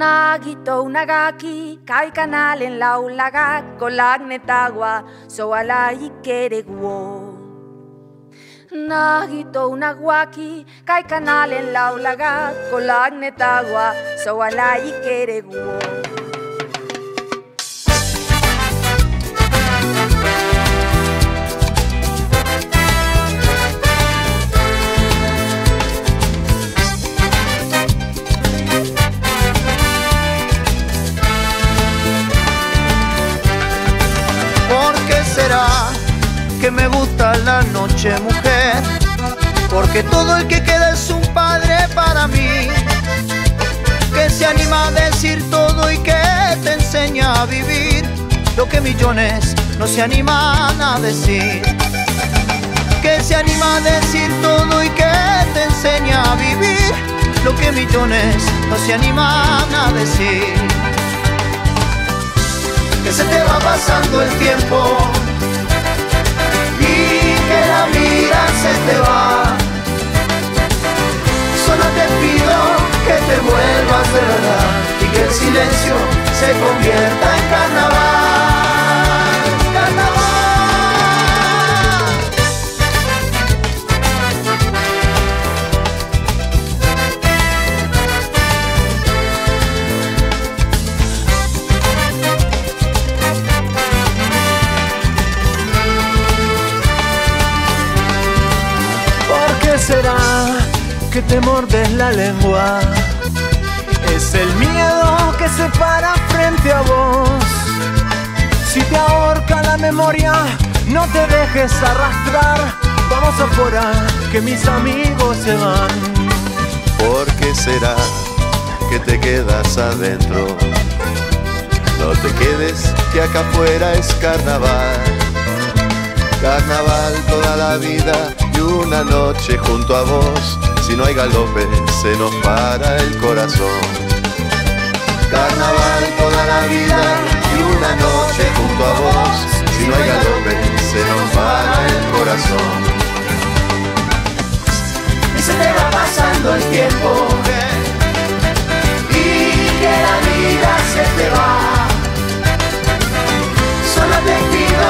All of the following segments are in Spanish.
Nagito nagaki kai kanalen laulaga netawa so ala ikereguo. Nagito naguaki kai kanalen laulaga netawa so ala ikereguo. Que me gusta la noche mujer, porque todo el que queda es un padre para mí, que se anima a decir todo y que te enseña a vivir lo que millones no se animan a decir. Que se anima a decir todo y que te enseña a vivir lo que millones no se animan a decir. Que se te va pasando el tiempo la vida se te va. Solo te pido que te vuelvas de verdad y que el silencio se convierta en carnaval. Te mordes la lengua. Es el miedo que se para frente a vos. Si te ahorca la memoria, no te dejes arrastrar. Vamos afuera, que mis amigos se van. ¿Por qué será que te quedas adentro? No te quedes, que acá afuera es carnaval. Carnaval toda la vida y una noche junto a vos si no hay galope se nos para el corazón. Carnaval toda la vida y una noche junto a vos. Si no hay galope se nos para el corazón. Y se te va pasando el tiempo y que la vida se te va. Solo te pido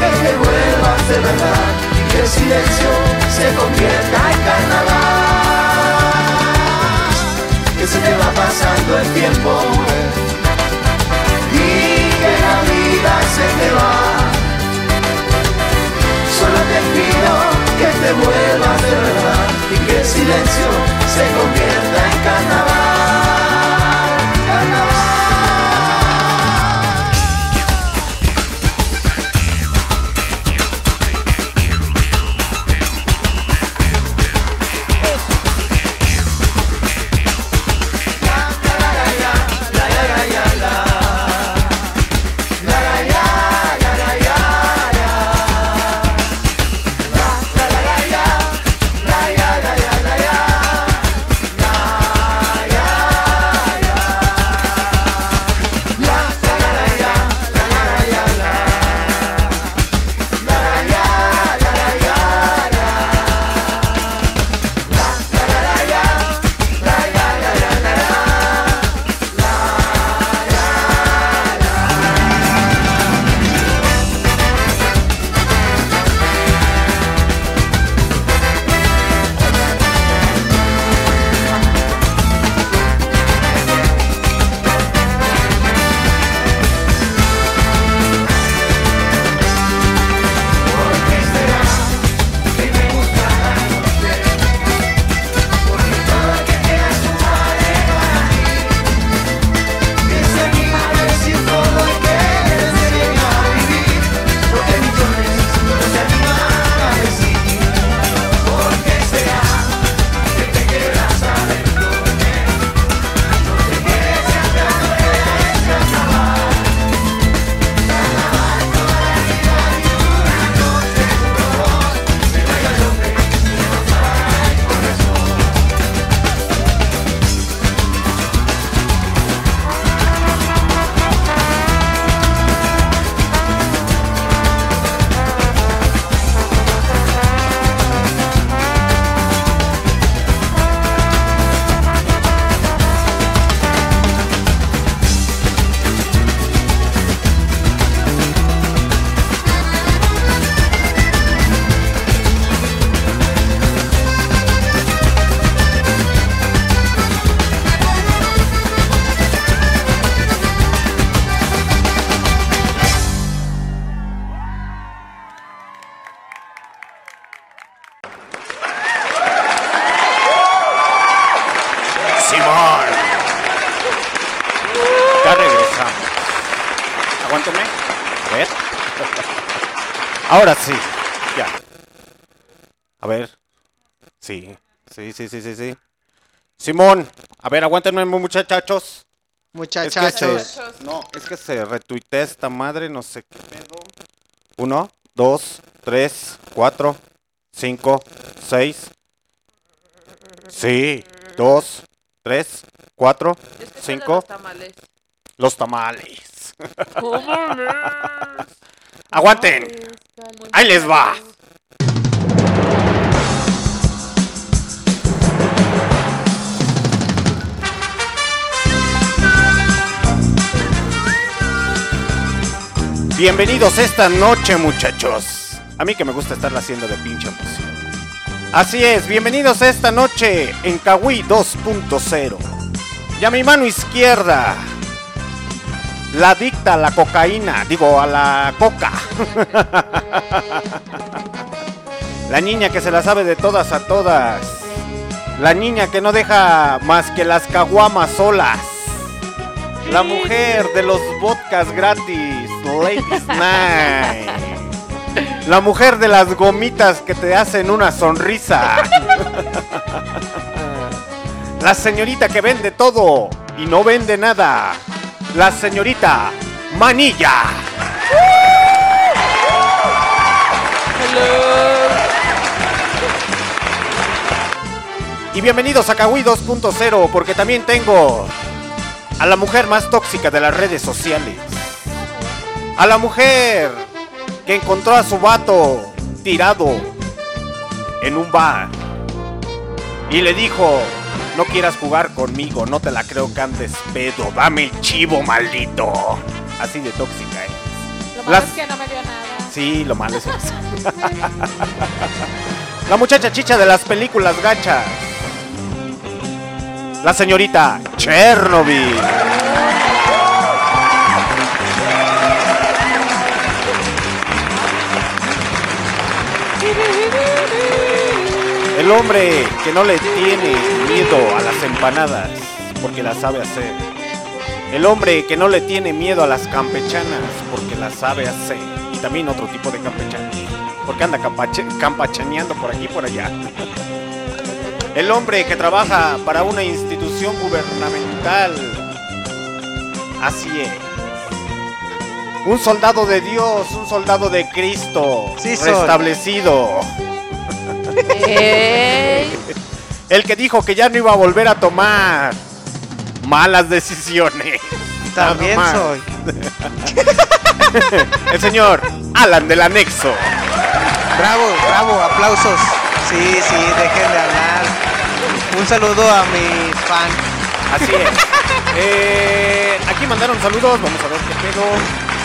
que te vuelvas de verdad y que el silencio se convierta en carnaval que se te va pasando el tiempo y que la vida se te va. Solo te pido que te vuelvas de verdad y que el silencio se convierta en carnaval. Ahora sí. Ya. A ver. Sí. Sí, sí, sí, sí, sí. Simón. A ver, aguántenme, muchachos. Muchachachos. Es que se, no, es que se retuitea esta madre, no sé qué pedo. Uno, dos, tres, cuatro, cinco, seis. Sí, dos, tres, cuatro, Es que cinco. Los tamales. Los tamales. Aguanten. Ahí les va. Bienvenidos esta noche, muchachos. A mí que me gusta estarla haciendo de pinche emoción. Así es, bienvenidos esta noche en Kawi 2.0. Y a mi mano izquierda, la adicta a la cocaína, digo, a la coca. La niña que se la sabe de todas a todas. La niña que no deja más que las caguamas solas. La mujer de los vodkas gratis, Ladies Night. La mujer de las gomitas que te hacen una sonrisa. La señorita que vende todo y no vende nada. La señorita Manilla. Y bienvenidos a Kawi 2.0 porque también tengo a la mujer más tóxica de las redes sociales. A la mujer que encontró a su vato tirado en un bar y le dijo, no quieras jugar conmigo, no te la creo que andes pedo, dame el chivo maldito. Así de tóxica es. Lo malo Las- es que no me dio nada. Sí, lo malo es eso. La muchacha chicha de las películas gachas. La señorita Chernobyl. El hombre que no le tiene miedo a las empanadas porque las sabe hacer. El hombre que no le tiene miedo a las campechanas porque las sabe hacer. Y también otro tipo de campechanas. Porque anda campachaneando por aquí y por allá. El hombre que trabaja para una institución gubernamental. Así es. Un soldado de Dios, un soldado de Cristo. Sí soy. El que dijo que ya no iba a volver a tomar malas decisiones. También soy. El señor Alan del Anexo. Bravo, bravo, aplausos. Sí, sí, dejen de hablar. Un saludo a mis fans. Así es. Eh, aquí mandaron saludos. Vamos a ver qué pedo.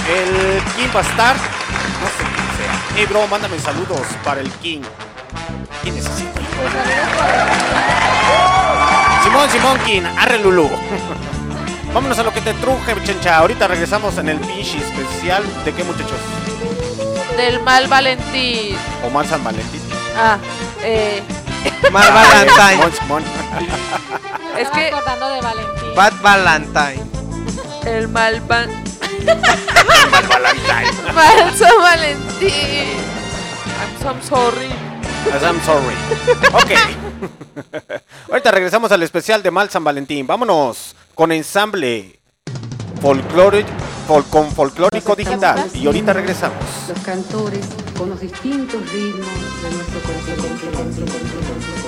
El King va a estar. No sé quién sea. Hey, bro, mándame saludos para el King. ¿Quién es ese güey? Simón, Simón King. Arre Lulu. Vámonos a lo que te truje, chencha. Ahorita regresamos en el pinche especial. ¿De qué, muchachos? del mal Valentín. Omar San Valentín. Ah, eh, Mal Valentine. Simón, Simón. es que acordando de Valentín. Bad Valentine. el mal van. Mal Valentine. Mal San Valentín. I'm so sorry. As I'm sorry. Ok. Ahorita regresamos al especial de Mal San Valentín. Vámonos con ensamble folclore, fol- con folclórico digital. Y ahorita regresamos. los cantores con los distintos ritmos de nuestro Camina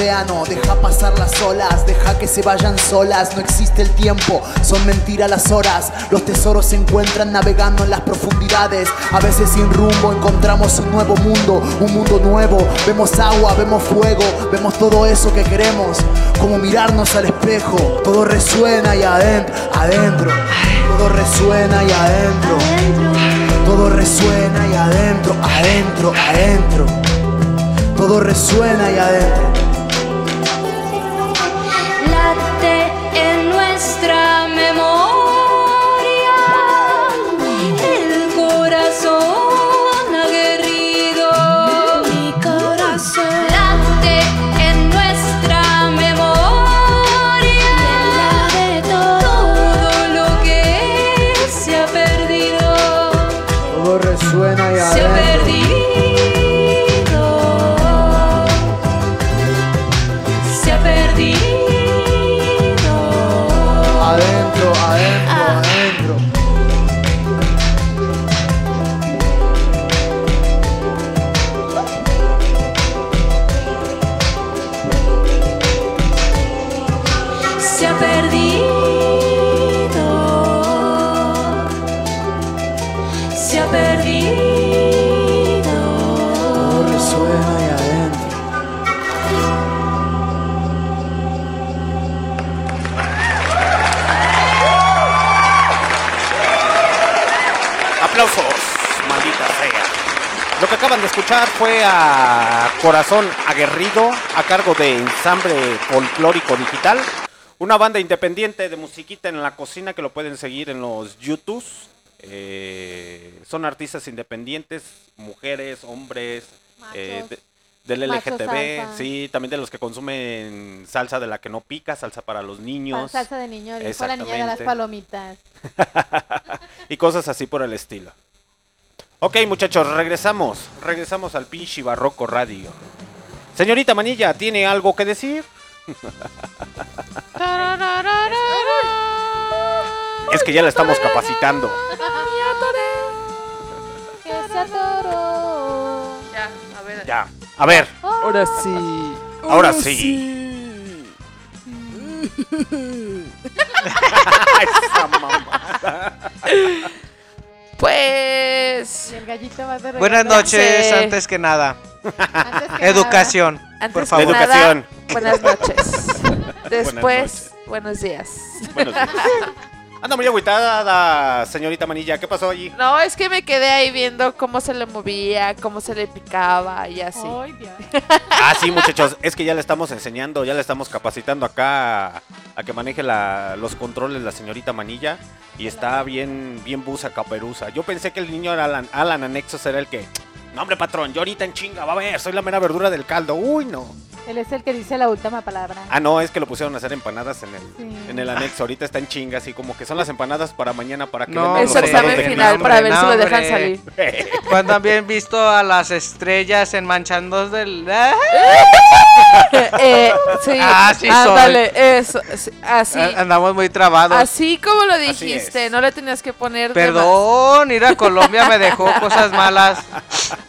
Deja pasar las olas, deja que se vayan solas. No existe el tiempo, son mentiras las horas. Los tesoros se encuentran navegando en las profundidades. A veces sin rumbo encontramos un nuevo mundo, un mundo nuevo. Vemos agua, vemos fuego, vemos todo eso que queremos. Como mirarnos al espejo, todo resuena y adentro, adentro. Todo resuena y adentro. Todo resuena y adentro, adentro, adentro. Todo resuena y adentro. Escuchar fue a Corazón Aguerrido a cargo de Ensamble Folclórico Digital, una banda independiente de musiquita en la cocina que lo pueden seguir en los YouTubes. Eh, son artistas independientes, mujeres, hombres, eh, de- del LGTB, sí, también de los que consumen salsa de la que no pica, salsa para los niños. Salsa de niño, dijo la niña de las palomitas. y cosas así por el estilo. Ok, muchachos, regresamos. Regresamos al pinche barroco radio. Señorita Manilla, ¿tiene algo que decir? Es que ya la estamos capacitando. Ya, a ver. Ya. A ver, Ahora sí. ahora sí. Esa mamada. Pues. Y el gallito va de Buenas noches, Sí. antes que nada. Antes que Educación, Antes por favor. nada, Educación. buenas noches. Después, noches. buenos días. Buenos días. Anda muy agüitada, señorita Manilla. ¿Qué pasó allí? No, es que me quedé ahí viendo cómo se le movía, cómo se le picaba y así. Ay, Dios. Ah, sí, muchachos, es que ya le estamos enseñando, ya le estamos capacitando acá a, que maneje la- los controles la señorita Manilla y está bien, bien busa caperuza. Yo pensé que el niño Alan, Alan Anexos era el que, no hombre patrón, yo ahorita en chinga, va a ver, soy la mera verdura del caldo. Uy, no. Él es el que dice la última palabra. Ah, no, es que lo pusieron a hacer empanadas en el, Sí. en el anexo. Ahorita está en chinga, así como que son las empanadas para mañana para que No, Es el examen final para ver si lo dejan salir. Cuando habían visto a las estrellas en manchando del... ¡Ah! Eh, sí, Ah, sí ándale, eso, sí, así. Andamos muy trabados. Así como lo dijiste, no le tenías que poner. Perdón, ir a Colombia me dejó cosas malas.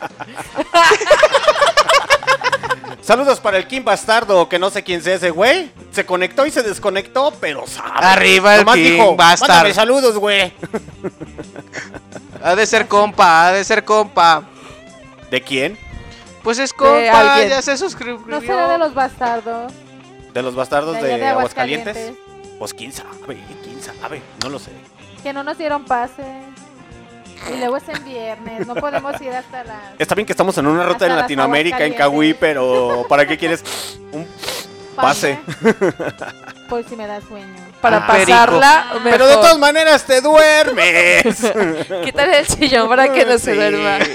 Saludos para el Kim Bastardo, que no sé quién sea ese güey. Se conectó y se desconectó, pero sabe. Arriba el Nomás King dijo, Bastard. "Mándame saludos, güey. Ha de ser compa, ha de ser compa. ¿De quién? Pues es compa, alguien. ya se suscribió. No será de los bastardos. ¿De los bastardos De de, allá de Aguascalientes? Aguascalientes. Pues quién sabe, quién sabe, no lo sé. Que no nos dieron pase. Y luego es en viernes. No podemos ir hasta las. Está bien que estamos en una ruta en Latinoamérica, en. Cahuí, pero ¿para qué quieres un pase? Pues si me da sueño. Para Ah. pasarla, Pero de mejor. todas maneras te duermes. Quítale el sillón para que no se duerma.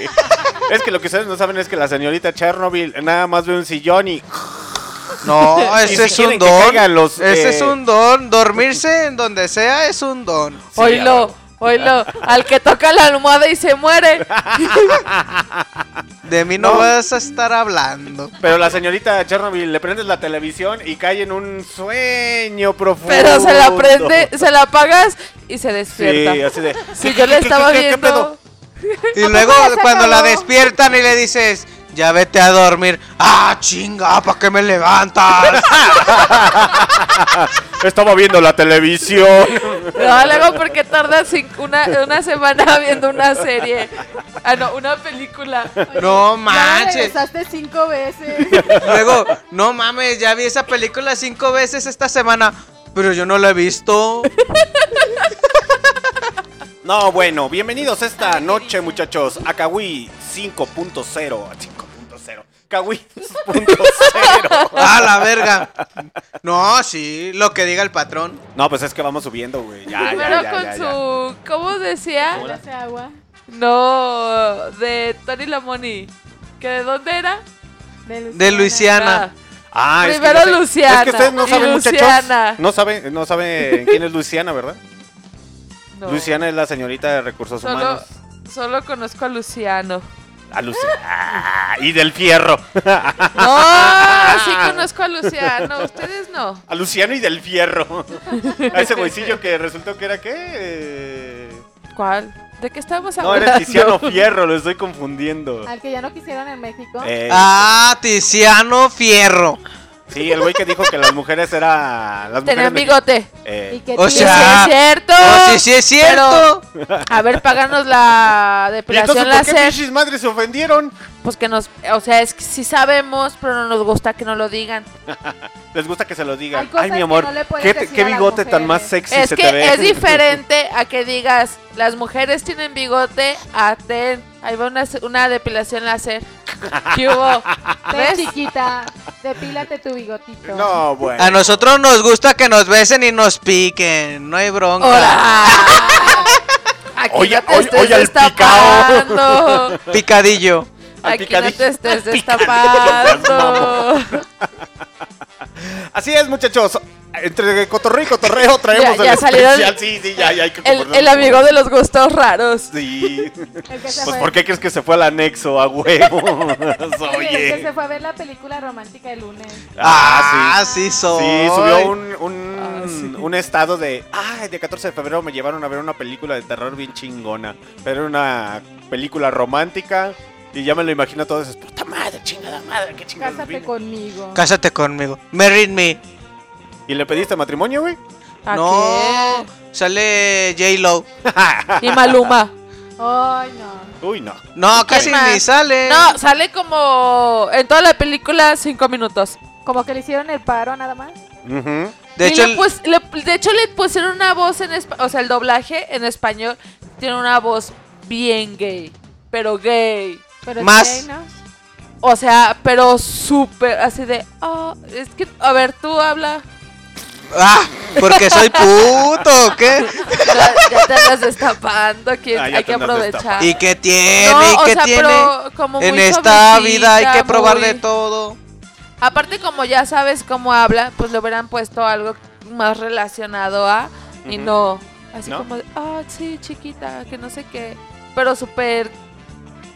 Es que lo que ustedes no saben es que la señorita Chernobyl nada más ve un sillón y No, ese si es un don. los, ese eh, es un don. Dormirse en donde sea es un don. Sí, Oílo, oílo. Al que toca la almohada y se muere. De mí no, No. vas a estar hablando. Pero la señorita Chernobyl le prendes la televisión y cae en un sueño profundo. Pero se la prende, se la apagas y se despierta. Sí, así de. Si yo le estaba ¿qué- qué- qué viendo. Y luego cuando la despiertan y le dices, Ya vete a dormir. ¡Ah, chinga! ¿Para qué me levantas? Estaba viendo la televisión. No, luego porque tardas una, una semana viendo una serie. Ah, no, una película. No Ya manches. regresaste cinco veces. Luego, no mames, ya vi esa película cinco veces esta semana. Pero yo no la he visto. No, bueno, bienvenidos esta noche, muchachos, a Kawi 5.0. 5.0. Kawi 2.0. ¡Ah, la verga! No, sí, lo que diga el patrón. No, pues es que vamos subiendo, güey. Ya, ya, Primero ya, con ya, ya. su. ¿Cómo decía? Agua. No, de Tony Lamoni. ¿Que de dónde era? De Luisiana. Ah, es que Primero yo sé- Luciana Es que ustedes no saben, muchachos. Luciana. No saben, no saben quién es Luciana, ¿verdad? No. Luciana es la señorita de recursos Solo, humanos. solo conozco a Luciano. A Luciana. Ah, y del fierro. No, sí conozco a Luciano. Ustedes no. A Luciano y del fierro. A ese güeycillo que resultó que era qué. Eh, ¿Cuál? ¿De qué estamos No, hablando? era Tiziano Fierro, lo estoy confundiendo. Al que ya no quisieron en México. Eh, Ah, Tiziano Fierro. Sí, el güey que dijo que las mujeres era. Las Tenían mujeres bigote. Eh, Y que O sea- sí es cierto. Oh, sí, sí es cierto. A ver, páganos la ¿Y entonces depilación por qué láser. madres se ofendieron? Pues que nos. O sea, es que sí sabemos, pero no nos gusta que nos lo digan. Les gusta que se lo Hay digan. cosas Ay, mi que amor, no ¿qué, te- decir qué a las bigote tan más sexy Es se que te ve? es diferente a que digas, las mujeres tienen bigote, a ten. Ahí va una, una depilación láser. ¿Qué hubo? ¿Ves? chiquita, depílate tu bigotito. No, bueno. A nosotros nos gusta que nos besen y nos piquen. No hay bronca. ¡Hola! Aquí Oye, no te oye, estés oye, al destapando. Picadillo. Al Aquí no picadillo. te estés destapando. Así es, muchachos. Entre cotorreo y cotorreo traemos Ya- ya el especial. Sí, sí, ya, ya hay que El, el amigo de los gustos raros. Sí. Pues, fue. ¿por qué crees que se fue al anexo a huevo? El que Oye. se fue a ver la película romántica el lunes. Ah, sí, soy. Sí, subió un, un, Ah, sí. un estado de. Ay, de 14 de febrero me llevaron a ver una película de terror bien chingona. Pero era una película romántica. Y ya me lo imagino todo eso. Puta madre, chingada madre, qué chingados Cásate vine". conmigo. Cásate conmigo. Marry me. ¿Y le pediste matrimonio, güey? ¿A No. Sale J-Lo. Y Maluma. Ay, no. Uy, no. No, casi más? ni sale. No, sale como en toda la película cinco minutos. Como que le hicieron el paro nada más. De Y hecho, le el- pus- le- de hecho le pusieron una voz en español, o sea, el doblaje en español tiene una voz bien gay, pero gay. Pero es Más. gay, ¿no? O sea, pero súper así de, oh, es que, a ver, tú habla. Ah, porque soy puto, ¿o ¿qué? Ya, ya te andas destapando, aquí Ah, ya hay te que andas aprovechar. ¿Y qué tiene? No, ¿Y o qué sea, tiene? pero como En muy esta vida hay que suavecita, probar muy- de todo. Aparte, como ya sabes cómo habla, pues le hubieran puesto algo más relacionado a. Y Ujú. no. Así ¿No? como de, ah, sí, chiquita, que no sé qué. Pero súper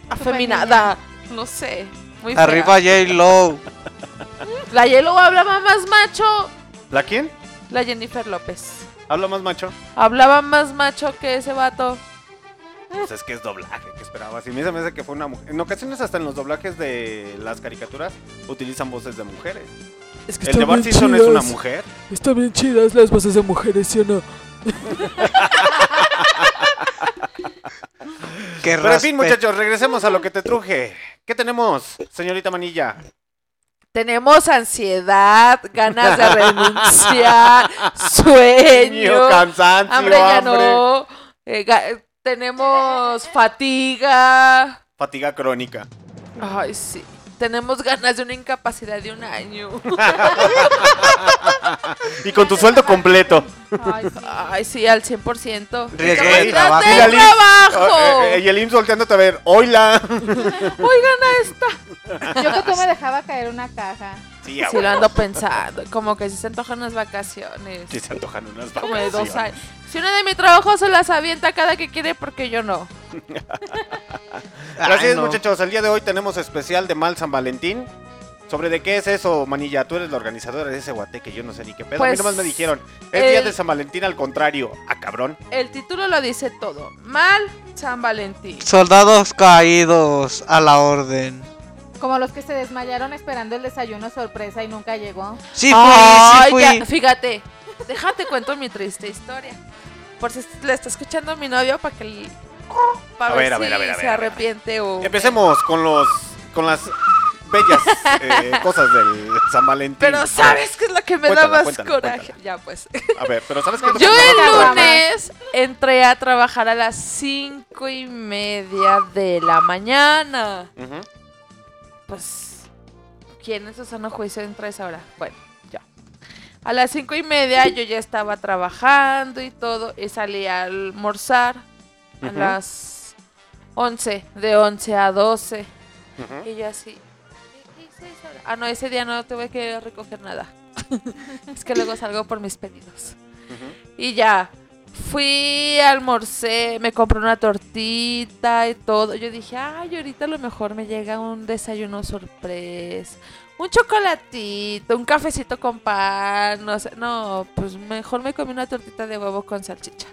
afeminada. No sé. Muy fea. Arriba J-Lo. La Yellow hablaba más macho. ¿La quién? La Jennifer López. Habla más macho. Hablaba más macho que ese vato. Pues es que es doblaje, que esperabas. Y me hace que fue una mujer. En ocasiones, hasta en los doblajes de las caricaturas, utilizan voces de mujeres. Es que El de Bart Simpson es una mujer. Están bien chidas las voces de mujeres, ¿sí o no? Qué Pero en fin, muchachos, regresemos a lo que te truje. ¿Qué tenemos, señorita Manilla? Tenemos ansiedad, ganas de renunciar, sueño, cansancio, hambre ya hambre. no. eh, tenemos fatiga. Fatiga crónica. Ay, sí. Tenemos ganas de una incapacidad de un año. Y con tu sueldo completo. Ay, sí. Ay, sí, al 100%. Riesgo de Incapacidad trabajo. Y la Liz- trabajo. eh, eh, y el IMSS volteándote a ver. Oila. Oigan a esta. Yo que tú me dejaba caer una caja. Sí, Sí, lo ando pensando. Como que si se antojan unas vacaciones. Sí, se antojan unas Como de dos vacaciones. años. Si uno de mi trabajo se las avienta cada que quiere, porque yo no. Así Ay, es, no. muchachos. El día de hoy tenemos especial de Mal San Valentín. ¿Sobre de qué es eso, Manilla? Tú eres la organizadora de ese guateque, yo no sé ni qué pedo. a mí Pues, nomás me dijeron, es día el- de San Valentín al contrario. Ah, cabrón. El título lo dice todo. Mal San Valentín. Soldados caídos a la orden. Como los que se desmayaron esperando el desayuno sorpresa y nunca llegó. Sí fui, Ay, sí fui. ya, fíjate, déjate cuento mi triste historia. Por si le está escuchando a mi novio para que l- para A ver, ver, a si ver, a ver, a se ver, arrepiente o Empecemos con los con las bellas eh, cosas del San Valentín. Pero ¿sabes qué es lo que me Cuéntala, da más cuéntala, coraje? cuéntala. Ya pues. A ver, pero ¿sabes qué es lo Yo que me da el más coraje? lunes entré a trabajar a las cinco y media de la mañana. Pues, ¿quién en su sano juicio entra a esa hora? Bueno. A las cinco y media yo ya estaba trabajando y todo, y salí a almorzar a las 11, de 11 a 12. Ujú. Y yo así. Ah, no, ese día no tuve que recoger nada. es que luego salgo por mis pedidos. Y ya, fui, almorcé, me compré una tortita y todo. Yo dije, ay, ahorita a lo mejor me llega un desayuno sorpresa. Un chocolatito, un cafecito con pan, no sé. No, pues mejor me comí una tortita de huevo con salchicha.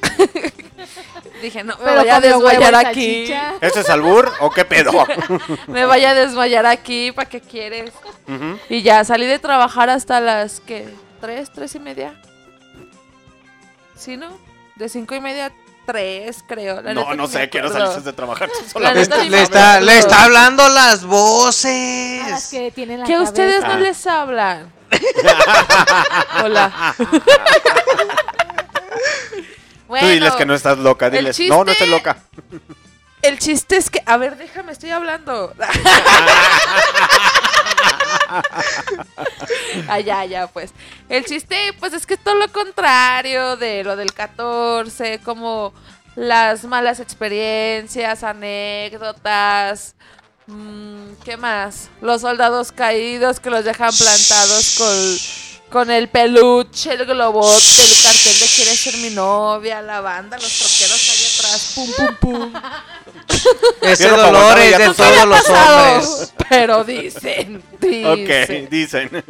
Dije, no, me Pero voy a desmayar aquí. salchicha. ¿Ese es albur o qué pedo? Me vaya a desmayar aquí, ¿para qué quieres? Y ya salí de trabajar hasta las que tres, tres y media. ¿Sí, no? De cinco y media a tres, creo. La No, no sé, quiero acuerdo. salirse de trabajar. Le, está, le está hablando las A las voces. que tienen la Que a ustedes no les hablan. Hola. Tú diles que no estás loca, diles. No, no estés loca. El chiste es que, a ver, déjame, estoy hablando. Ah, ya, ya, pues. El chiste, pues es que todo lo contrario de lo del 14, como las malas experiencias, anécdotas. mm, ¿Qué más? Los soldados caídos que los dejan plantados con, con el peluche, el globote, el cartel de quiere ser mi novia, la banda, los troqueros ahí atrás, pum, pum, pum. Ese dolor es de todos los pasado, hombres. Pero dicen, dicen. Ok, dicen.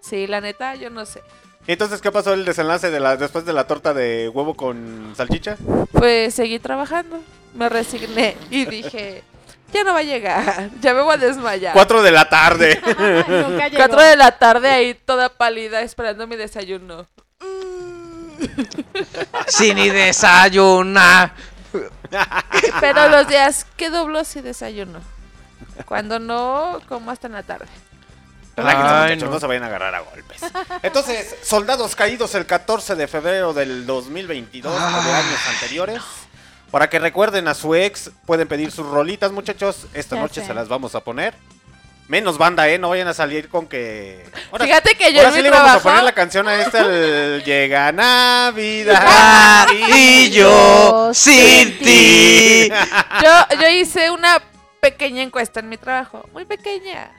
Sí, la neta, yo no sé. Entonces, ¿qué pasó el desenlace de la, después de la torta de huevo con salchicha? Pues seguí trabajando, me resigné y dije, ya no va a llegar, ya me voy a desmayar. Cuatro de la tarde. Nunca llegó. Cuatro de la tarde ahí toda pálida esperando mi desayuno. Sin ni desayunar. Pero los días que doblo sí desayuno. Cuando no, como hasta en la tarde. Ay, muchachos, no. no. se vayan a agarrar a golpes. Entonces, soldados caídos el 14 de febrero del 2022 o de años anteriores. Para que recuerden a su ex, pueden pedir sus rolitas, muchachos. Esta Ya noche sé. se las vamos a poner. Menos banda, ¿eh? No vayan a salir con que... Ahora, Fíjate que yo ahora en sí mi le vamos a poner la canción a esta, el Llega Navidad. Ah, y yo sin ti. Yo, yo hice una pequeña encuesta en mi trabajo, muy pequeña.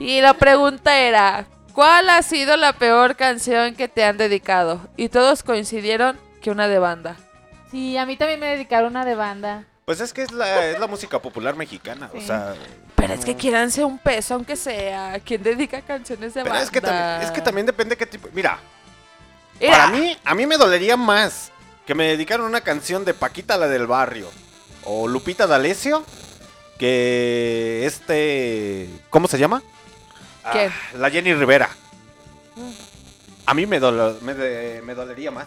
Y la pregunta era, ¿cuál ha sido la peor canción que te han dedicado? Y todos coincidieron que una de banda. Sí, a mí también me dedicaron una de banda. Pues es que es la, es la música popular mexicana, o sea... Pero es que quieranse un peso, aunque sea. ¿Quién dedica canciones de Pero banda? es que, también, es que también depende qué tipo... Mira, Mira, Para mí, a mí me dolería más que me dedicaran una canción de Paquita la del barrio o Lupita D'Alessio que este ¿cómo se llama? ¿Quién? Ah, la Jenny Rivera. A mí me, dolo- me, de- me dolería más.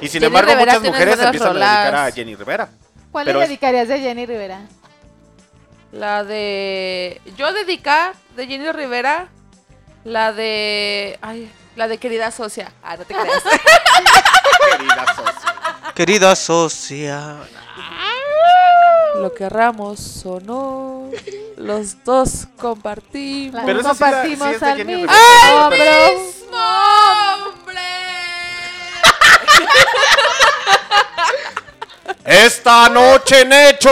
Y sin Jenny embargo, Rivera muchas mujeres empiezan a dedicar a. Jenny Rivera. ¿Cuál le dedicarías de Jenny Rivera? La de. Yo dedicar de Jenny Rivera. La de. Ay, la de querida socia. Ah, no te creas. Querida socia. Querida socia. Lo querramos o no. Los dos compartimos. Pero esa sí la- sí compartimos es de al mismo Rivera. hombro. ¡Hombre! Esta noche en hecho.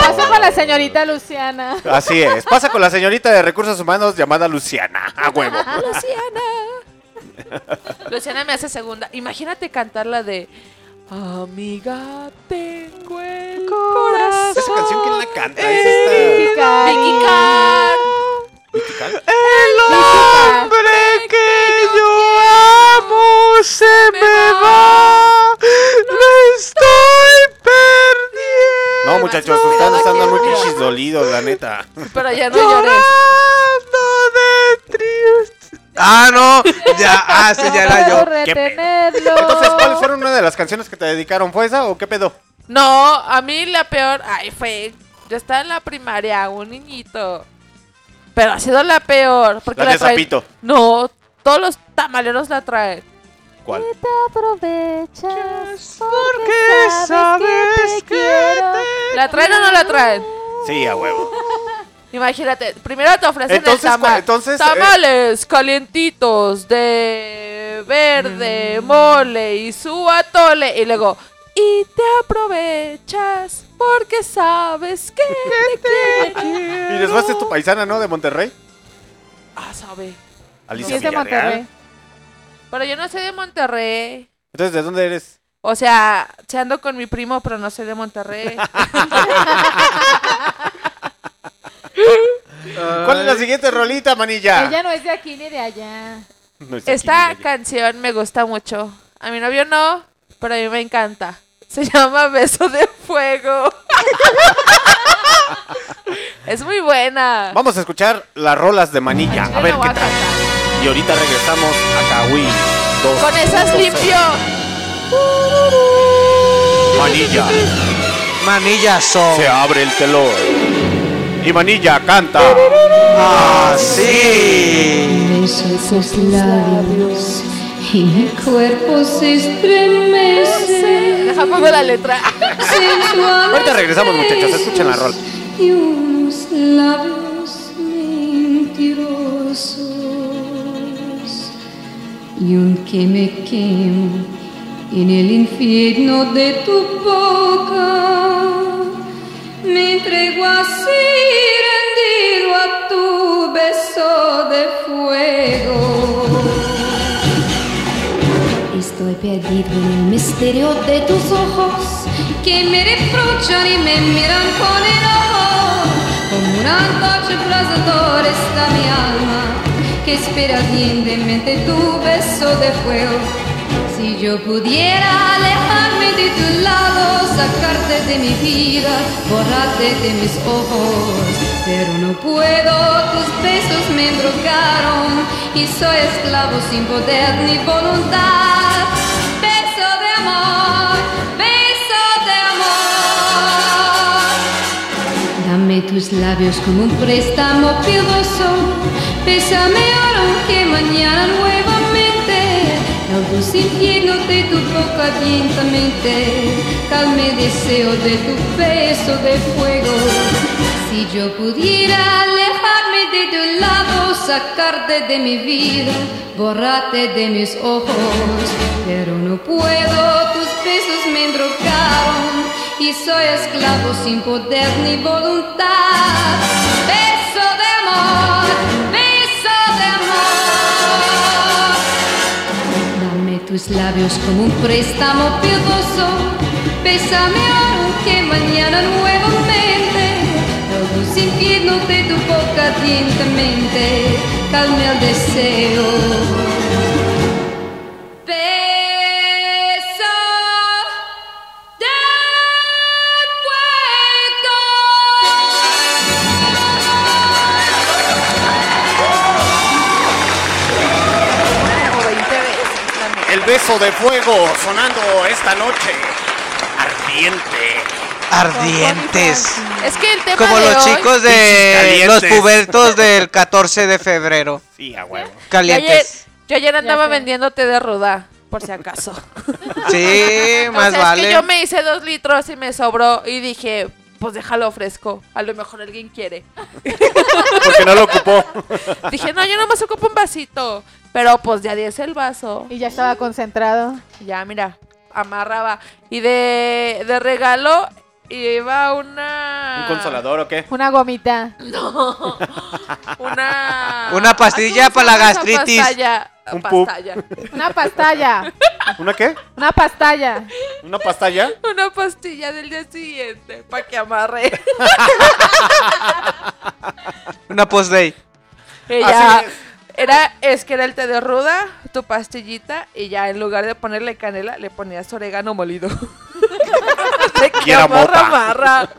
Paso con la señorita Luciana. Así es. Pasa con la señorita de recursos humanos llamada Luciana. A huevo. Luciana. Luciana me hace segunda. Imagínate cantar la de. Amiga, tengo el corazón. Esa canción, ¿quién la canta? Es esta-. Vicky Carr. El hombre que yo amo se me No, muchachos, más ustedes que muy pinches dolidos, la neta. Pero ya no llores. de tríos. Ah, no. Ya, ah, sí, ya era yo. Entonces, ¿cuáles fueron una de las canciones que te dedicaron? ¿Fue esa o qué pedo? No, a mí la peor. Ay, fue. Yo estaba en la primaria, un niñito. Pero ha sido la peor. Porque La de traen- Zapito. No, todos los tamaleros la traen. ¿Cuál? Te aprovechas porque sabes que te que quiero. ¿La traen o no la traen? Sí, a huevo. Imagínate, primero te ofrecen Entonces, el tamal. ¿cuál- entonces, eh? Tamales calientitos de verde, mole y su atole. Y luego, y te aprovechas porque sabes que te quiero. Y después es tu paisana, ¿no? De Monterrey. Ah, sabe. Alicia Sí, es de. Monterrey. Pero yo no soy de Monterrey. Entonces, ¿de dónde eres? O sea, se ando con mi primo, pero no soy de Monterrey. ¿Cuál es la siguiente rolita, manilla? Ella no es de aquí ni de allá. No es aquí, Esta canción me gusta mucho. A mi novio no, pero a mí me encanta. Se llama Beso de Fuego. es muy buena. Vamos a escuchar las rolas de manilla. A ver qué tal. Y ahorita regresamos a Kawi. Con esas limpio. cero. Manilla. Manillazo. Se abre el telón. Y Manilla canta. Ah, sí. Beso tus labios y mi cuerpo se estremece. Deja pongo la letra. Ahorita regresamos, muchachos. Escuchen la rola. y unos labios y un que me quemo en el infierno de tu boca me entrego así rendido a tu beso de fuego Estoy perdido en el misterio de tus ojos que me reprochan y me miran con enojo. Como una antorcha abrasadora está mi alma que espera ardientemente tu beso de fuego. Si yo pudiera alejarme de tu lado, sacarte de mi vida, borrarte de mis ojos, pero no puedo, tus besos me embrocaron y soy esclavo sin poder ni voluntad. Beso de amor, beso de amor. Dame tus labios como un préstamo piadoso, bésame ahora aunque mañana nuevamente. El dulce infierno de tu boca lentamente, calme deseo de tu beso de fuego. Si yo pudiera alejarme de tu lado, sacarte de mi vida, borrarte de mis ojos, pero no puedo, tus besos me embrocaron y soy esclavo sin poder ni voluntad. Beso tus labios como un préstamo piadoso, bésame que mañana nuevamente. El dulce infierno de tu boca lentamente calme el deseo. Beso de fuego sonando esta noche. Ardiente. Ardientes. Es que el tema Como de los hoy- chicos de los calientes. pubertos del 14 de febrero. Sí, a huevo. Yo ayer, Calientes. yo ayer andaba vendiéndote de ruda, por si acaso. Sí, O más sea, es vale. que yo me hice dos litros y me sobró y dije, pues déjalo fresco. A lo mejor alguien quiere. Porque no lo ocupó. Dije, no, yo nomás ocupo un vasito. Pero pues ya di el vaso. Y ya estaba concentrado. Ya, mira, amarraba. Y de, de regalo iba una... ¿Un consolador o qué? Una gomita. No. Una... Una pastilla Ay, ¿cómo se para la gastritis. Pastalla. Un pastalla. Una pastalla. ¿Una qué? Una pastalla. ¿Una pastalla? Una pastilla del día siguiente para que amarre. Una post-day. Ella Así es. era, es que era el té de ruda, tu pastillita, y ya en lugar de ponerle canela, le ponías orégano molido. Marra, mota. marra.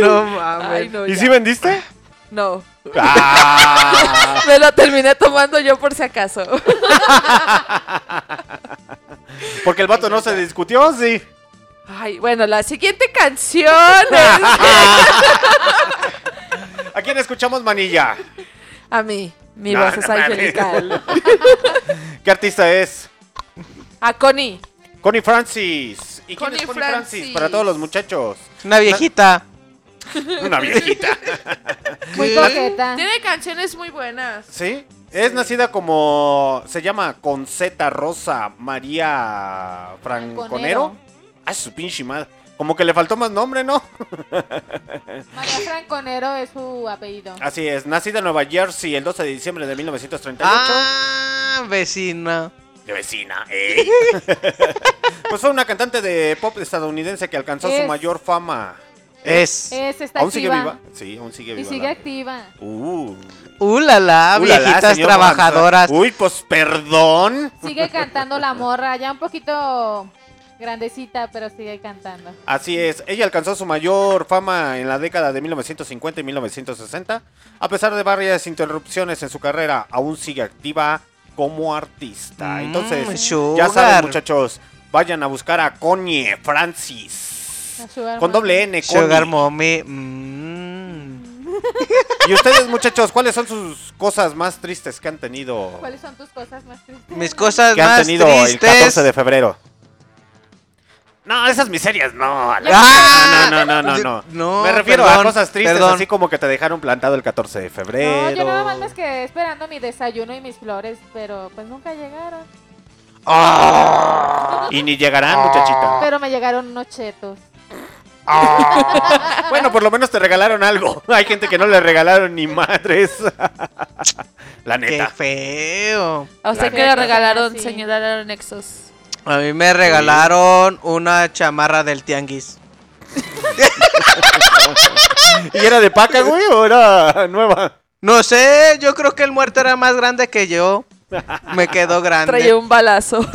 No mames. Ay, no, ¿Y ya. si vendiste? No. Ah. Me lo terminé tomando yo por si acaso. Porque el vato no se discutió, sí. Ay, bueno, la siguiente canción es ¿A quién escuchamos, manilla? a mí. Mi No, voz es no mames. angelical. ¿Qué artista es? A Connie. Connie Francis. ¿Y quién es Connie Francis? Francis. Para todos los muchachos. Una viejita. Una viejita. Muy coqueta. Tiene canciones muy buenas. ¿Sí? Es nacida como. Se llama Conceta Rosa María Franconero. Franconero. Ah, su pinche madre. Como que le faltó más nombre, ¿no? María Franconero es su apellido. Así es. Nacida en Nueva Jersey el 12 de diciembre de 1938. Ah, vecina. De vecina, ¿eh? pues fue una cantante de pop estadounidense que alcanzó su mayor fama. Es. Es, está ¿Aún sigue activa. viva? Sí, aún sigue Y viva. sigue la- activa. Uh. Uh, la la, Uh, la, viejitas trabajadoras. Uy, pues perdón. Sigue cantando la morra, ya un poquito grandecita, pero sigue cantando. Así es, ella alcanzó su mayor fama en la década de 1950 y 1960. A pesar de varias interrupciones en su carrera, aún sigue activa como artista. Mm, Entonces, ya saben muchachos, vayan a buscar a Connie Francis. Sugar Con doble N, Connie. Sugar Mommy. mm. Y ustedes muchachos, ¿cuáles son sus cosas más tristes que han tenido? ¿Cuáles son tus cosas más tristes? Mis cosas Que han más tenido el tristes. 14 de febrero. No, esas miserias no. Ah, no, no, no, no, no. no, Me refiero a cosas tristes, perdón. así como que te dejaron plantado el 14 de febrero. No, yo nada más me quedé esperando mi desayuno y mis flores, pero pues nunca llegaron. Ah. Y ni llegarán, muchachita. Pero me llegaron unos chetos. Bueno, por lo menos te regalaron algo. Hay gente que no le regalaron ni madres. La Qué neta. feo. A usted La que le regalaron, Sí. señora Nexos. A mí me regalaron una chamarra del tianguis. ¿Y era de paca, güey, o era nueva? No sé, yo creo que el muerto era más grande que yo. Me quedó grande. Traía un balazo.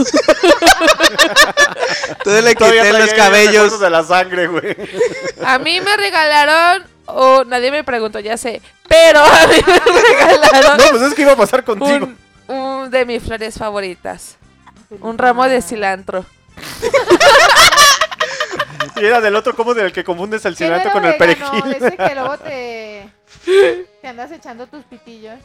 Entonces le Todavía quité los cabellos. de la sangre, güey. A mí me regalaron, o nadie me preguntó, ya sé, pero a mí me regalaron No, pues es que iba a pasar contigo. un, un de mis flores favoritas. Un ramo de cilantro. Y era del otro, como del que confundes el ¿Qué no cilantro con el perejil. De ese que luego te, te andas echando tus pitillos.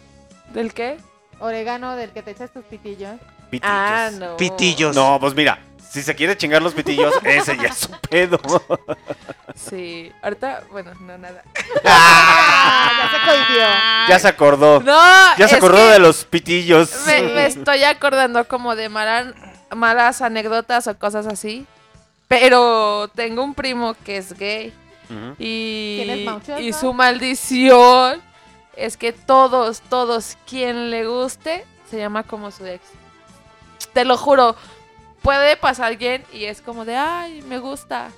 ¿Del qué? Orégano del que te echas tus pitillos. Pitillos. Ah, no. Pitillos. No, pues mira, si se quiere chingar los pitillos, ese ya es su pedo. Sí. Ahorita, bueno, no, nada. Ah, ya se cohibió. Ya se acordó. No, Ya se acordó de los pitillos. Me, me estoy acordando como de malas, malas anécdotas o cosas así. Pero tengo un primo que es gay. Y, ¿Quién es Mauchoso? y su maldición es que todos, todos, quien le guste, se llama como su ex. Te lo juro. Puede pasar alguien y es como de, ay, me gusta.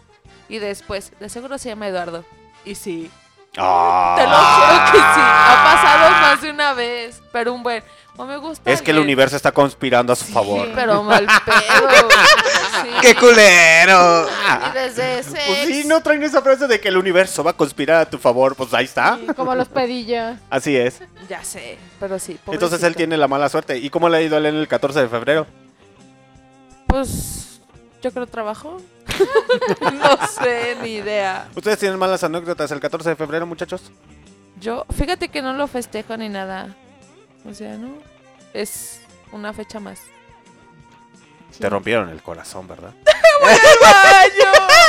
Y después, de seguro se llama Eduardo. Y sí, Ah. te lo juro que sí. Ha pasado más de una vez. Pero un buen, o me gusta. Es que el universo está conspirando a su favor. Sí, pero mal pedo. Sí. ¡Qué culero! Y desde ese. Pues sí, no traen esa frase de que el universo va a conspirar a tu favor. Pues ahí está. Sí, como los pedillos. Así es. Ya sé, pero sí. Entonces él pobrecito. tiene la mala suerte. ¿Y cómo le ha ido a él en el 14 de febrero? Pues. Yo creo trabajo. no sé, ni idea. ¿Ustedes tienen malas anécdotas el 14 de febrero, muchachos? Yo, fíjate que no lo festejo ni nada. O sea, no. Es una fecha más. Te rompieron el corazón, ¿verdad?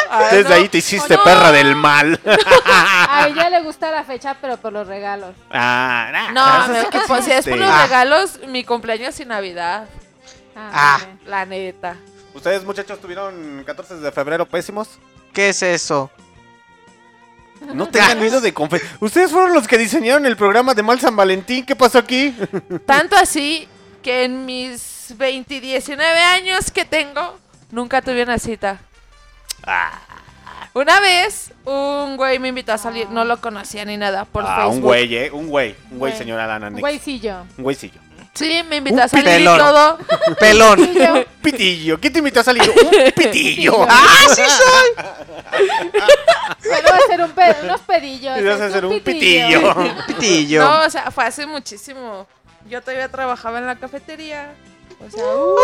Ay, Desde no. ahí te hiciste no. perra del mal. A ella le gusta la fecha, pero por los regalos. ah, nah, No, eso me- que pues si es por existe. los Ah. regalos, mi cumpleaños y Navidad. Ah. vale. La neta. ¿Ustedes, muchachos, tuvieron 14 de febrero pésimos? ¿Qué es eso? No tengan miedo de confe... Ustedes fueron los que diseñaron el programa de Mal San Valentín. ¿Qué pasó aquí? Tanto así que en mis 20 y 19 años que tengo, nunca tuve una cita. Ah, Una vez, un güey me invitó a salir, no lo conocía ni nada, por ah, Facebook. un güey, ¿eh? Un güey. Un güey, Güey. señora Lana. Un güeycillo. Un güeycillo. Sí, me invitó a salir y todo. Pelón. Un pitillo. ¿Quién te invitó a salir? Un pitillo. ¡Ah, sí soy! Pero va a ser un pe- unos pedillos. Y vas a hacer un pitillo. Pitillo. No, o sea, fue hace muchísimo. Yo todavía trabajaba en la cafetería. O sea, uh.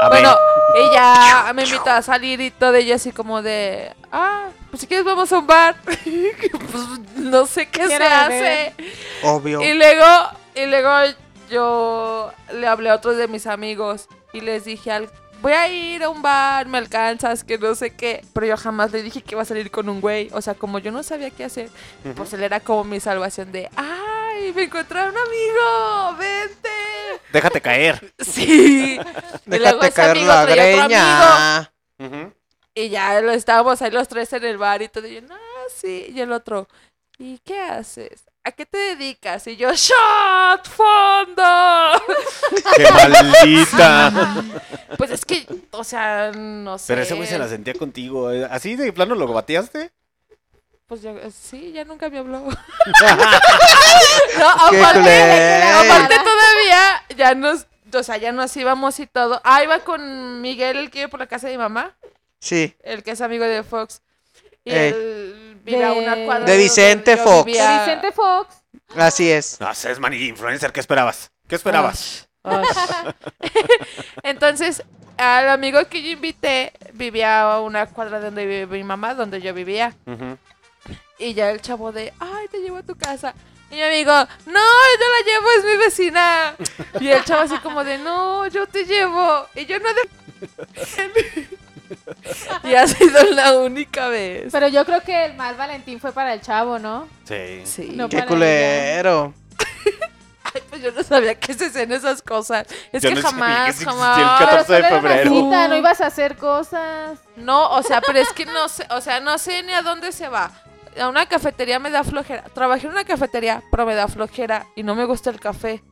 A ver. bueno, ella me invitó a salir y todo, ella así como de, ah, pues si quieres vamos a un bar. pues no sé qué se hace. Obvio. Y luego, y luego yo le hablé a otros de mis amigos y les dije, al, voy a ir a un bar, me alcanzas, que no sé qué. Pero yo jamás le dije que iba a salir con un güey. O sea, como yo no sabía qué hacer, pues él era como mi salvación de, ay, me encontré a un amigo, vente. Déjate caer. Sí. y luego Déjate ese caer amigo la traía otro amigo. Y ya lo estábamos ahí los tres en el bar y todo. Y yo, no, sí. Y el otro, ¿y qué haces? ¿A qué te dedicas? Y yo, ¡Shot! ¡Fondo! ¡Qué maldita! pues es que, o sea, no sé. Pero ese güey se la sentía contigo. ¿eh? ¿Así de plano lo bateaste? Pues yo, eh, sí, ya nunca me habló. no, ¡Qué aparte, aparte todavía, ya nos, o sea, ya nos íbamos y todo. Ah, iba con Miguel, el que vive por la casa de mi mamá, Sí. el que es amigo de Fox. Y Ey. él vive a una De- cuadra De Vicente yo Fox. vivía. De Vicente Fox. Así es. No es mani influencer. ¿Qué esperabas? ¿Qué esperabas? Entonces, al amigo que yo invité vivía a una cuadra donde vive mi mamá, donde yo vivía. Y ya el chavo de, ay, te llevo a tu casa. Y mi amigo, no, yo la llevo, es mi vecina. Y el chavo así como de, no, yo te llevo. Y yo no de... y ha sido la única vez. Pero yo creo que el mal Valentín fue para el chavo, ¿no? Sí. Sí. No. Qué culero. Ay, pues yo no sabía que se hacían esas cosas. Es Yo que no jamás, que existía el jamás. 14 de Pero solo era una febrero. cita, no ibas a hacer cosas. No, o sea, pero es que no sé, o sea, no sé ni a dónde se va. A una cafetería me da flojera. Trabajé en una cafetería, pero me da flojera y no me gusta el café.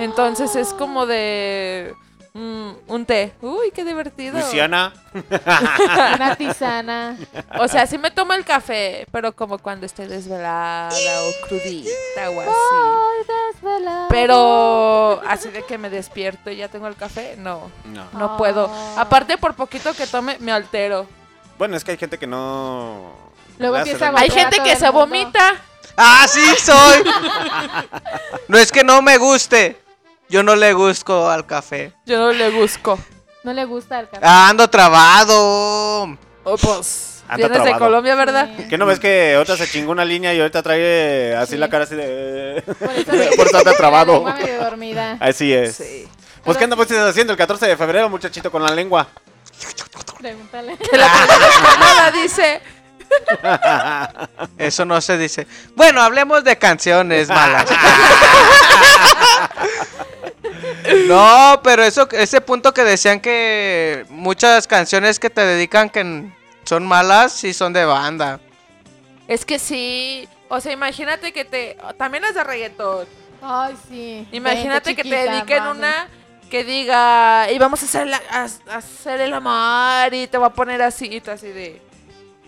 Entonces es como de mm, un té. Uy, qué divertido. Luciana. Una tisana. O sea, sí me tomo el café, pero como cuando estoy desvelada o crudita o así. Ay, desvelado. Pero así de que me despierto y ya tengo el café, no, No. no puedo. Aparte, por poquito que tome, me altero. Bueno, es que hay gente que no. Luego empieza a. Hay gente que se mundo. vomita. ¡Ah, sí soy! No es que no me guste. Yo no le busco al café. Yo no le busco. No le gusta el café. Ah, ando trabado. Oh, pues. Anda Vienes de trabado. Colombia, ¿verdad? Sí. ¿Qué no ves que otra se chingó una línea y ahorita trae así Sí. la cara así de. Por eso, me- Por eso anda la trabado. lengua medio dormida. Así es. Sí. Pues, ¿qué andas haciendo el 14 de febrero, muchachito, con la lengua? Pregúntale. Que la nada dice. Eso no se dice. Bueno, hablemos de canciones malas. No, pero eso, ese punto que decían que muchas canciones que te dedican que son malas, sí son de banda. Es que sí. O sea, imagínate que te. También es de reggaetón. Ay, sí. Imagínate que te dediquen mami. una que diga. Y vamos a hacer, la- a, a hacer el amor. Y te va a poner así. Y así de.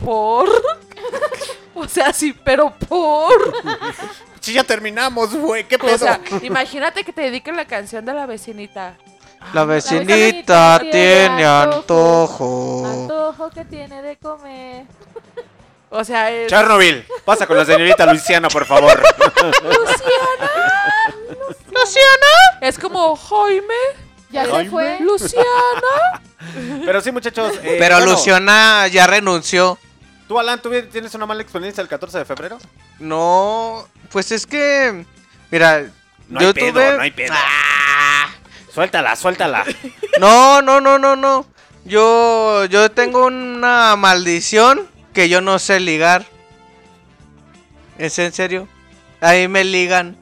¿Por? o sea, sí, pero ¿por? Sí, ya terminamos, güey. ¿Qué pedo? O sea, imagínate que te dediquen la canción de la vecinita. La vecinita vecinita tiene tiene antojo. antojo. Que tiene de comer. O sea, es. Chernobyl, pasa con la señorita Luisiana, por favor. Es como Jaime, Ya se fue. Luciana. Pero sí, muchachos. eh, Pero bueno, Luciana ya renunció. ¿Tú, Alan, tú tienes una mala experiencia el 14 de febrero? No, pues es que, mira, No yo hay pedo, tuve... no hay pedo. Ah, Suéltala, suéltala. no, no, no, no, no. Yo, yo tengo una maldición que yo no sé ligar. ¿Es en serio? Ahí me ligan.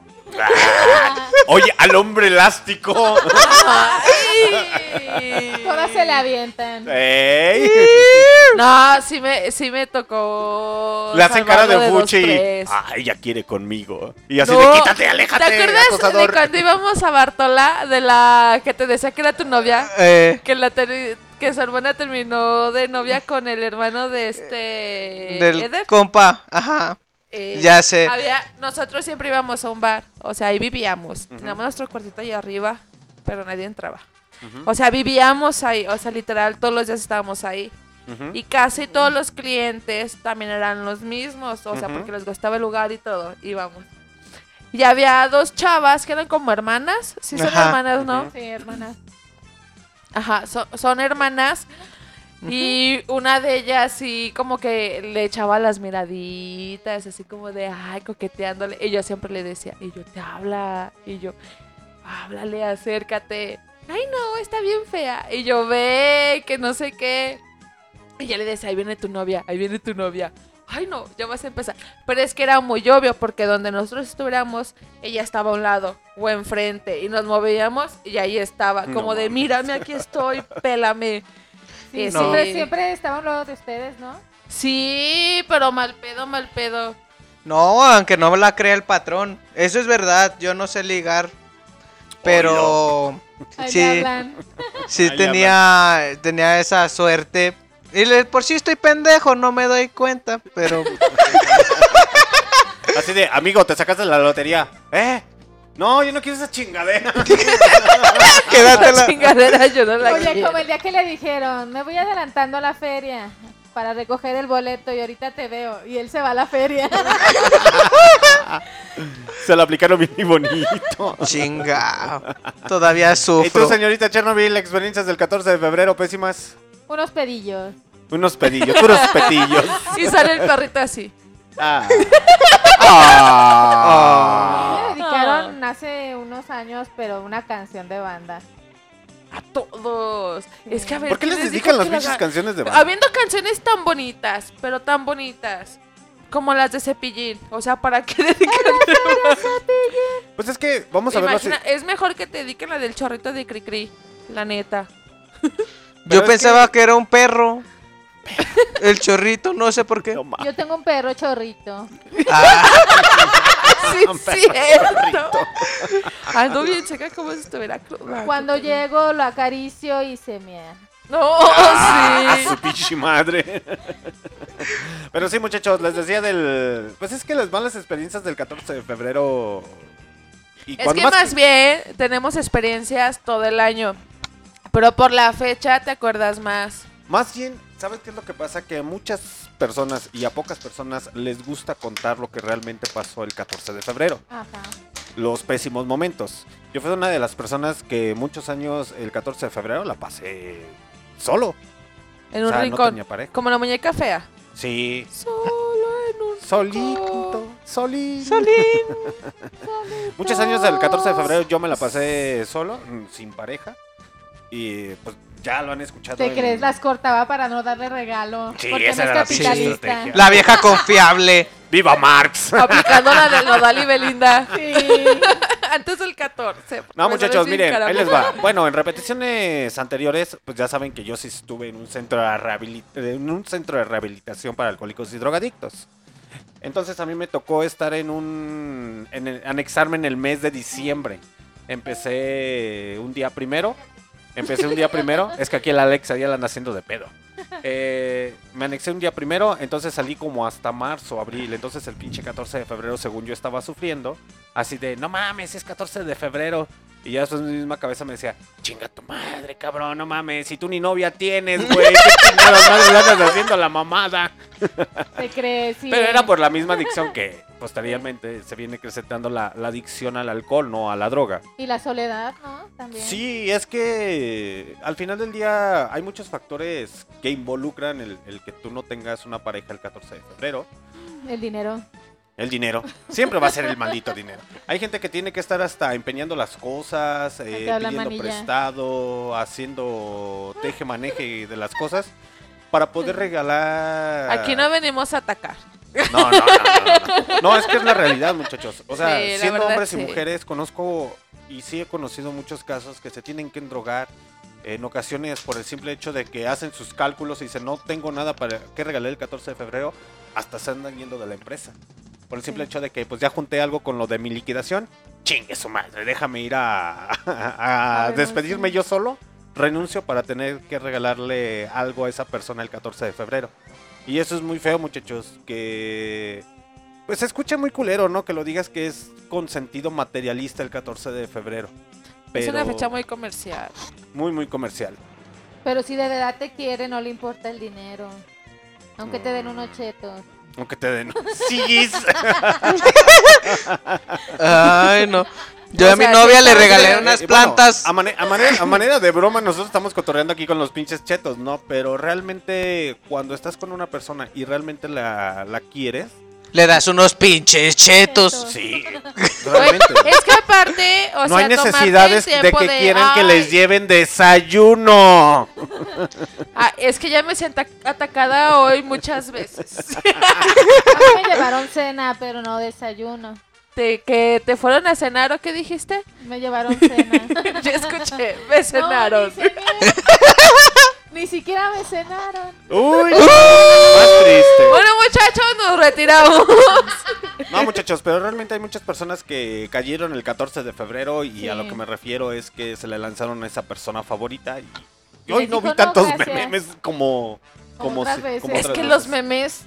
Oye, al hombre elástico. Todas se le avientan. Ey. No, sí me, sí me tocó. Le hacen cara de dos, buche y. Ay, ella quiere conmigo. Y así No, de quítate, aléjate. ¿Te acuerdas acosador". de cuando íbamos a Bartola de la que te decía que era tu novia? Eh, Que la ter- que su hermana terminó de novia con el hermano de este del Eder. compa, ajá. eh, Ya sé. Había, nosotros siempre íbamos a un bar, o sea, ahí vivíamos. Teníamos nuestro cuartito ahí arriba, pero nadie entraba. O sea, vivíamos ahí, o sea, literal, todos los días estábamos ahí. Y casi todos los clientes también eran los mismos, o sea, porque les gustaba el lugar y todo, íbamos. Y había dos chavas que eran como hermanas, sí son Ajá. hermanas, ¿no? Sí, hermana. Ajá, so- son hermanas. Y una de ellas sí como que le echaba las miraditas, así como de, ay, coqueteándole. Y yo siempre le decía, y yo, te habla. Y yo, háblale, acércate. Ay, no, está bien fea. Y yo, ve, que no sé qué. Y ya le decía, ahí viene tu novia, ahí viene tu novia. Ay, no, ya vas a empezar. Pero es que era muy obvio, porque donde nosotros estuviéramos, ella estaba a un lado o enfrente. Y nos movíamos y ahí estaba, No como de, mames. mírame, aquí estoy, pélame. Sí, Eh, siempre, siempre estaba a un lado de ustedes, ¿no? Sí, pero mal pedo, mal pedo. No, aunque no la crea el patrón. Eso es verdad, yo no sé ligar. Pero Sí. sí tenía, tenía esa suerte. Y le- por si estoy pendejo, no me doy cuenta. Pero Así de, amigo, te sacaste la lotería. ¿Eh? No, yo no quiero esa chingadera. La quédatela. chingadera yo no la Oye, quiero. como el día que le dijeron, me voy adelantando a la feria para recoger el boleto y ahorita te veo. Y él se va a la feria. Se lo aplicaron bien bonito. Chinga. Todavía ¿Y tú, sufro. señorita Chernobyl, experiencias del 14 de febrero pésimas? Unos pedillos. Unos pedillos, puros petillos. Y sale el perrito así. Ah. Ah. Me dedicaron hace unos años, pero una canción de banda. A todos. Es que a ver. ¿Por qué ¿quién les dedican las pinches canciones de banda? Habiendo canciones tan bonitas, pero tan bonitas. Como las de Cepillín. O sea, ¿para qué dedican? Pues es que, vamos a verlo así. Imagina, es mejor que te dediquen la del chorrito de Cricri. La neta. Yo pensaba que... era un perro. El chorrito, no sé por qué. Yo tengo un perro chorrito. Ah, Sí, es cierto. Ando bien como si estuviera cruda. Cuando llego lo acaricio y se me... No, A sí. su pinche madre. Pero sí, muchachos, les decía del. Pues es que las malas experiencias del 14 de febrero. Y Es que más bien tenemos experiencias todo el año. Pero por la fecha te acuerdas más. Más bien, ¿sabes qué es lo que pasa? Que a muchas personas y a pocas personas les gusta contar lo que realmente pasó el 14 de febrero. Ajá. Los pésimos momentos. Yo fui una de las personas que muchos años, el 14 de febrero, la pasé solo. En O un sea, no rincón. tenía. Como la muñeca fea. Sí, Solo en un solito, solito. Solín. Muchos años del 14 de febrero yo me la pasé solo, sin pareja. Y pues ya lo han escuchado. ¿Te en- crees? Las cortaba para no darle regalo. Sí, porque esa no era la es capitalista. la vieja confiable. ¡Viva Marx! Aplicando la del Nodal y Belinda. Sí. Antes del 14. No, muchachos, miren, cara. ahí les va. Bueno, en repeticiones anteriores, pues ya saben que yo sí estuve en un centro de, rehabilit- en un centro de rehabilitación para alcohólicos y drogadictos. Entonces a mí me tocó estar en un... En el- anexarme en el mes de diciembre. Empecé un día primero. Empecé un día primero. Es que aquí el Alex ya la anda haciendo de pedo. Eh, me anexé un día primero, entonces salí como hasta marzo, abril. Entonces el pinche 14 de febrero, según yo estaba sufriendo, así de, no mames, es 14 de febrero. Y ya después mi misma cabeza me decía, chinga tu madre, cabrón, no mames, si tú ni novia tienes, güey, qué chingadas madres le andas haciendo la mamada. ¿Te crees? Sí. Pero era por la misma adicción que posteriormente se viene acrecentando la, la adicción al alcohol, no a la droga. Y la soledad, ¿no? También. Sí, es que al final del día hay muchos factores que involucran el, el que tú no tengas una pareja el 14 de febrero. El dinero. El dinero. Siempre va a ser el maldito dinero. Hay gente que tiene que estar hasta empeñando las cosas, eh, pidiendo manilla. prestado, haciendo teje maneje de las cosas para poder regalar. Aquí no venimos a atacar. No, no, no, no, no. No, es que es la realidad, muchachos. O sea, Sí, siendo verdad, hombres y mujeres, conozco y sí he conocido muchos casos que se tienen que endrogar en ocasiones por el simple hecho de que hacen sus cálculos y dicen, no tengo nada para que regalar el 14 de febrero, hasta se andan yendo de la empresa. Por el simple hecho de que pues ya junté algo con lo de mi liquidación, chingue su madre, déjame ir a, a A despedirme yo solo, renuncio para tener que regalarle algo a esa persona el 14 de febrero. Y eso es muy feo, muchachos, que Pues se escucha muy culero, ¿no? Que lo digas que es con sentido materialista el 14 de febrero. Es una fecha muy comercial. muy, muy comercial. Pero si de verdad te quiere, no le importa el dinero. Aunque te den unos chetos. Aunque te den. ¡Sí! Ay, no. Yo O a mi novia le regalé de- unas bueno, plantas. a, mane- a manera, a manera de broma, nosotros estamos cotorreando aquí con los pinches chetos, ¿no? Pero realmente, cuando estás con una persona y realmente la, la quieres, Le das unos pinches chetos. Chetos. sí, realmente. es que aparte, o no sea, hay necesidades de que quieran que "Ay, les lleven desayuno. ah, es que ya me siento atacada hoy muchas veces. A mí me llevaron cena, pero no desayuno. ¿De que te fueron a cenar o qué dijiste? Me llevaron cena. Yo escuché, me cenaron. No, ni, siquiera me cenaron. Uy, más triste. Bueno, muchachos, nos retiramos. No, muchachos, pero realmente hay muchas personas que cayeron el 14 de febrero y Sí. a lo que me refiero es que se le lanzaron a esa persona favorita y, hoy no dijo, vi "No, tantos gracias". memes como Como otras si- veces. como Es que veces. los memes,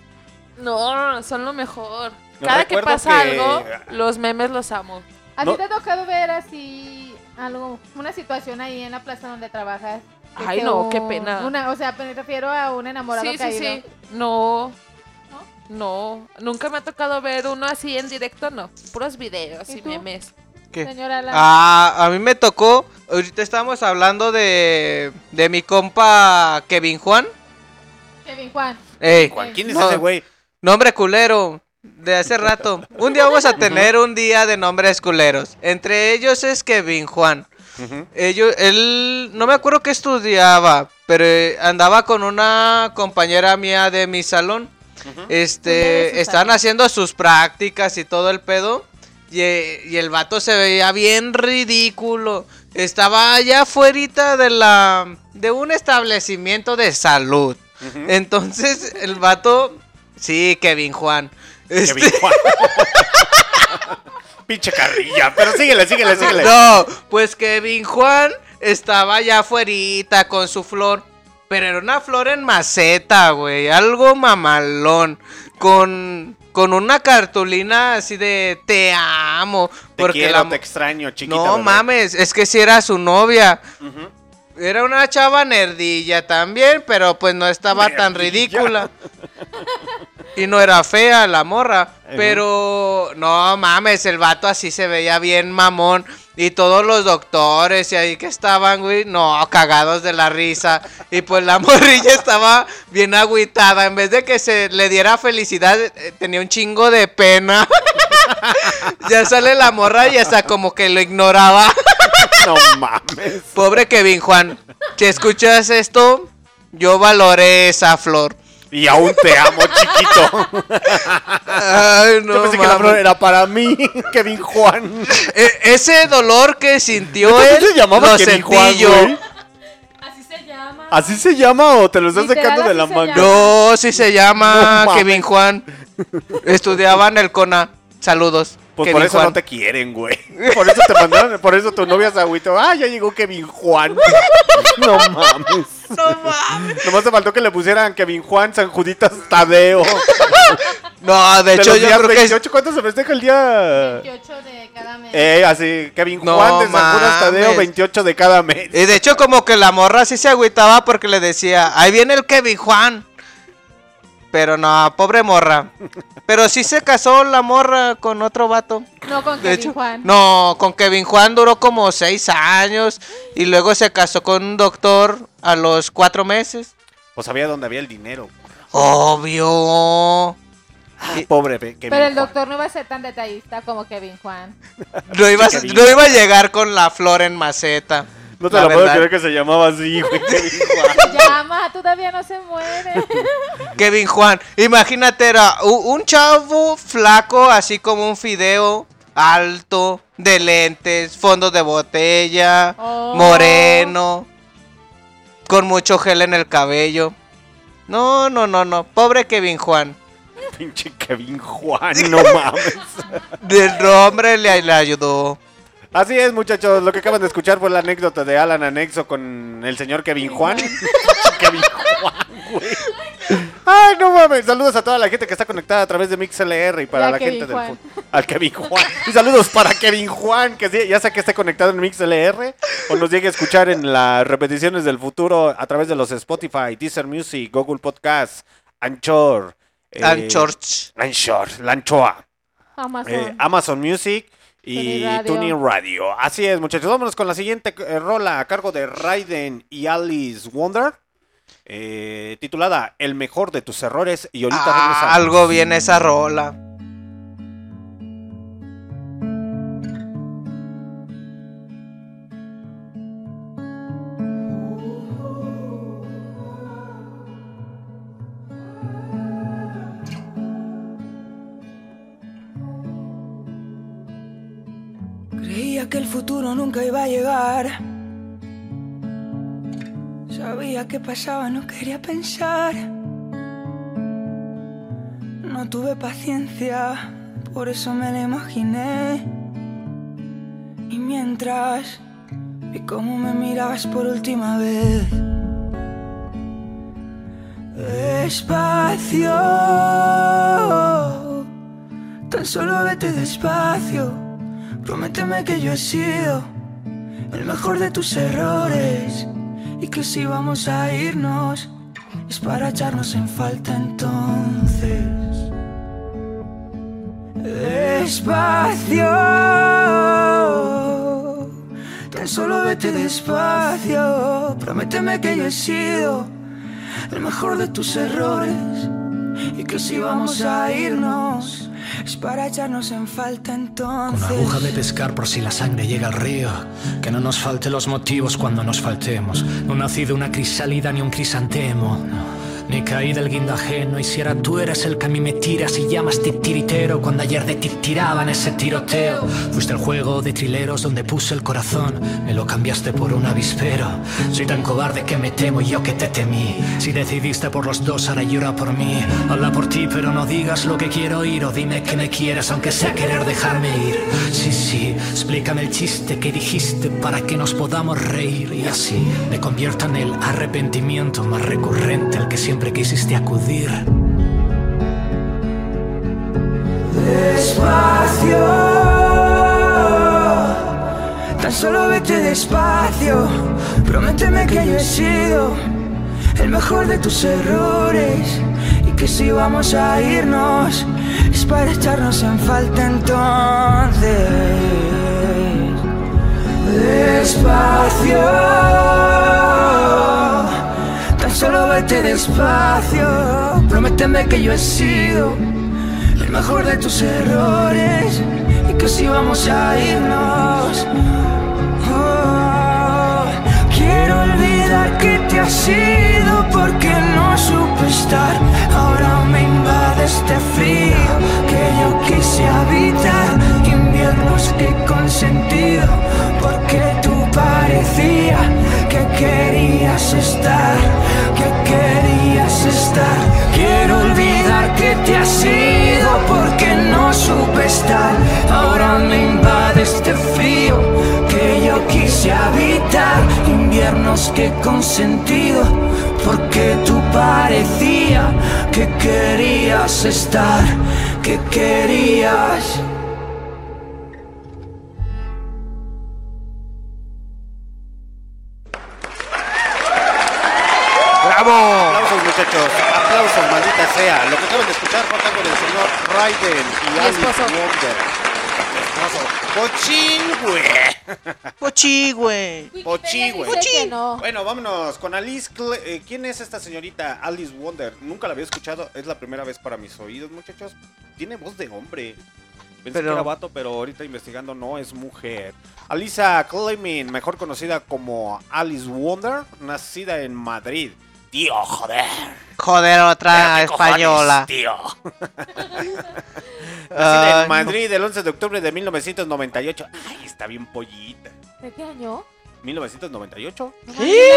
no, son lo mejor. No, Cada que pasa que- algo, los memes los amo. ¿A No. ti te ha tocado ver así algo, una situación ahí en la plaza donde trabajas? Ay, no, un- qué pena. Una, o sea, me refiero a un enamorado Sí, sí, caído. sí. No. No, nunca me ha tocado ver uno así en directo, no. Puros videos ¿Y memes. ¿Qué? Señora Lara. Ah, a mí me tocó. Ahorita estamos hablando de, de mi compa Kevin Juan. Kevin Juan. Ey, Juan, ¿quién es No. ese güey? nombre culero de hace rato. Un día vamos a tener un día de nombres culeros. Entre ellos es Kevin Juan. Ellos, él, no me acuerdo qué estudiaba, pero eh, andaba con una compañera mía de mi salón. Una Este, áreas. haciendo sus prácticas y todo el pedo. Y, y el vato se veía bien ridículo. Estaba allá afuera de la de un establecimiento de salud. Entonces el vato, sí, Kevin Juan. Este, Kevin Juan. Pinche carrilla, pero síguele, síguele, síguele. No, pues Kevin Juan estaba allá afuera con su flor. Pero era una flor en maceta, güey. Algo mamalón. Con, con una cartulina así de te amo. Te porque quiero, la te extraño, chiquita. No bebé. mames, es que si era su novia. Era una chava nerdilla también, pero pues no estaba tan ridícula. Y no era fea la morra. Pero no mames, el vato así se veía bien mamón. Y todos los doctores y ahí que estaban, güey, no, cagados de la risa. Y pues la morrilla estaba bien agüitada. En vez de que se le diera felicidad, eh, tenía un chingo de pena. ya sale la morra y hasta como que lo ignoraba. No mames. Pobre Kevin Juan, si escuchas esto, yo valoré esa flor. Y aún te amo, chiquito. Ay, no, Yo pensé que la era para mí, Kevin Juan. E- ese dolor que sintió ¿Cómo él, se llamaba lo Kevin sentí Juan, güey? Así se llama. ¿Así se llama o te lo estás sacando de la manga? No, sí se llama No. Kevin Juan. Estudiaba en el CONA. Saludos. Pues Kevin por eso Juan. no te quieren, güey. Por eso te mandaron, por eso tu novia se agüitó. Ah, ya llegó Kevin Juan. No mames. No mames. Nomás te faltó que le pusieran Kevin Juan, San Juditas Tadeo. No, de De hecho los yo días creo que es... 28, ¿cuánto se festeja el día? 28 de cada mes. Eh, así, Kevin No Juan de San Judas Tadeo, mames. 28 de cada mes. Y de hecho como que la morra sí se agüitaba porque le decía, ahí viene el Kevin Juan. Pero no, pobre morra. Pero sí se casó la morra con otro vato. no con De Kevin hecho, Juan. no, con Kevin Juan duró como seis años y luego se casó con un doctor a los cuatro meses. Pues sabía dónde había el dinero. Obvio. Ah, pobre Kevin Pero el Juan. doctor no iba a ser tan detallista como Kevin Juan. No iba, a- no iba a llegar con la flor en maceta. No te la la, puedo creer que se llamaba así, güey. Kevin Juan. Llama, todavía no se muere. Kevin Juan, imagínate, era un chavo flaco, así como un fideo, alto, de lentes, fondo de botella, Oh. moreno, con mucho gel en el cabello. No, no, no, no, pobre Kevin Juan. Pinche Kevin Juan, no mames. Del nombre le, le ayudó. Así es, muchachos. Lo que acaban de escuchar fue la anécdota de Alan Anexo con el señor Kevin Juan. Kevin Juan, güey. Ay, no mames. Saludos a toda la gente que está conectada a través de MixLR y para Y a la Kevin gente del Juan. Al Kevin Juan. Y saludos para Kevin Juan, que sí, ya sea que esté conectado en MixLR o nos llegue a escuchar en las repeticiones del futuro a través de los Spotify, Deezer Music, Google Podcast, Anchor. eh, Anchorch. Anchor, la Anchoa. Amazon. eh, Amazon Music y Tuning Radio. Tuning Radio. Así es, muchachos. Vámonos con la siguiente eh, rola a cargo de Raiden y Alice Wonder. eh, titulada El mejor de tus errores. Y ahorita Ah, regresamos. algo bien esa rola. Creía que el futuro nunca iba a llegar. Sabía que pasaba, no quería pensar. No tuve paciencia, por eso me la imaginé. Y mientras vi cómo me mirabas por última vez. Despacio, tan solo vete despacio. Prométeme que yo he sido el mejor de tus errores y que si vamos a irnos es para echarnos en falta entonces. Despacio, tan solo vete despacio. Prométeme que yo he sido el mejor de tus errores y que si vamos a irnos es para echarnos en falta entonces. Una aguja de pescar por si la sangre llega al río. Que no nos falte los motivos cuando nos faltemos. No nací de una crisálida ni un crisantemo. no. Ni caí del. Y si ahora tú eres el que a mí me tiras y llamas titiritero. Cuando ayer de ti tiraban ese tiroteo. Fuiste el juego de trileros donde puse el corazón. Me lo cambiaste por un avispero. Soy tan cobarde que me temo yo que te temí. Si decidiste por los dos, ahora llora por mí. Habla por ti, pero no digas lo que quiero oír. O dime que me quieres, aunque sea querer dejarme ir. Sí, sí, explícame el chiste que dijiste para que nos podamos reír. Y así me convierta en el arrepentimiento más recurrente al que siempre quisiste acudir. Despacio, tan solo vete despacio. Prométeme que yo he sido el mejor de tus errores y que si vamos a irnos es para echarnos en falta entonces. Despacio, solo vete despacio. Prométeme que yo he sido el mejor de tus errores y que si vamos a irnos. Oh, quiero olvidar que te has ido porque no supe estar. Ahora me invade este frío que yo quise habitar. Inviernos que consentido porque tú parecía que querías estar, que querías estar. Quiero olvidar que te has ido porque no supe estar. Ahora me invade este frío que yo quise habitar. Inviernos que consentido porque tú parecía que querías estar, que querías. Muchachos. Aplausos, maldita sea. Lo que acaban de escuchar fue cargo del señor Raiden y Alice. Wonder. Esposo. Pochín, güey. Pochi, güey. Pochi, güey. Dice que no. Bueno, vámonos con Alice. Cle- eh, ¿Quién es esta señorita Alice Wonder? Nunca la había escuchado. Es la primera vez para mis oídos, muchachos. Tiene voz de hombre. Pensé Pero- que era vato, pero ahorita investigando no es mujer. Alisa Clemin, mejor conocida como Alice Wonder, nacida en Madrid. Tío, joder. Joder, otra qué cojones, española. tío. Nacida Ay, en Madrid el 11 de octubre de 1998. Ay, está bien pollita. ¿De qué año? ¿1998? ¿Qué?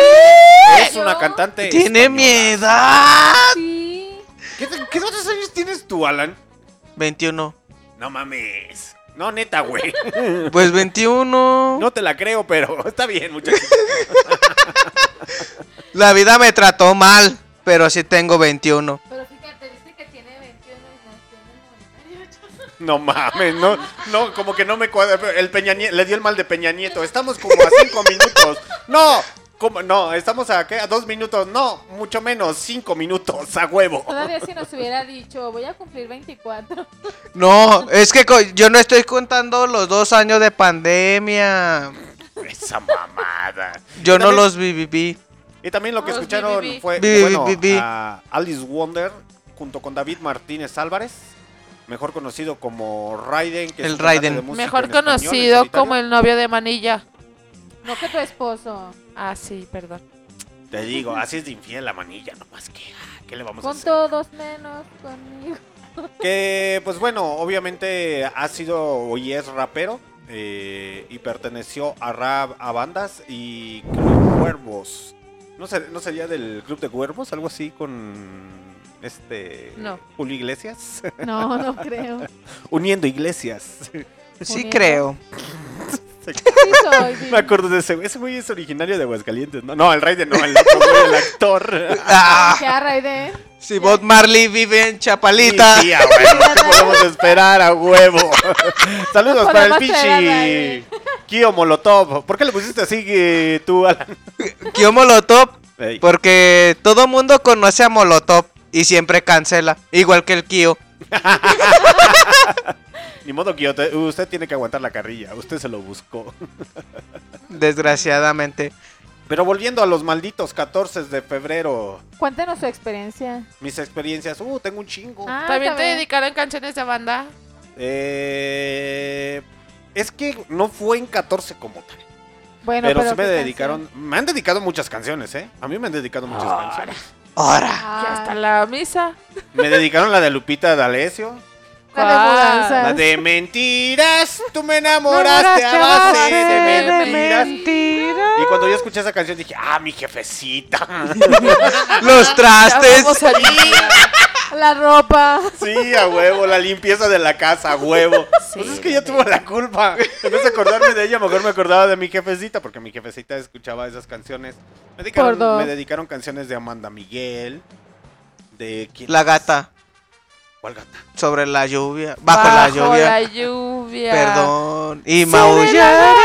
Es una cantante. Tiene española. mi edad. Sí. ¿Qué, qué otros años tienes tú, Alan? 21. No mames. No, neta, güey. Pues 21. No te la creo, pero está bien, muchachos. La vida me trató mal, pero sí tengo 21. Pero fíjate, dice que tiene 21 y nació 98. No mames, no, no, como que no me cuadra. El Peña le dio el mal de Peña Nieto. Estamos como a 5 minutos. No, como, no, estamos a, ¿qué? a dos minutos, no, mucho menos, cinco minutos, a huevo. Todavía si nos hubiera dicho, voy a cumplir 24. No, es que yo no estoy contando los dos años de pandemia. Esa mamada. Yo, no los viví. Y también lo que Los escucharon BBB. fue BBB. bueno, a Alice Wonder junto con David Martínez Álvarez, mejor conocido como Raiden, que es El cantante Raiden. de música Mejor en español, en conocido como el novio de Manilla. No que tu esposo. Ah, sí, perdón. Te digo, así es de infiel la manilla, nomás que, ah, ¿qué le vamos a Con hacer? todos menos conmigo. Que, pues bueno, obviamente ha sido y es rapero eh, y perteneció a rap, a bandas y Cuervos. ¿No, ser- ¿No sería del Club de Cuervos? Algo así con este No. Julio Iglesias. No, no creo. Uniendo iglesias. Sí Uniendo. creo. Sí soy. Me acuerdo de ese güey. Ese güey es originario de Aguascalientes. No, no el rey de no, el otro güey, el actor. Ah, ¿Qué a Raiden? si Bob Marley vive en Chapalita. Sí, a huevo. ¿Qué podemos esperar a huevo? Saludos para el a Raiden. Kio Molotov. ¿Por qué le pusiste así eh, tú, Alan? Kio Molotov. Ey. Porque todo mundo conoce a Molotov y siempre cancela. Igual que el Kio. Ni modo, Kio. te- Usted tiene que aguantar la carrilla. Usted se lo buscó. Desgraciadamente. Pero volviendo a los malditos 14 de febrero. Cuéntenos su experiencia. Mis experiencias. Uh, tengo un chingo. Ah, ¿También te dedicaron canciones de banda? Eh, es que no fue en 14 como tal. Bueno, pero, pero, sí me ¿qué dedicaron. Me han dedicado muchas canciones, ¿eh? A mí me han dedicado muchas canciones. Ahora. canción? Y Ah, hasta la misa. Me dedicaron la de Lupita D'Alessio. La de. La de mentiras, tú me enamoraste a base de mentiras. Y cuando yo escuché esa canción dije, ah, mi jefecita. Los Ya trastes. vamos a limpiar. La ropa. Sí, a huevo, la limpieza de la casa, a huevo. Pues es que yo tuve la culpa. En vez de acordarme de ella, mejor me acordaba de mi jefecita, porque mi jefecita escuchaba esas canciones. Me dedicaron, me dedicaron canciones de Amanda Miguel. De quién La gata. ¿Cuál gata? Sobre la lluvia. Bajo, la lluvia. la lluvia. Perdón. Y maullar.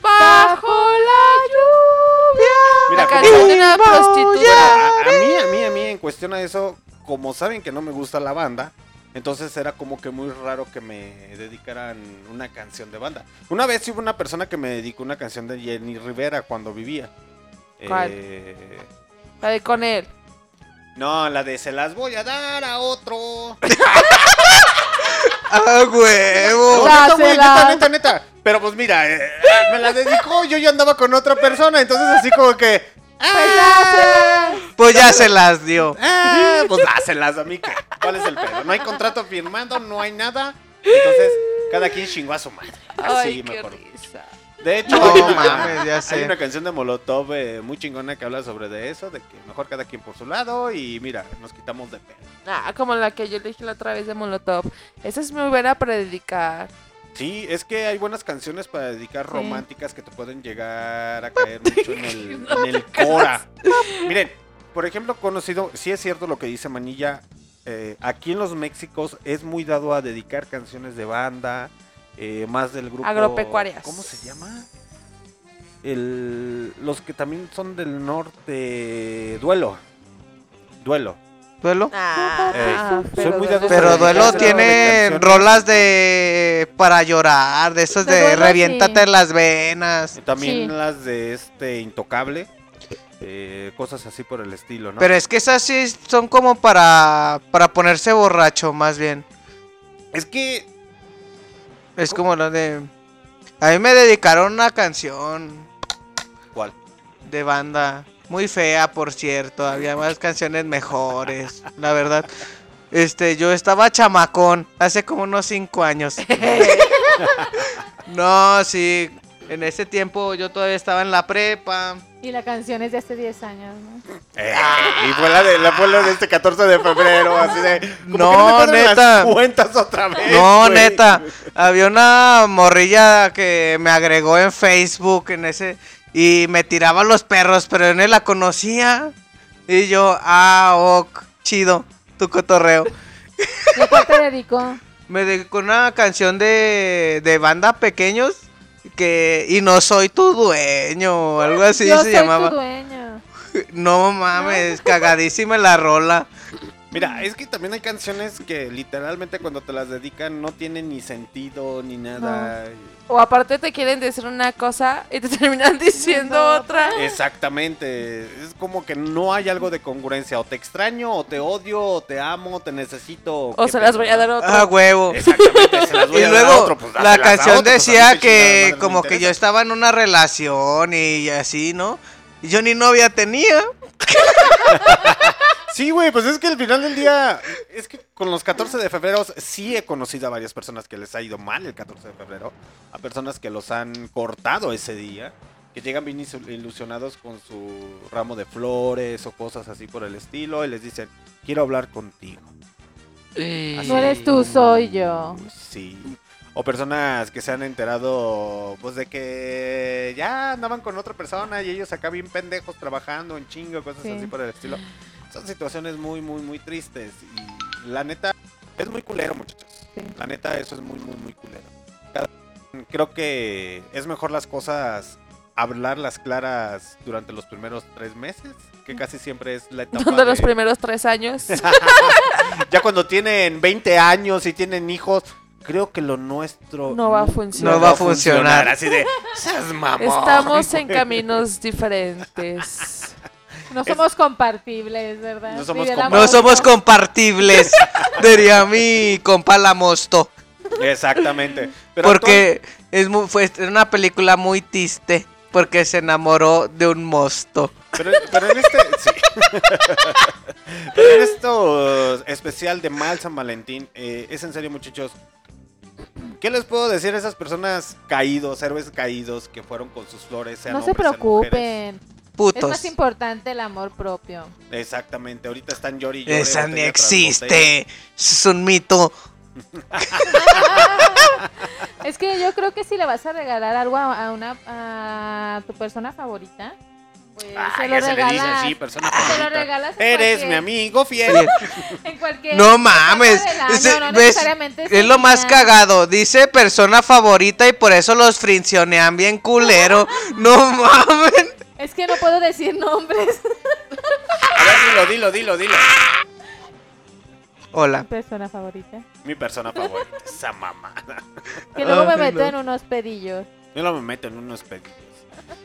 Bajo la lluvia. Mira, la canción de una prostituta. A, a mí, a mí, a mí, en cuestión a eso, como saben que no me gusta la banda, entonces era como que muy raro que me dedicaran una canción de banda. Una vez hubo una persona que me dedicó una canción de Jenny Rivera cuando vivía. ¿Cuál? Eh, La de con él. No, la de se las voy a dar a otro. ¡Ah, huevo! No, neta, güey, neta, neta, neta. Pero pues mira, eh, me la dedicó, yo ya andaba con otra persona, entonces así como que... Pues dásela. Pues ya se las dio. Ah, pues dáselas a mí. ¿qué? ¿Cuál es el pedo? No hay contrato firmado, no hay nada. Entonces, cada quien chingó a su madre. Ay, Así qué mejor. De hecho, No hay una- mames, ya hay sé. una canción de Molotov eh, muy chingona que habla sobre de eso, de que mejor cada quien por su lado y mira, nos quitamos de pedo. Ah, como la que yo le dije la otra vez de Molotov. Esa es muy buena para dedicar. Sí, es que hay buenas canciones para dedicar Sí. románticas que te pueden llegar a caer mucho en el, en el cora. Miren, por ejemplo, conocido, sí es cierto lo que dice Manilla, eh, aquí en los Méxicos es muy dado a dedicar canciones de banda, eh, más del grupo... Agropecuarias. ¿Cómo se llama? El, los que también son del norte, Duelo. Duelo. ¿Duelo? Ah, Eh, soy pero muy duele. dado Pero Duelo de tiene rolas de... Para llorar, de esos De de, Duelo, reviéntate sí. las venas. También Sí. las de este Intocable. eh, cosas así por el estilo, ¿no? Pero es que esas sí son como para, para ponerse borracho, más bien. es que Es como la de... A mí me dedicaron una canción ¿Cuál? de banda. Muy fea, por cierto. Había más canciones mejores, la verdad. Este, yo estaba chamacón hace como unos cinco años. no, sí. En ese tiempo yo todavía estaba en la prepa. Y la canción es de hace 10 años, ¿no? Eh, y fue la de la fue la de este 14 de febrero, así de No, que las neta. cuentas otra vez. No, neta. Había una morrilla que me agregó en Facebook en ese y me tiraba los perros, pero yo no la conocía. Y yo, ah, ok, chido, tu cotorreo. ¿Y cuál te dedicó? me dediqué con una canción de, de banda pequeños que y no soy tu dueño o algo así Yo se soy llamaba. tu dueño. No mames, cagadísima la rola. Mira, es que también hay canciones que literalmente cuando te las dedican no tienen ni sentido ni nada. O aparte te quieren decir una cosa y te terminan diciendo otra. Exactamente. Es como que no hay algo de congruencia. O te extraño, o te odio, o te amo, te necesito. O ¿qué se las voy a dar a otro. Ah, huevo. Exactamente, se las voy Y a dar a luego otro, pues, la canción otro, pues, decía que como que yo estaba en una relación y así, ¿no? Y yo ni novia tenía. Sí, güey, pues es que al final del día, es que con los 14 de febrero sí he conocido a varias personas que les ha ido mal el 14 de febrero, a personas que los han cortado ese día, que llegan bien ilusionados con su ramo de flores o cosas así por el estilo y les dicen, quiero hablar contigo. Así, No eres tú, soy yo. Sí. O personas que se han enterado, pues, de que ya andaban con otra persona y ellos acá bien pendejos trabajando en chingo, cosas Sí. así por el estilo. Son situaciones muy, muy, muy tristes. Y la neta, es muy culero, muchachos. La neta, eso es muy, muy, muy culero. Creo que es mejor las cosas, hablarlas claras durante los primeros tres meses, que casi siempre es la etapa Donde los de- primeros tres años. ya cuando tienen 20 años y tienen hijos, creo que lo nuestro No va a funcionar. No va a funcionar. Así de, seas mamón. Estamos en caminos diferentes. No somos compartibles, ¿verdad? No somos la No somos compartibles, diría mi compa la Mosto. Exactamente. Pero Porque es muy, fue una película muy triste. Porque se enamoró de un mosto. Pero, pero en este. sí. pero en esto especial de Mal San Valentín, eh, es en serio, muchachos. ¿Qué les puedo decir a esas personas caídos, héroes caídos que fueron con sus flores? Sean No se sean preocupen. Es Putos. más importante el amor propio. Exactamente, ahorita están llori y llore, Esa ni existe. Es un mito. Es que yo creo que si le vas a regalar algo a, a una a tu persona favorita, pues Ah, se lo ya se le dice regalas. así, persona se lo favorita. regalas en Eres cualquier- mi amigo fiel. en cualquier No mames. año, no ¿ves? Es lo más cagado. Dice persona favorita y por eso los frincionean bien culero. No mames. Es que no puedo decir nombres. A ver, dilo, dilo, dilo, dilo. Hola. persona favorita. Mi persona favorita, esa mamada. Que luego me meto en unos pedillos. Yo no me meto en unos pedidos.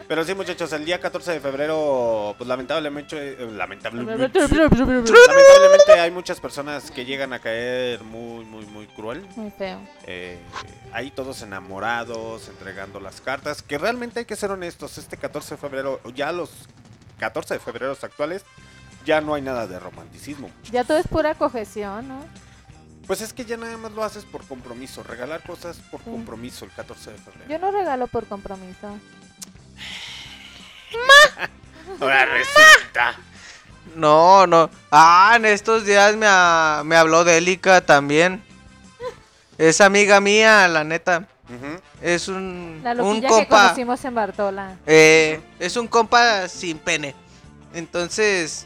Pero sí, muchachos, el día 14 de febrero, pues lamentablemente, eh, lamentablemente, lamentablemente hay muchas personas que llegan a caer muy, muy, muy cruel. Muy feo. Eh, ahí todos enamorados, entregando las cartas. Que realmente hay que ser honestos, este 14 de febrero, ya los 14 de febrero actuales, ya no hay nada de romanticismo. Ya todo es pura cojeción, ¿no? Pues es que ya nada más lo haces por compromiso, regalar cosas por compromiso el 14 de febrero. Yo no regalo por compromiso. Ahora resulta. No, no. Ah, en estos días me, ha- me habló Délica también. Es amiga mía, la neta. Es un, La un loquilla que compa. conocimos en Bartola. eh, es un compa sin pene. Entonces,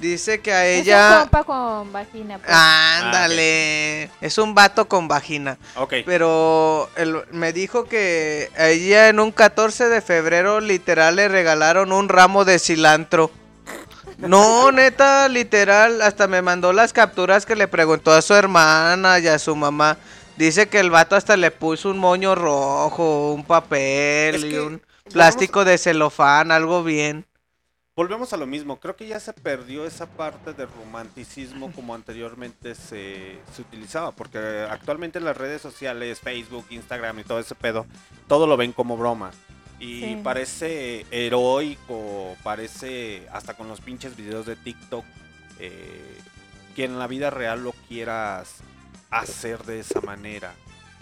dice que a Es un ella. compa con vagina. pues. Ándale. Es un vato con vagina. Ok. Pero él me dijo que a ella en un 14 de febrero literal le regalaron un ramo de cilantro. No, neta, literal, hasta me mandó las capturas que le preguntó a su hermana y a su mamá. Dice que el vato hasta le puso un moño rojo, un papel Es y un plástico de celofán, algo bien. Volvemos a lo mismo, creo que ya se perdió esa parte de romanticismo como anteriormente se, se utilizaba, porque actualmente en las redes sociales, Facebook, Instagram y todo ese pedo, todo lo ven como broma. Y Sí. parece heroico, parece hasta con los pinches videos de TikTok, eh, que en la vida real lo quieras hacer de esa manera.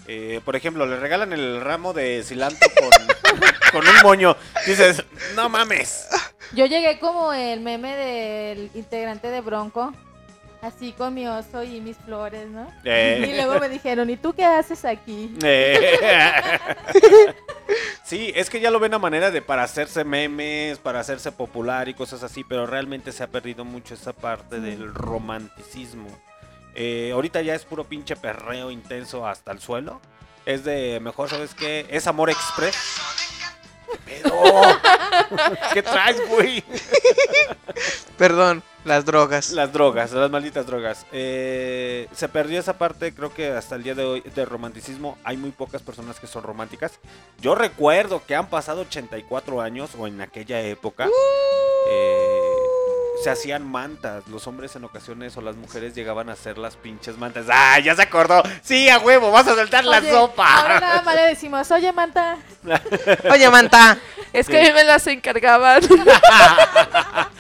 Eh, por ejemplo, le regalan el ramo de cilantro con, con un moño. Dices, no mames. Yo llegué como el meme del integrante de Bronco. Así con mi oso y mis flores, ¿no? Eh. Y luego me dijeron, ¿y tú qué haces aquí? Eh. sí, es que ya lo ven a manera de para hacerse memes, para hacerse popular y cosas así, pero realmente se ha perdido mucho esa parte del romanticismo. Eh, ahorita ya es puro pinche perreo intenso hasta el suelo. Es de mejor, ¿sabes qué? Es Amor Express. ¿Qué pedo? ¿Qué traes, güey? Perdón, las drogas. Las drogas, las malditas drogas. Eh, se perdió esa parte, creo que hasta el día de hoy, de romanticismo. Hay muy pocas personas que son románticas. Yo recuerdo que han pasado 84 años, o en aquella época, eh, se hacían mantas. Los hombres en ocasiones o las mujeres llegaban a hacer las pinches mantas. ¡Ah, ya se acordó! ¡Sí, a huevo! ¡Vas a soltar la sopa! Ahora nada más le decimos, oye, Manta. Oye, Manta. Es que a mí me las encargaban.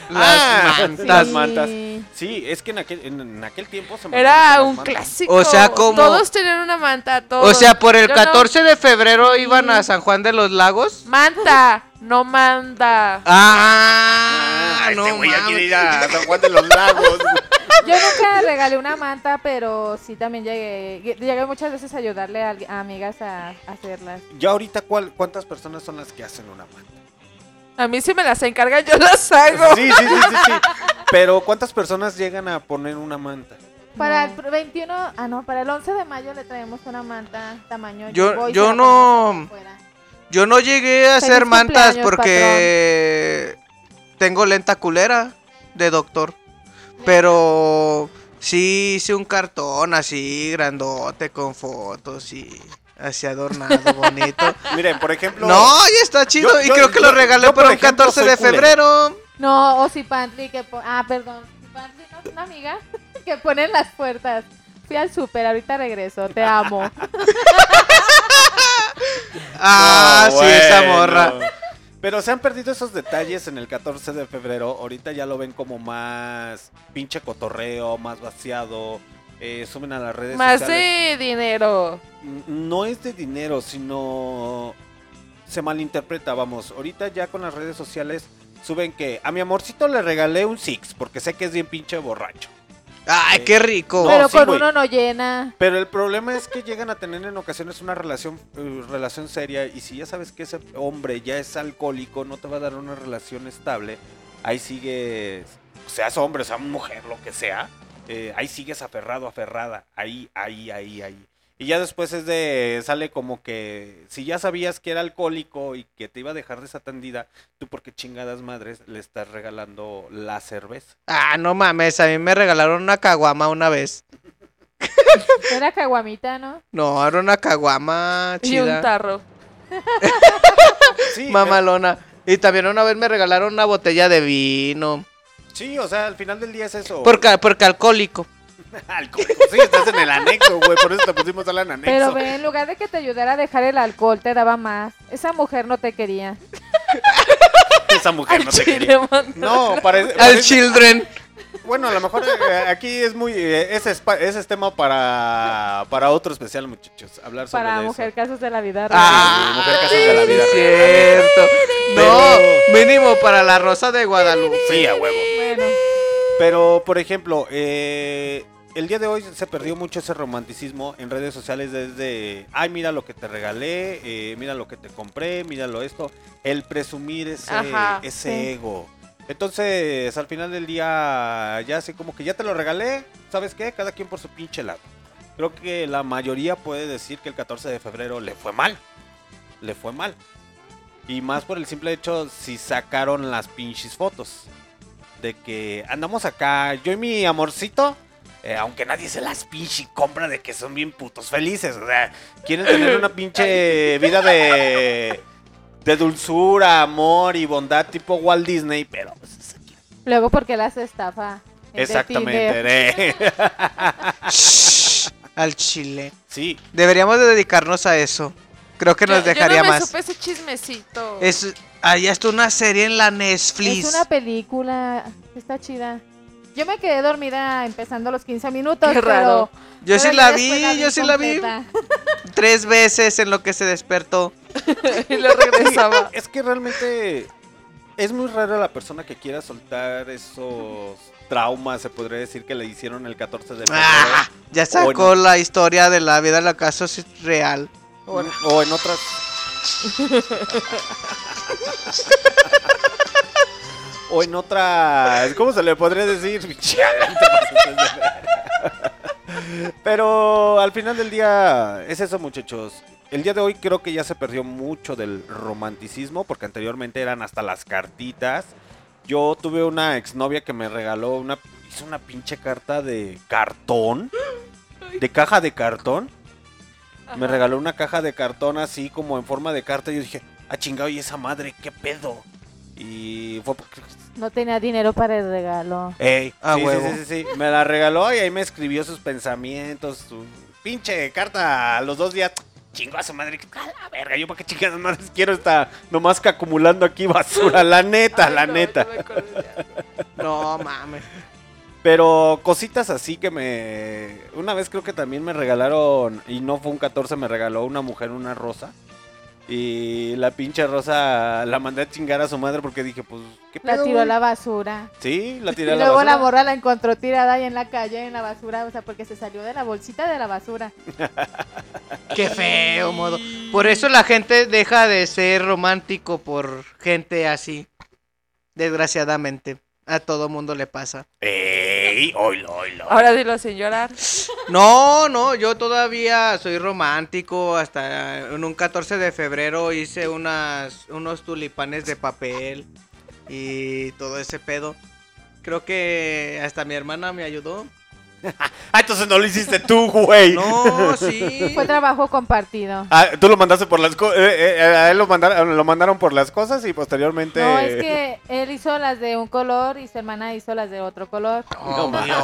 Las Ah, mantas. Las Sí. mantas. Sí, es que en aquel, en, en aquel tiempo se Era un mantas. clásico. O sea, como- Todos tenían una manta, todos. O sea, por el Yo no- 14 de febrero iban a San Juan de los Lagos. Manta, no manda. Ah, Ah, no este güey quiere ir a San Juan de los Lagos. Yo nunca regalé una manta, pero sí también llegué, llegué muchas veces a ayudarle a, a amigas a, a hacerlas. Ya ahorita, ¿cuál, ¿cuántas personas son las que hacen una manta? A mí si me las encargan, yo las hago. Sí, sí, sí, sí, sí. Pero ¿cuántas personas llegan a poner una manta? Para No. el 21, ah no, para el 11 de mayo le traemos una manta tamaño. Yo- yo la no- afuera. Yo no llegué a Feliz hacer mantas porque tengo lenta culera de doctor. Pero sí hice un cartón así grandote con fotos y así adornado, bonito. Miren, por ejemplo. No, ya está chido Yo- y yo- creo que yo- lo regalé por un ejemplo, 14 soy de culero. febrero. No, o si Pantry que po- ah, perdón, Pantry no es una amiga que pone en las puertas. Fui al súper, ahorita regreso, te amo. Ah, No, sí, esa morra. Pero se han perdido esos detalles en el 14 de febrero. Ahorita ya lo ven como más pinche cotorreo, más vaciado. Eh, suben a las redes Más sociales. de dinero. No es de dinero, sino se malinterpreta, vamos. Ahorita ya con las redes sociales suben que a mi amorcito le regalé un Six porque sé que es bien pinche borracho. Ay, qué rico. No, Pero sí, con uno no llena. Pero el problema es que llegan a tener en ocasiones una relación, eh, relación seria y si ya sabes que ese hombre ya es alcohólico, no te va a dar una relación estable, ahí sigues, seas hombre, seas mujer, lo que sea, eh, ahí sigues aferrado, aferrada, ahí, ahí, ahí, ahí. Y ya después es de, sale como que, si ya sabías que era alcohólico y que te iba a dejar desatendida, tú porque chingadas madres le estás regalando la cerveza. Ah, no mames, a mí me regalaron una caguama una vez. Era caguamita, ¿no? No, era una caguama Y un chida. tarro. Sí, eh, Mamalona. Y también una vez me regalaron una botella de vino. sí, o sea, al final del día es eso. Porque, porque alcohólico. Alcohólico. Sí, estás en el anexo, güey. Por eso te pusimos al anexo. Pero ve, en lugar de que te ayudara a dejar el alcohol, te daba más. Esa mujer no te quería. Esa mujer no te quería. No, parece. Al parece- children. Bueno, a lo mejor eh, aquí es muy. eh, ese, es, ese es tema para, para otro especial, muchachos. Hablar sobre Para eso. mujer casos de la vida real. Ah, mujer casos de la vida cierto. No, mínimo para la Rosa de Guadalupe. Sí, a huevo. Bueno, Pero, por ejemplo, eh, el día de hoy se perdió mucho ese romanticismo en redes sociales desde, ay, mira lo que te regalé, eh, mira lo que te compré, míralo esto, el presumir ese, Ajá, ese sí. ego. Entonces, al final del día, ya así como que ya te lo regalé, ¿sabes qué? Cada quien por su pinche lado. Creo que la mayoría puede decir que el 14 de febrero le fue mal. Le fue mal. Y más por el simple hecho si sacaron las pinches fotos. De que andamos acá, yo y mi amorcito, eh, aunque nadie se las pinche compra de que son bien putos felices. O sea, quieren tener una pinche vida de, de dulzura, amor y bondad tipo Walt Disney, pero pues luego porque las estafa. Exactamente. Eh. Al chile. Sí, Deberíamos de dedicarnos a eso. Creo que nos Yo- dejaría yo no me más. supe ese chismecito. Es, ahí está una serie en la Netflix. Es una película, está chida. Yo me quedé dormida empezando los 15 minutos, Qué raro. pero... Yo pero sí la vi, yo sí la vi. Tres veces en lo que se despertó. y lo regresaba. es que realmente es muy rara la persona que quiera soltar esos traumas, se podría decir, que le hicieron el 14 de febrero. Ah, ya sacó en- la historia de la vida de la casa es real. O en, o en otras. o en otras. ¿Cómo se le podría decir? Pero al final del día es eso, muchachos. El día de hoy creo que ya se perdió mucho del romanticismo porque anteriormente eran hasta las cartitas. Yo tuve una exnovia que me regaló una hizo una pinche carta de cartón, de caja de cartón. Me regaló una caja de cartón así como en forma de carta y yo dije, "Ah, chingado, y esa madre, qué pedo." Y fue porque No tenía dinero para el regalo. Ey, A sí, sí, huevo. Sí, sí, sí. Me la regaló y ahí me escribió sus pensamientos, su pinche carta a los dos días. Chingo a su madre, a la verga, yo para qué chingadas madres quiero estar nomás que acumulando aquí basura, la neta, la neta. No mames. Pero cositas así que me... Una vez creo que también me regalaron, y no fue un 14, me regaló una mujer una rosa. Y la pinche rosa la mandé a chingar a su madre porque dije, pues, ¿qué La pedo, tiró a la basura. Sí, la Y tiré a la luego la basura. morra la encontró tirada ahí en la calle, en la basura, o sea, porque se salió de la bolsita de la basura. Qué feo modo. Por eso la gente deja de ser romántico por gente así. Desgraciadamente. A todo mundo le pasa. Ey, oilo, oilo. Ahora dilo sin llorar. No, no, yo todavía soy romántico. Hasta en un 14 de febrero hice unas, unos tulipanes de papel y todo ese pedo. Creo que hasta mi hermana me ayudó. Ah, entonces no lo hiciste tú, güey. No, sí. Fue trabajo compartido. Ah, tú lo mandaste por las cosas. a él lo mandaron, lo mandaron por las cosas y posteriormente. No, es que él hizo las de un color y su hermana hizo las de otro color. Obvio.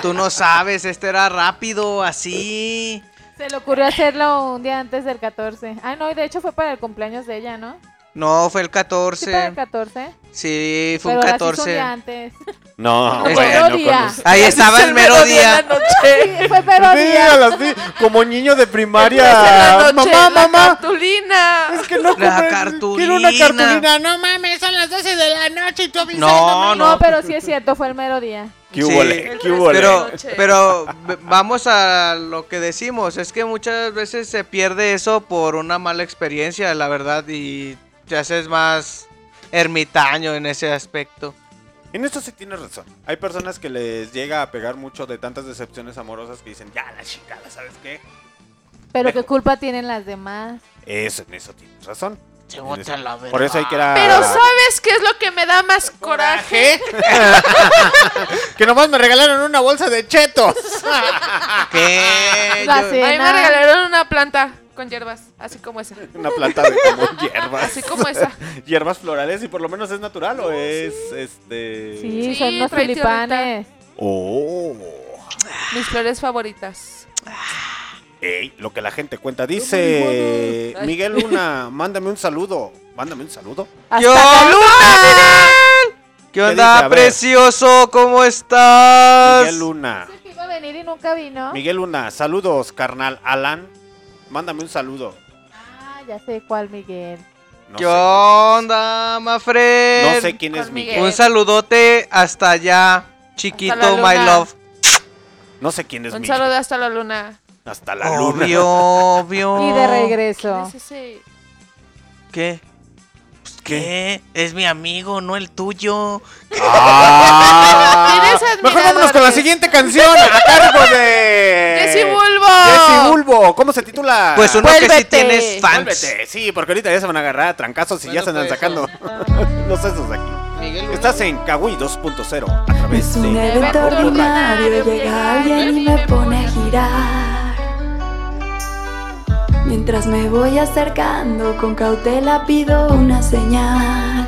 Tú no sabes, esto era rápido, así. Se le ocurrió hacerlo un día antes del 14. Ah, no, y de hecho fue para el cumpleaños de ella, ¿no? No, fue el Sí, para 14. el 14. Sí, fue Pero un las hizo un 14. día antes. No, Es- bueno, mero con día. los- Ahí estaba el mero día. Sí, fue pero Sí, día. a las di- como niño de primaria. noche, mamá, la mamá. cartulina. Es que no La compré- Quiero una cartulina. cartulina. No mames, son las 12 de la noche y tú No, No, no. pero sí es cierto, fue el mero día. ¿Qué Sí, hubo, le? ¿Qué hubo, le? Pero, pero vamos a lo que decimos, es que muchas veces se pierde eso por una mala experiencia, la verdad, y te haces más ermitaño en ese aspecto. En esto sí tienes razón. Hay personas que les llega a pegar mucho de tantas decepciones amorosas que dicen, ya la chingada, ¿sabes qué? Pero qué culpa tienen las demás. Eso, en eso tienes razón. Se la Por eso hay que ir a... Pero ¿sabes qué es lo que me da más coraje? que nomás me regalaron una bolsa de chetos. ¿Qué? Yo- A mí me regalaron una planta con hierbas, así como esa. una planta de como hierbas. Así como esa. hierbas florales y por lo menos es natural o es este... Sí, Sí, son unos trae tulipanes. Oh. Mis flores favoritas. Ey, lo que la gente cuenta. Dice Ay. Miguel Luna, mándame un saludo. Mándame un saludo. Hasta ¡Yo! ¿Qué dice? onda, A ver. precioso? ¿Cómo estás? Miguel Luna. Dice que iba a venir y nunca vino. Miguel Luna, saludos, carnal. Alan, mándame un saludo. Ah, ya sé cuál, Miguel. No ¿Qué sé. onda, Mafred? No sé quién es Miguel. Miguel. Un saludote hasta allá, chiquito, Hasta my love. No sé quién es Un Miguel. saludo hasta la luna. Hasta la luna. Obvio, obvio. Y de regreso. ¿Quién es ese? ¿Qué? ¿Qué? Es mi amigo, no el tuyo. Ah. Mejor vámonos con la siguiente canción a cargo de Jessy Bulbo. Jessy Bulbo. ¿Cómo se titula? Pues uno que sí tienes fans. Sí, porque ahorita ya se van a agarrar a trancazos y ya se andan pues, sacando los sesos de aquí. Miguel, Estás en Kawi 2.0 a través Es un de evento ordinario, llega alguien y me pone a girar. Mientras me voy acercando, con cautela pido una señal.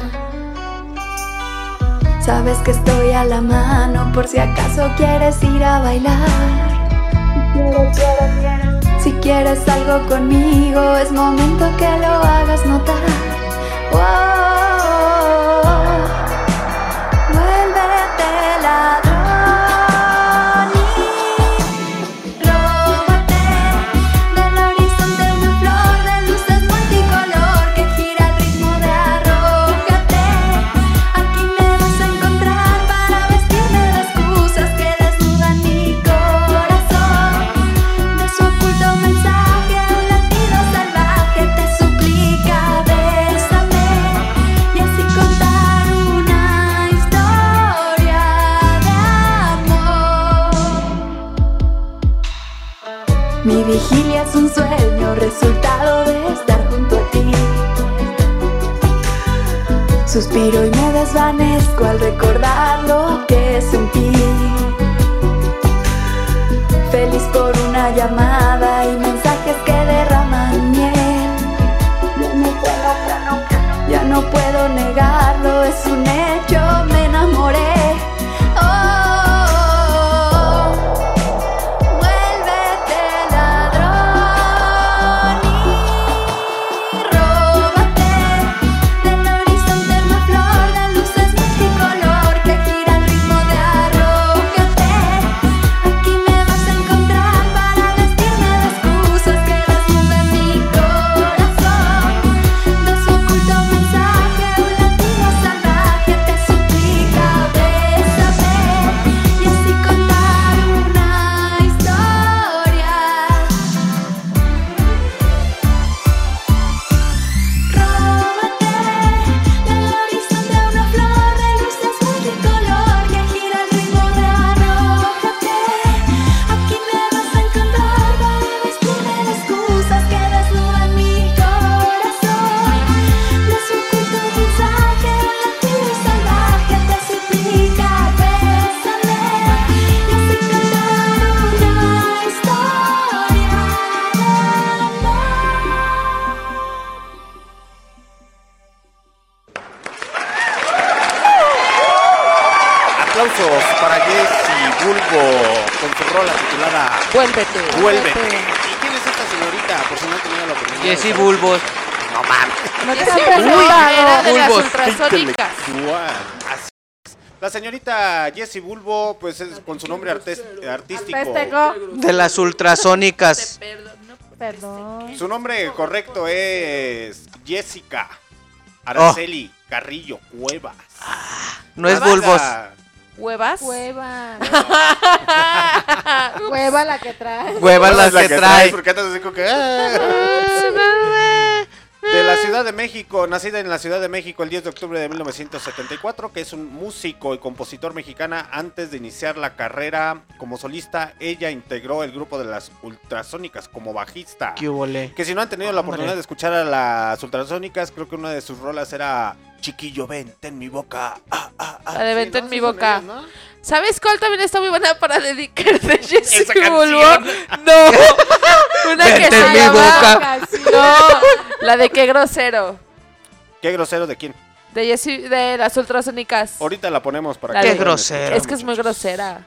Sabes que estoy a la mano por si acaso quieres ir a bailar. Si quieres algo conmigo, es momento que lo hagas notar. Con su nombre artístico. Festejo. De las ultrasónicas. Perdón. Su nombre correcto es Jessica Araceli Carrillo Cuevas. No es Bulbos. ¿Huevas? Hueva. Hueva la que trae. Huevas las la que traes, trae. porque andas así como que, ah. De la Ciudad de México, nacida en la Ciudad de México el 10 de octubre de 1974, que es un músico y compositor mexicana. Antes de iniciar la carrera como solista, ella integró el grupo de las Ultrasónicas como bajista. ¿Qué hubole? Que si no han tenido la oportunidad de escuchar a las Ultrasónicas, creo que una de sus rolas era Chiquillo, ven, ten mi boca. Ah, ah, ah. La de Sí, vente ¿no? en mi boca. ¿Sabes cuál también está muy buena para dedicar de Jessy Esa canción. Bulbo? No. Una que Vente se en mi llama... boca. No. La de qué grosero. Qué grosero de quién. De Jessy, de las ultrasónicas. Ahorita la ponemos para La que de- Qué grosero. Es que es muy grosera.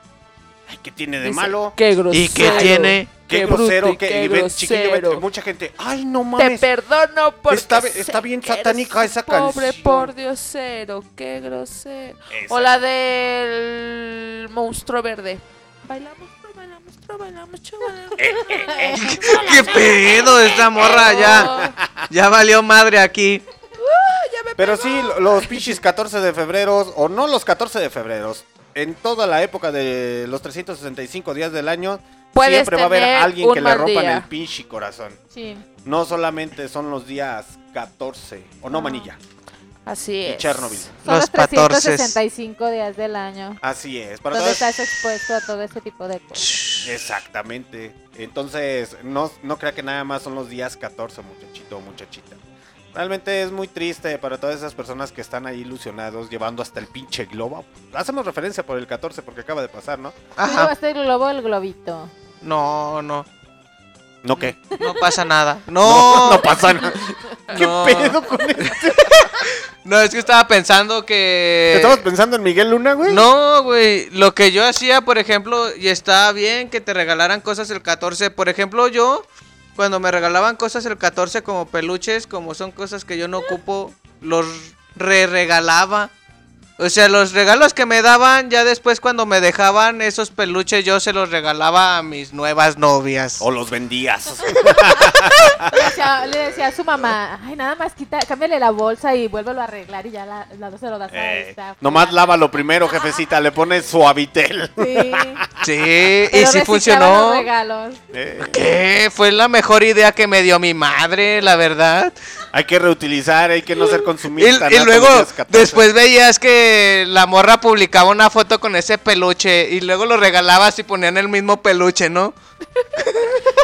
Ay, ¿qué tiene de Dice, malo? Qué grosero. ¿Y qué tiene? Qué, Qué grosero, y que qué y ven, chiquillo, grosero. mucha gente. Ay, no Te mames. perdono porque Está- sé está bien que eres satánica un esa Pobre canción. por diosero, qué grosero. Esa. O la del monstruo verde. Baila ¿Qué pedo esta morra ya? Ya valió madre aquí. Pero sí, lo- los pinches 14 de febrero, o no los 14 de febrero, en toda la época de los 365 días del año, Puedes siempre va a haber alguien que le rompan día. el pinche corazón. Sí. No solamente son los días 14, o no, manilla, Así y es. Chernobyl. Son Los los 14. 365 días del año. Así es. Para Donde estás expuesto a todo ese tipo de cosas. Exactamente. Entonces, no, no crea que nada más son los días 14, muchachito o muchachita. Realmente es muy triste para todas esas personas que están ahí ilusionados llevando hasta el pinche globo. Hacemos referencia por el 14 porque acaba de pasar, ¿no? ¿Cómo va a ser el globo o el globito? No, no. ¿No qué? No pasa nada. No, No, no pasa nada. ¿Qué No. pedo con esto? No, es que estaba pensando que. ¿Estabas pensando en Miguel Luna, güey? No, güey. Lo que yo hacía, por ejemplo, y está bien que te regalaran cosas el 14. Por ejemplo, yo, cuando me regalaban cosas el 14 como peluches, como son cosas que yo no ocupo, los re-regalaba. O sea, los regalos que me daban, ya después cuando me dejaban esos peluches, yo se los regalaba a mis nuevas novias. O los vendías. Le decía, le decía a su mamá, ay, nada más quita, cámbiale la bolsa y vuélvelo a arreglar y ya la, la se lo das a Eh, esta. nomás lávalo primero, jefecita. Le pones suavitel. Sí. Sí, y sí funcionó. los regalos. Eh, ¿Qué? Fue la mejor idea que me dio mi madre, la verdad. Hay que reutilizar, hay que no ser Y, consumista. y nato, luego, días 14. después veías que la morra publicaba una foto con ese peluche y luego lo regalabas y ponían el mismo peluche, ¿no?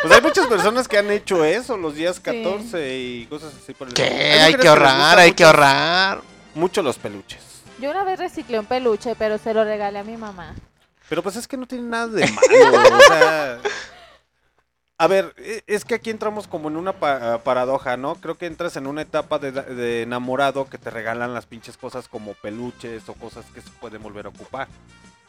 Pues hay muchas personas que han hecho eso los días 14 y cosas así por el ¿Qué? Hay que ahorrar, hay que ahorrar. Mucho los peluches. Yo una vez reciclé un peluche, pero se lo regalé a mi mamá. Pero pues es que no tiene nada de malo. o sea. A ver, e- es que aquí entramos como en una pa- paradoja, ¿no? Creo que entras en una etapa de, de enamorado que te regalan las pinches cosas como peluches o cosas que se pueden volver a ocupar.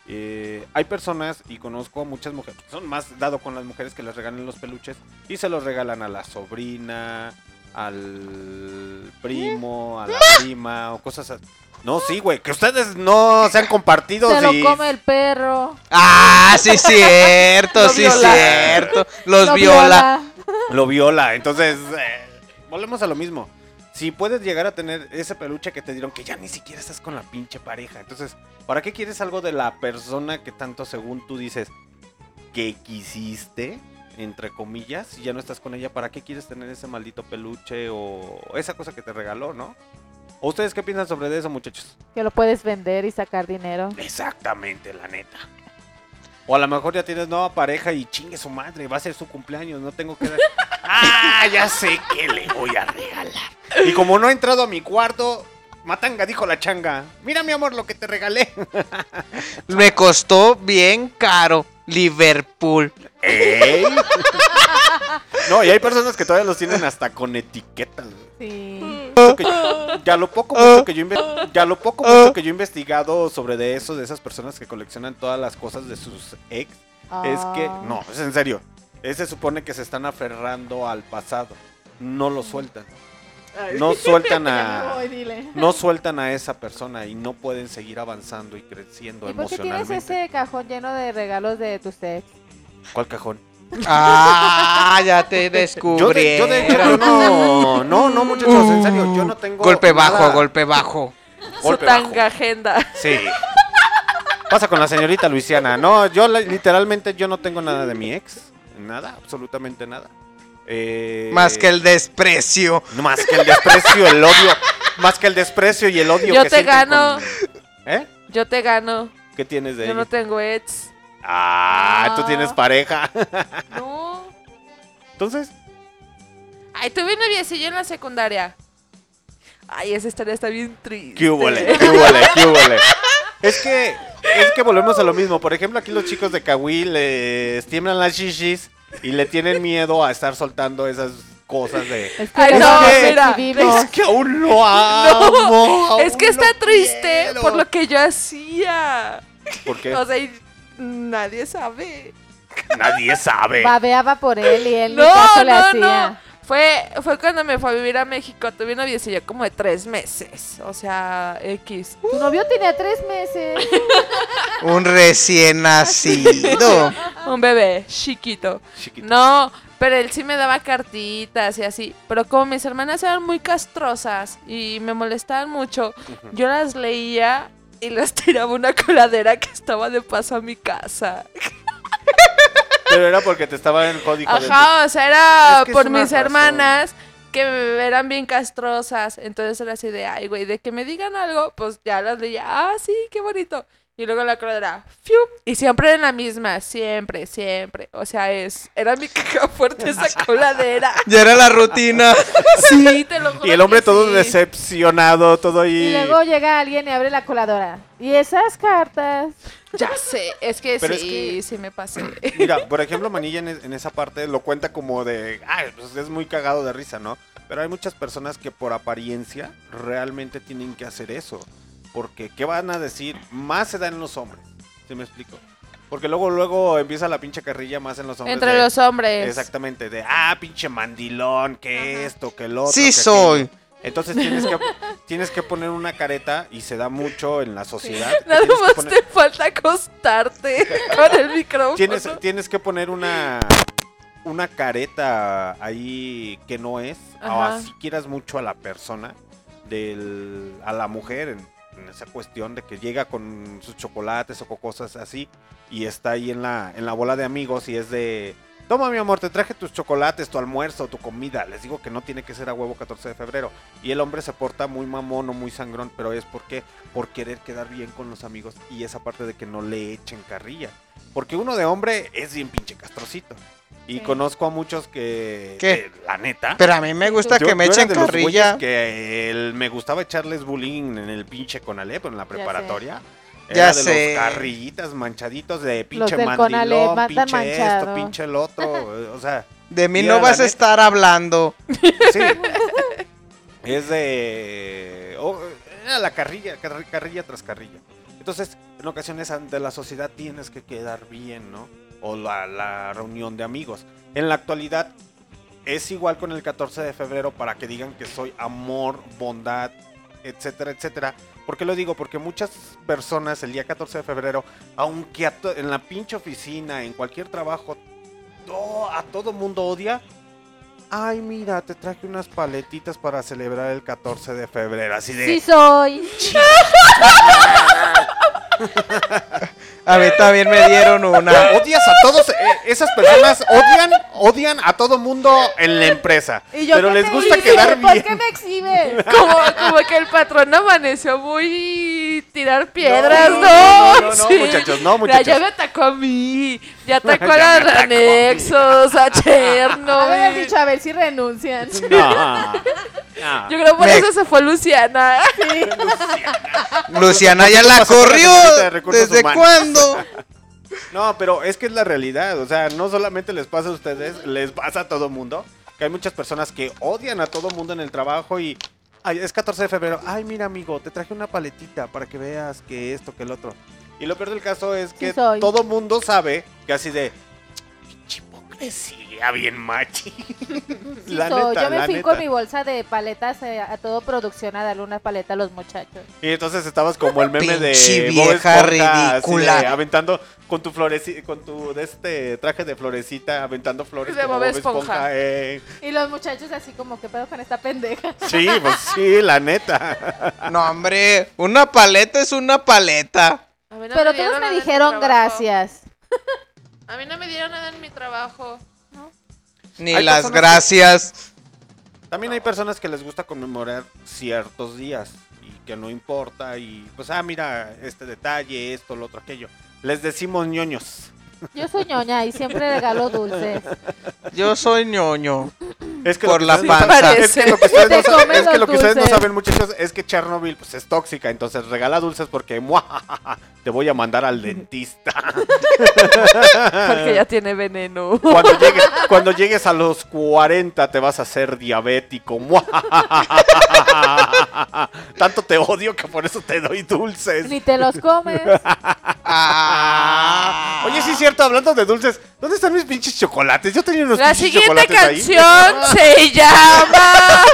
Eh, hay personas, y conozco a muchas mujeres, son más dado con las mujeres que les regalan los peluches y se los regalan a la sobrina, al primo, a la prima o cosas así. No, sí, güey, que ustedes no sean compartidos Se lo come el perro. Ah, sí, cierto, sí, viola. cierto. Los Lo viola. Lo viola. Entonces, eh, volvemos a lo mismo. Si puedes llegar a tener ese peluche que te dieron, que ya ni siquiera estás con la pinche pareja. Entonces, ¿para qué quieres algo de la persona que tanto según tú dices que quisiste? Entre comillas, si ya no estás con ella, ¿para qué quieres tener ese maldito peluche o esa cosa que te regaló, no? ¿O ustedes qué piensan sobre eso, muchachos? Que lo puedes vender y sacar dinero. Exactamente, la neta. O a lo mejor ya tienes nueva pareja y chingue su madre, va a ser su cumpleaños, no tengo que dar. ¡Ah! Ya sé que le voy a regalar. Y como no ha entrado a mi cuarto, Matanga dijo la changa. Mira, mi amor, lo que te regalé. Me costó bien caro. Liverpool. ¡Ey! No, y hay personas que todavía los tienen hasta con etiquetas. Sí. Mucho que yo- ya lo poco mucho que yo ya lo poco mucho que yo he investigado sobre de eso de esas personas que coleccionan todas las cosas de sus ex es que Ah. no es en serio se supone que se están aferrando al pasado no lo sueltan no sueltan a no sueltan a esa persona y no pueden seguir avanzando y creciendo ¿Y por qué tienes emocionalmente ese cajón lleno de regalos de tus ex? ¿cuál cajón? Ah, ya te yo de, descubrí. yo de hecho yo no no no muchachos en serio yo no tengo Golpe bajo, nada- golpe bajo. Su Golpe bajo. tanga agenda. Sí. Pasa con la señorita Luisiana. No, yo literalmente yo no tengo nada de mi ex. Nada, absolutamente nada. Eh, Más que el desprecio. más que el desprecio, el odio. Más que el desprecio y el odio Yo que te gano. con- ¿Eh? Yo te gano. ¿Qué tienes de Yo ella? no tengo ex. Ah, tú tienes pareja. No. Entonces, Ay, tuve un noviecillo en la secundaria. Ay, esa historia está bien triste. ¿qué húbole? ¿Qué húbole? ¿Qué húbole? Es que, es que volvemos a lo mismo. Por ejemplo, aquí los chicos de Kawi les tiemblan las shishis y le tienen miedo a estar soltando esas cosas de... Es que Ay, no, nos mira, exhibimos. Es que aún lo amo. Es aún que está lo triste quiero. por lo que yo hacía. ¿Por qué? O sea, y nadie sabe. Nadie sabe. Babeaba por él y él ni No, caso le hacía. no. Fue, fue cuando me fue a vivir a México. Tuve un noviecillo como de tres meses. O sea, X. Tu novio tenía tres meses. Un recién nacido. Un bebé chiquito. Chiquito. No, pero él sí me daba cartitas y así. Pero como mis hermanas eran muy castrosas y me molestaban mucho, yo las leía y las tiraba a una coladera que estaba de paso a mi casa. Pero era porque te estaba en código. Ajá, o sea, era Es que es por mis razón. hermanas que eran bien castrosas. Entonces era así de, ay, güey, de que me digan algo, pues ya las leía. Ah, sí, qué bonito. Y luego la coladera, ¡fiu! Y siempre en la misma, siempre, siempre. O sea, es, era mi caja fuerte esa coladera. Ya era la rutina. Sí, te lo juro. Y el hombre que todo sí. decepcionado, todo ahí. Y luego llega alguien y abre la coladora. Y esas cartas. Ya sé, es que Pero sí, es que- sí me pasé. Mira, por ejemplo, Manilla en, es- en esa parte lo cuenta como de. Ay, pues es muy cagado de risa, ¿no? Pero hay muchas personas que por apariencia realmente tienen que hacer eso. Porque, ¿qué van a decir? Más se da en los hombres. ¿Sí me explico? Porque luego, luego empieza la pinche carrilla más en los hombres. Entre de- los hombres. Exactamente, de ah, pinche mandilón, que esto, que el otro. Sí que soy. aquello". Entonces tienes que, tienes que poner una careta y se da mucho en la sociedad. Nada más poner- te falta acostarte con el micrófono. tienes, tienes que poner una una careta ahí que no es o así quieras mucho a la persona del a la mujer en, esa cuestión de que llega con sus chocolates o cosas así y está ahí en la en la bola de amigos y es de Toma, mi amor, te traje tus chocolates, tu almuerzo, tu comida. Les digo que no tiene que ser a huevo 14 de febrero. Y el hombre se porta muy mamón o muy sangrón, pero es porque por querer quedar bien con los amigos y esa parte de que no le echen carrilla. Porque uno de hombre es bien pinche castrocito. Y Sí. conozco a muchos que, la neta. Pero a mí me gusta yo- que me yo era echen de carrilla. que el- me gustaba echarles bullying en el pinche Conalep, en la preparatoria. Ya Era de sé. los carrillitas manchaditos de pinche del mandilón, Conalep pinche esto, manchado. pinche el otro. O sea, De mí no vas a neta. estar hablando. Sí. es de. oh, era la carrilla, carri- carrilla tras carrilla. Entonces, en ocasiones ante la sociedad tienes que quedar bien, ¿no? O la, la reunión de amigos. En la actualidad es igual con el 14 de febrero para que digan que soy amor, bondad, etcétera, etcétera. ¿Por qué lo digo? Porque muchas personas el día 14 de febrero, aunque en la pinche oficina, en cualquier trabajo, to- a todo mundo odia. Ay, mira, te traje unas paletitas para celebrar el 14 de febrero. Así de. Sí soy. A mí también me dieron una. Odias a todos, eh, esas personas odian, odian a todo mundo en la empresa. ¿Y yo pero qué les te gusta hice? quedar ¿Por bien. qué me exhibes? Como, como que el patrón amaneció muy tirar piedras, No, ¿no? no, no, no, Sí. muchachos, no, muchachos. me atacó a mí, ya atacó a Ya me los atacó a mí. anexos, a Chernobyl. dicho a ver si renuncian. No, no. Yo creo por Me- eso se fue Luciana. Luciana ya ¿Qué la pasó con la corrió. de recursos ¿Desde humanos? cuándo? No, pero es que es la realidad. O sea, no solamente les pasa a ustedes, les pasa a todo mundo. Que hay muchas personas que odian a todo mundo en el trabajo y. Ay, es 14 de febrero. Ay, mira, amigo, te traje una paletita para que veas que esto, que el otro. Y lo peor del caso es que soy. todo mundo sabe que así de. Hipocresía, bien machi. Sí la soy. neta, Yo me la fui neta. con mi bolsa de paletas eh, a todo producción a darle una paleta a los muchachos. Y entonces estabas como el meme de vieja Esponja, así de ridícula. aventando con tu floreci- con tu de este traje de florecita, aventando flores De como Bob Esponja. eh. Y los muchachos así como, ¿qué pedo con esta pendeja? Sí, pues sí, la neta. No, hombre, una paleta es una paleta. A mí no Pero dieron todos me dijeron gracias. A mí no me dieron nada en mi trabajo. Ni Hay las que- gracias. También hay personas que les gusta conmemorar ciertos días y que no importa y pues ah, mira, este detalle, esto, lo otro, aquello. Les decimos ñoños. Yo soy ñoña y siempre regalo dulces. Yo soy ñoño. Es que Por lo que la ustedes no panza. saben- Es que lo que ustedes, Te no, saben, es que lo que ustedes no saben, muchachos, es que Chernobyl pues, es tóxica. Entonces regala dulces porque te voy a mandar al dentista. Porque ya tiene veneno. Cuando llegues, cuando llegues a los 40 te vas a hacer diabético. ¡muajajaja! Tanto te odio que por eso te doy dulces. Ni te los comes. Ah. Oye, sí es cierto, hablando de dulces, ¿dónde están mis pinches chocolates? Yo tenía unos La pinches siguiente chocolates ahí. canción se llama.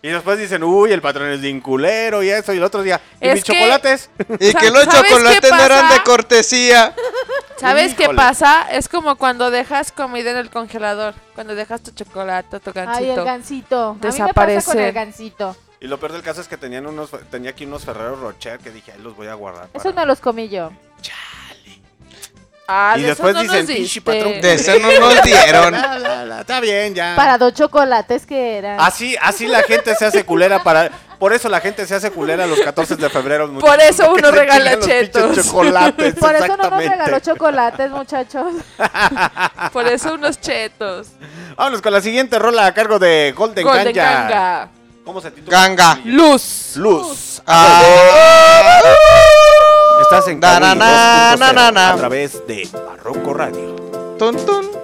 Y después dicen, uy, el patrón es bien culero y eso. Y el otro día, ¿y Es mis que- chocolates? Y que los ¿Sabes qué chocolates no eran de cortesía. ¿Sabes qué Híjole. pasa? Es como cuando dejas comida en el congelador. Cuando dejas tu chocolate, tu Ay, el gancito. gancito. A mí me pasa Desaparece. con el gancito. Y lo peor del caso es que tenían unos, tenía aquí unos Ferrero Rocher que dije, ahí los voy a guardar. para- Esos me los comí yo. Ah, Y de después no dicen, pinche patrón. De ese no nos dieron. La, la, la, está bien, ya. Para dos chocolates que eran. Así, así la gente se hace culera para. Por eso la gente se hace culera los 14 de febrero. Por muchachos, eso porque uno regala chetos. chocolates, Por eso no nos regaló chocolates, muchachos. Por eso unos chetos. Vámonos con la siguiente rola a cargo de Golden, Golden. Ganga. ¿Cómo se titula? Ganga. Luz. Luz. Ah. En Na, na, Kawi na, 2.0 na, na, na. a través de Barroco Radio. Tun, tun,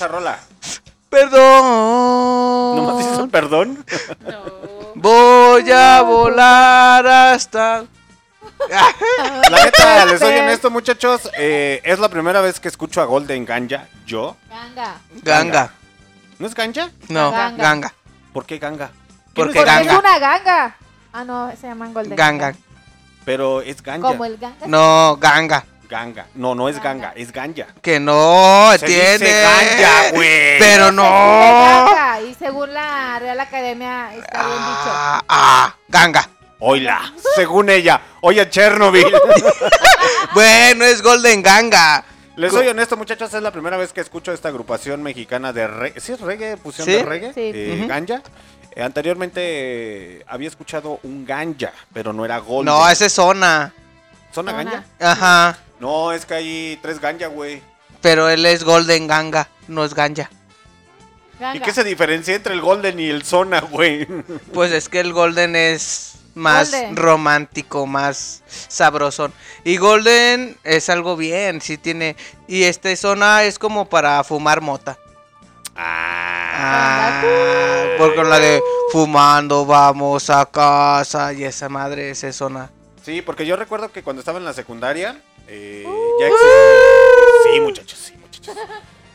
esa rola? Perdón. ¿Nomás dices un perdón? Voy a volar hasta. La neta, les soy honesto, muchachos. eh, es la primera vez que escucho a Golden Ganja. Yo. Ganga. Ganga. ¿No es Ganja? No, Ganga. ganga. ¿Por qué Ganga? Porque Porque es ganga. una ganga. Ah, no, se llaman Golden. Ganga. Pero es Ganja. Como el ganga. No, ganga. Ganga. No, no es Ganga, es Ganja. Que no, Se tiene. dice ganja, güey. Pero no. ganga, Y según la Real Academia está bien dicho. Ah, ah, ganga. Oila, según ella. Oye, Chernobyl. Bueno, es Golden Ganga. Les soy honesto, muchachos, es la primera vez que escucho esta agrupación mexicana de reggae. ¿Sí es reggae? ¿Fusión ¿Sí? de reggae? Sí. Eh. Ganja. Eh, anteriormente eh, había escuchado un ganja, pero no era Golden. No, ese es zona. ¿Zona Zona. ganja? Ajá. No, es que hay tres ganja, güey. Pero él es Golden Ganga, no es Ganja. Ganga. ¿Y qué se diferencia entre el Golden y el Zona, güey? Pues es que el Golden es más Golden. romántico, más sabrosón. Y Golden es algo bien, sí tiene. Y este zona es como para fumar mota. Ah, porque con la de fumando, vamos a casa y esa madre, esa zona. Sí, porque yo recuerdo que cuando estaba en la secundaria, eh, ya existía... Sí, muchachos, sí, muchachos.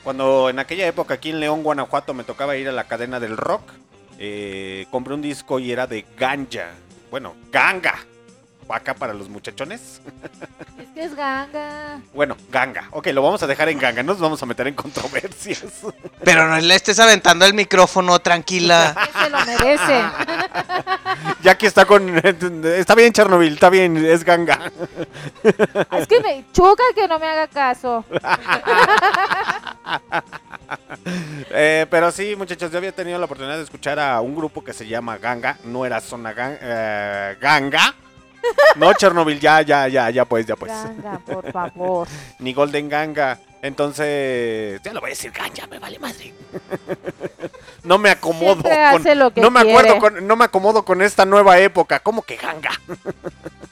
Cuando en aquella época aquí en León, Guanajuato, me tocaba ir a la cadena del rock, eh, compré un disco y era de ganja. Bueno, ganga. Acá para los muchachones. Es que es ganga. Bueno, ganga. Ok, lo vamos a dejar en ganga. No nos vamos a meter en controversias. Pero no le estés aventando el micrófono, tranquila. Se lo merece. ya que está con... Está bien, Chernobyl. Está bien, es ganga. Es que me choca que no me haga caso. Eh, pero sí, muchachos, yo había tenido la oportunidad de escuchar a un grupo que se llama Ganga. No era Zona Gan- eh, Ganga. No, Chernobyl, ya, ya, ya, ya pues, ya pues. Ganga, por favor. Ni Golden Ganga. Entonces, ya lo voy a decir Ganja, me vale madre. no me acomodo Siempre con, hace lo que no me acuerdo con, no me acomodo con esta nueva época, ¿cómo que Ganga?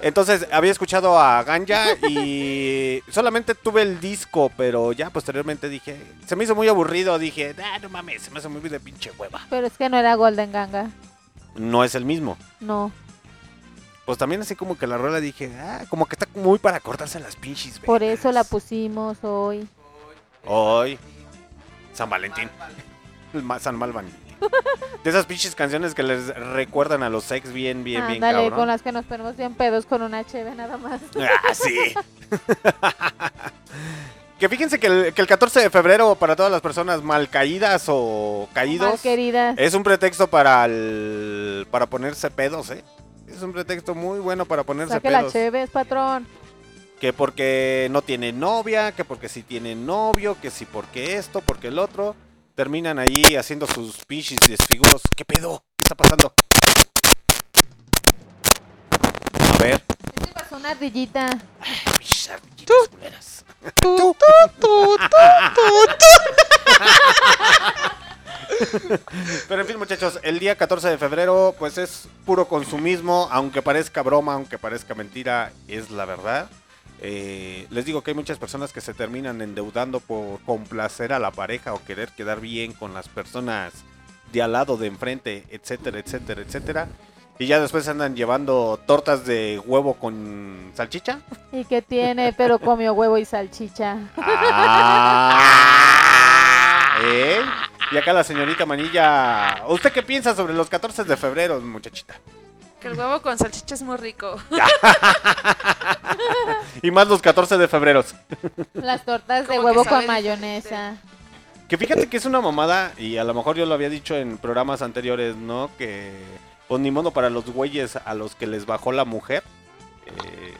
Entonces, había escuchado a Ganja y solamente tuve el disco, pero ya posteriormente dije, se me hizo muy aburrido, dije, ah, no mames, se me hace muy de pinche hueva. Pero es que no era Golden Ganga. No es el mismo. No. Pues también así como que la rola dije, ah, como que está muy para cortarse las pinches Por eso la pusimos hoy. Hoy, San Valentín. San Mal Valentín. De esas pinches canciones que les recuerdan a los ex bien, bien, bien Ándale, cabrón. con las que nos ponemos bien pedos con una cheve nada más. Ah, sí. que fíjense que el, que el 14 de febrero para todas las personas mal caídas o caídos Mal queridas. es un pretexto para el, para ponerse pedos, ¿eh? Es un pretexto muy bueno para ponerse Saque la pedos. cheves, patrón. Que porque no tiene novia, que porque si tiene novio, que si porque esto, porque el otro. Terminan ahí haciendo sus pinches desfiguros. ¿Qué pedo? ¿Qué está pasando? A ver. ¿Qué pasó una ardillita? Pinches ardillitas culeras. Pero en fin, muchachos, el día 14 de febrero, pues es puro consumismo, aunque parezca broma, aunque parezca mentira, es la verdad. Eh, les digo que hay muchas personas que se terminan endeudando por complacer a la pareja o querer quedar bien con las personas de al lado, de enfrente, etcétera, etcétera, etcétera. Y ya después andan llevando tortas de huevo con salchicha. ¿Y qué tiene? Pero comió huevo y salchicha. Ah, ¿eh? Y acá la señorita Manilla. ¿Usted qué piensa sobre los 14 de febrero, muchachita? Que el huevo con salchicha es muy rico. Y más los 14 de febrero. Las tortas de Como que huevo sabe con mayonesa. Que fíjate que es una mamada, y a lo mejor yo lo había dicho en programas anteriores, ¿no? Que, pues ni modo para los güeyes a los que les bajó la mujer. eh,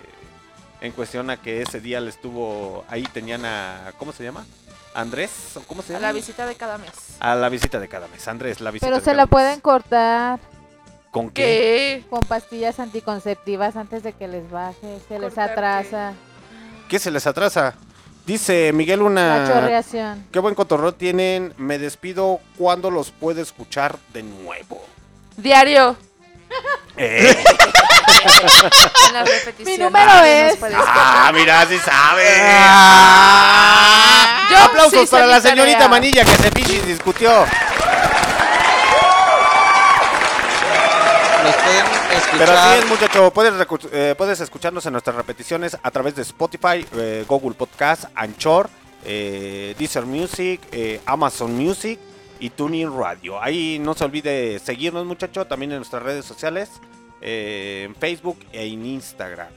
en cuestión a que ese día les tuvo. Ahí tenían a. ¿Cómo se llama? Andrés, ¿o ¿cómo se A llama? la visita de cada mes. A la visita de cada mes. Andrés, la visita Pero de se cada la mes. pueden cortar ¿Con qué? ¿Qué? con pastillas anticonceptivas antes de que les baje. Se les atrasa ¿Qué se les atrasa? Dice Miguel la una... chorreación. Qué buen cotorreo tienen. Me despido cuando los puedo escuchar de nuevo. Diario. Eh. En. Mi número Nos es- ah, mira, sí sabe. Yo Aplausos sí para la señorita tarea. Manilla que se pinche discutió. Nos pueden Pero así es, muchacho. Puedes, eh, puedes escucharnos en nuestras repeticiones a través de Spotify, eh, Google Podcast, Anchor, eh, Deezer Music, eh, Amazon Music y Tuning Radio. Ahí no se olvide seguirnos, muchacho, también en nuestras redes sociales, eh, en Facebook e en Instagram.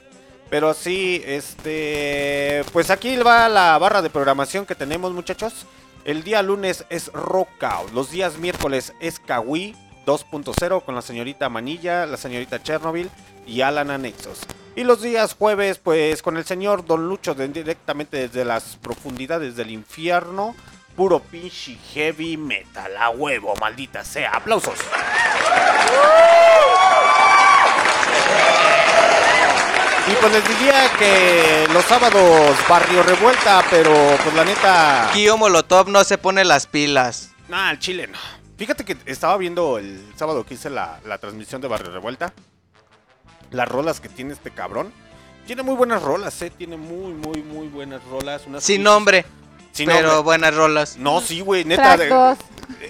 Pero sí, este, pues aquí va la barra de programación que tenemos, muchachos. El día lunes es Rockout, los días miércoles es Kawi 2.0 con la señorita Manilla, la señorita Chernobyl y Alan Anexos. Y los días jueves, pues con el señor Don Lucho directamente desde las profundidades del infierno. Puro pinche heavy metal, a huevo, maldita sea. Aplausos. Y pues les diría que los sábados Barrio Revuelta, pero pues la neta... Kio Molotov no se pone las pilas. Nah, el chile no. Fíjate que estaba viendo el sábado que hice la, la transmisión de Barrio Revuelta. Las rolas que tiene este cabrón. Tiene muy buenas rolas, eh. Tiene muy, muy, muy buenas rolas. unas Sin pinches- nombre. Pero buenas rolas. No, sí, güey, neta. Track de- 2,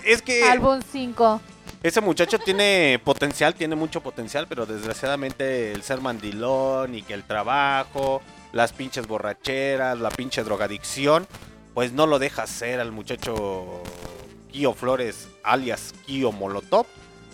es que álbum 5. ese muchacho tiene potencial, tiene mucho potencial, pero desgraciadamente el ser mandilón y que el trabajo, las pinches borracheras, la pinche drogadicción, pues no lo deja ser al muchacho Kio Flores, alias Kio Molotov.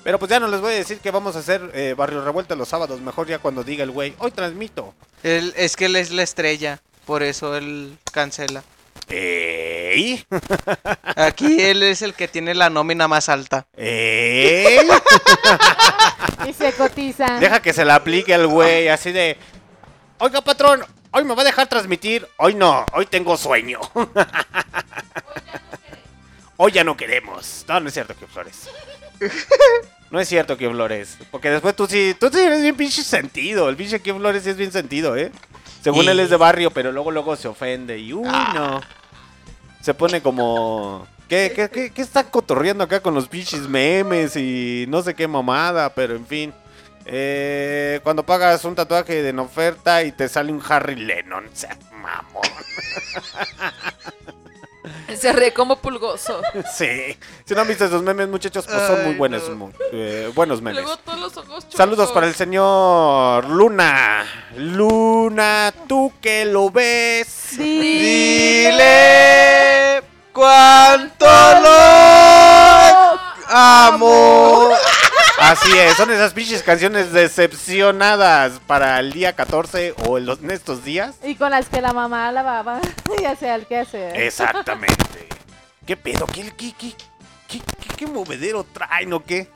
Pero pues ya no les voy a decir que vamos a hacer eh, Barrio Revuelta los sábados. Mejor ya cuando diga el güey, hoy transmito. Él, es que él es la estrella, por eso él cancela. ¿Ey? Aquí él es el que tiene la nómina más alta. ¿Ey? Y se cotiza. Deja que se la aplique al güey, así de... Oiga, patrón, hoy me va a dejar transmitir. Hoy no, hoy tengo sueño. hoy ya no queremos. No, no es cierto, Kio Flores. No es cierto, Kio Flores. Porque después tú sí, tú sí eres bien pinche sentido. El pinche Kio Flores sí es bien sentido, ¿eh? Según Y- él es de barrio, pero luego luego se ofende y uy, no. Se pone como... ¿Qué, qué, qué, qué está cotorreando acá con los pinches memes y no sé qué mamada? Pero en fin. Eh, cuando pagas un tatuaje en oferta y te sale un Harry Lennon, o sea, mamón. Se ríe como pulgoso. Sí. Si no han visto esos memes, muchachos, pues son muy buenos, no. eh, buenos memes. Luego todos los ojos chuzos. Saludos para el señor Luna. Luna, tú que lo ves. Dile cuánto lo amo. Así es, son esas pinches canciones decepcionadas para el día 14 o en, los, en estos días. Y con las que la mamá lavaba. ya sea el que hacer. Exactamente. ¿Qué pedo? ¿Qué, qué, qué, qué, qué- qué movedero traen o qué?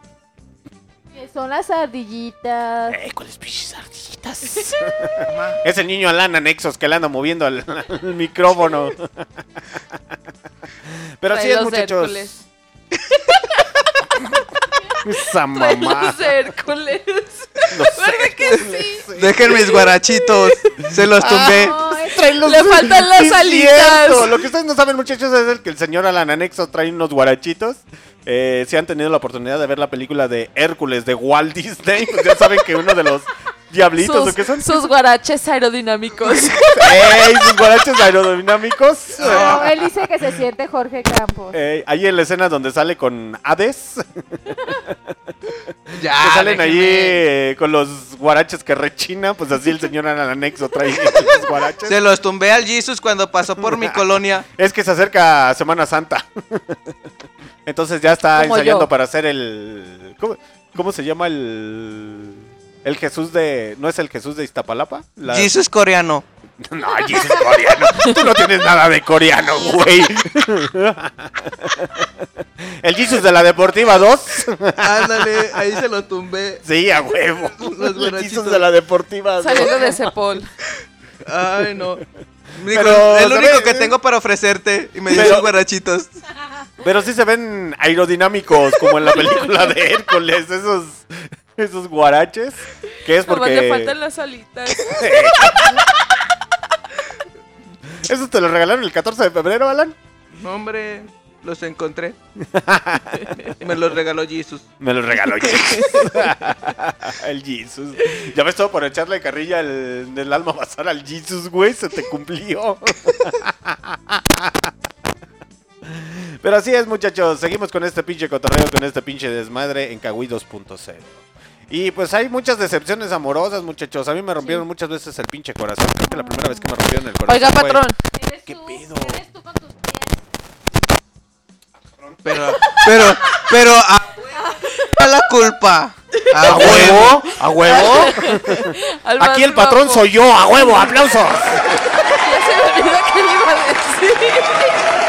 Que Son las ardillitas. Eh, ¿cuáles pinches ardillitas? es el niño Alan Anexos que le anda moviendo al, al micrófono. Pero así es, muchachos. Hércules. Esa mamá. los Hércules. Los ¿Verdad que sí? Dejen mis guarachitos. Se los tumbé. Los- Le faltan las es alitas. cierto. Lo que ustedes no saben, muchachos, es el que el señor Alan Anexo trae unos guarachitos. Eh, si han tenido la oportunidad de ver la película de Hércules de Walt Disney, pues ya saben que uno de los diablitos sus, o qué son. sus guaraches aerodinámicos. ¡Ey! Sus guaraches aerodinámicos. No, él dice que se siente Jorge Campos. Eh, ahí en la escena donde sale con Hades. Ya, que salen allí eh, con los guaraches que rechina, pues así el señor Alan Anexo trae los guaraches. Se los tumbé al Jesus cuando pasó por mi colonia. Es que se acerca Semana Santa. Entonces ya está Como ensayando yo. para hacer el. ¿cómo, cómo se llama el. El Jesús de. ¿No es el Jesús de Iztapalapa? La- Jesus coreano. No, Jesús coreano. Tú no tienes nada de coreano, güey. El Jesus de la Deportiva 2. Ándale, ahí se lo tumbé. Sí, a huevo. Los El. Jesus de la Deportiva 2. Saliendo de Cepol. Ay, no. Digo, Pero, es lo único ¿sabes? que tengo para ofrecerte. Y me dio Pero- sus guarachitos. Pero sí se ven aerodinámicos, como en la película de Hércules. Esos, esos guaraches. Que es Nomás le porque. faltan las alitas. ¿Esos te los regalaron el 14 de febrero, Alan? No, hombre, los encontré. me los regaló Jesus. Me los regaló Jesus. el Jesus. Ya ves todo por echarle carrilla al, del alma basar al Jesus, güey. Se te cumplió. Pero así es, muchachos. Seguimos con este pinche cotorreo, con este pinche desmadre en Kawi 2.0. Y pues hay muchas decepciones amorosas, muchachos. A mí me rompieron muchas veces el pinche corazón. Creo que la primera vez que me rompieron el corazón. Oiga, fue- patrón. ¿Qué pedo? Pero, pero, pero, a, a la culpa. ¿A huevo? ¿A huevo? Aquí el patrón soy yo, a huevo, aplausos. Ya se me olvidó que le iba a decir.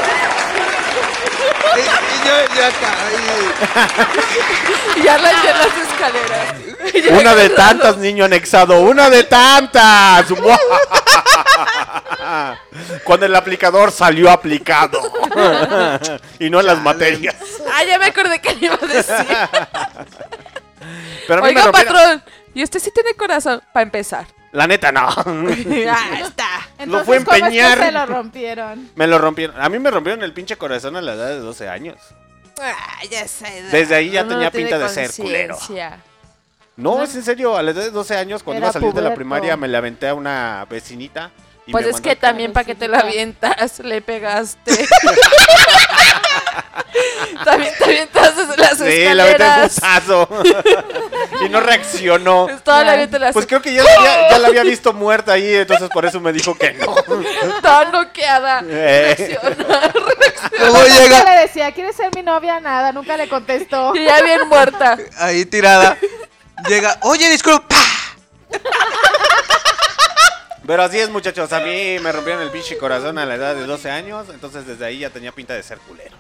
Yo, yo acá. Y ya la en las escaleras. Una de tantas, niño anexado, una de tantas. Cuando el aplicador salió aplicado. y no en las materias. Ah, ya me acordé que le iba a decir. Pero a Oiga, patrón. ¿Y usted sí tiene corazón? Para empezar. La neta, no. ah, está. Lo fue ¿cómo es que empeñar. se lo rompieron? Me lo rompieron. A mí me rompieron el pinche corazón a la edad de 12 años. Ah, ya edad. Desde ahí ya tenía pinta de ser culero. No, es en serio. A la edad de 12 años, cuando Era iba a salir de la primaria, me la aventé a una vecinita. y Pues es que también para que te la avientas, le pegaste. también te avientas desde las Sí, la aventé un escaleras. putazo. y no reaccionó. Toda la vida la Pues creo que ya, ya, ya la había visto muerta ahí, entonces por eso me dijo que no. Toda noqueada. Eh. Reacciona. Nunca le decía, ¿quieres ser mi novia? Nada, nunca le contestó. Y ya bien muerta. ahí tirada. Llega, oye, disculpa. Pero así es, muchachos. A mí me rompieron el pinche corazón a la edad de 12 años. Entonces desde ahí ya tenía pinta de ser culero.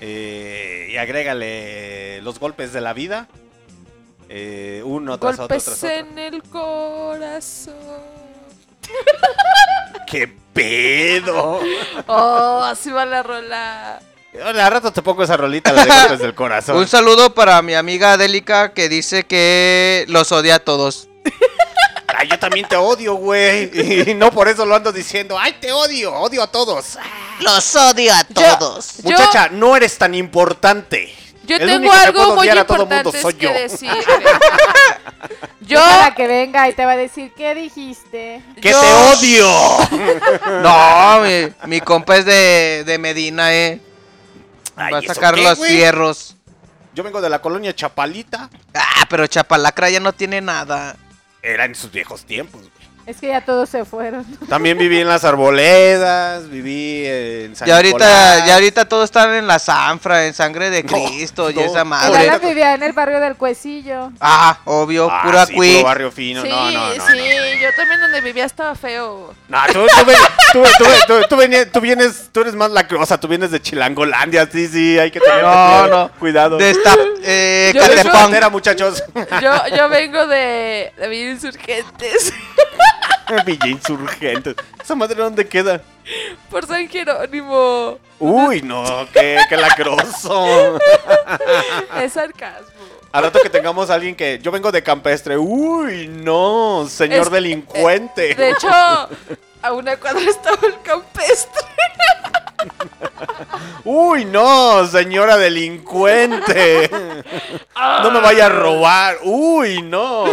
Eh, y agrégale los golpes de la vida. eh, uno tras otro, tras otro. en el corazón. ¡Qué pedo! Oh, así va la rola. Ahora, a rato te pongo esa rolita, la de golpes del corazón. Un saludo para mi amiga Adélica que dice que los odia a todos. Ay, yo también te odio, güey. Y no por eso lo ando diciendo. ¡Ay, te odio! ¡Odio a todos! Los odio a todos. Yo- Muchacha, no eres tan importante. Yo El tengo único que algo puedo muy odiar a todo mundo importante soy que yo. decir. Yo, Para que venga y te va a decir, ¿qué dijiste? ¡Que Yo- te odio! No, mi, mi compa es de, de Medina, eh. Ay, Va a ¿eso sacar qué, los güey? fierros. Yo vengo de la colonia Chapalita. Ah, pero Chapalacra ya no tiene nada. Era en sus viejos tiempos. Es que ya todos se fueron. También viví en las arboledas, viví en San Y ahorita, Nicolás. ya ahorita todos están en la zanfra, en sangre de No, Cristo y no. esa madre. Alan vivía en el barrio del Cuecillo. Ah, obvio, Ah, pura sí, puro barrio fino. sí, no, no, no. sí, yo también donde vivía estaba feo. No, tú, tú, ven- tú, tú, tú- tú veni- tú vienes, tú eres más lacrosa, tú vienes de Chilangolandia, sí, sí, hay que tener No, no. cuidado. De esta, eh, Yo frontera, muchachos. Yo, yo vengo de, de Insurgentes. Villa Insurgentes. ¿Esa madre dónde queda? Por San Jerónimo. Uy, no, qué, lacroso. Es sarcasmo. Al rato que tengamos a alguien que. Yo vengo de campestre. Uy, no, señor Es- delincuente. De hecho, a una cuadra estaba el campestre. Uy, no, señora delincuente. No me vaya a robar. Uy, no.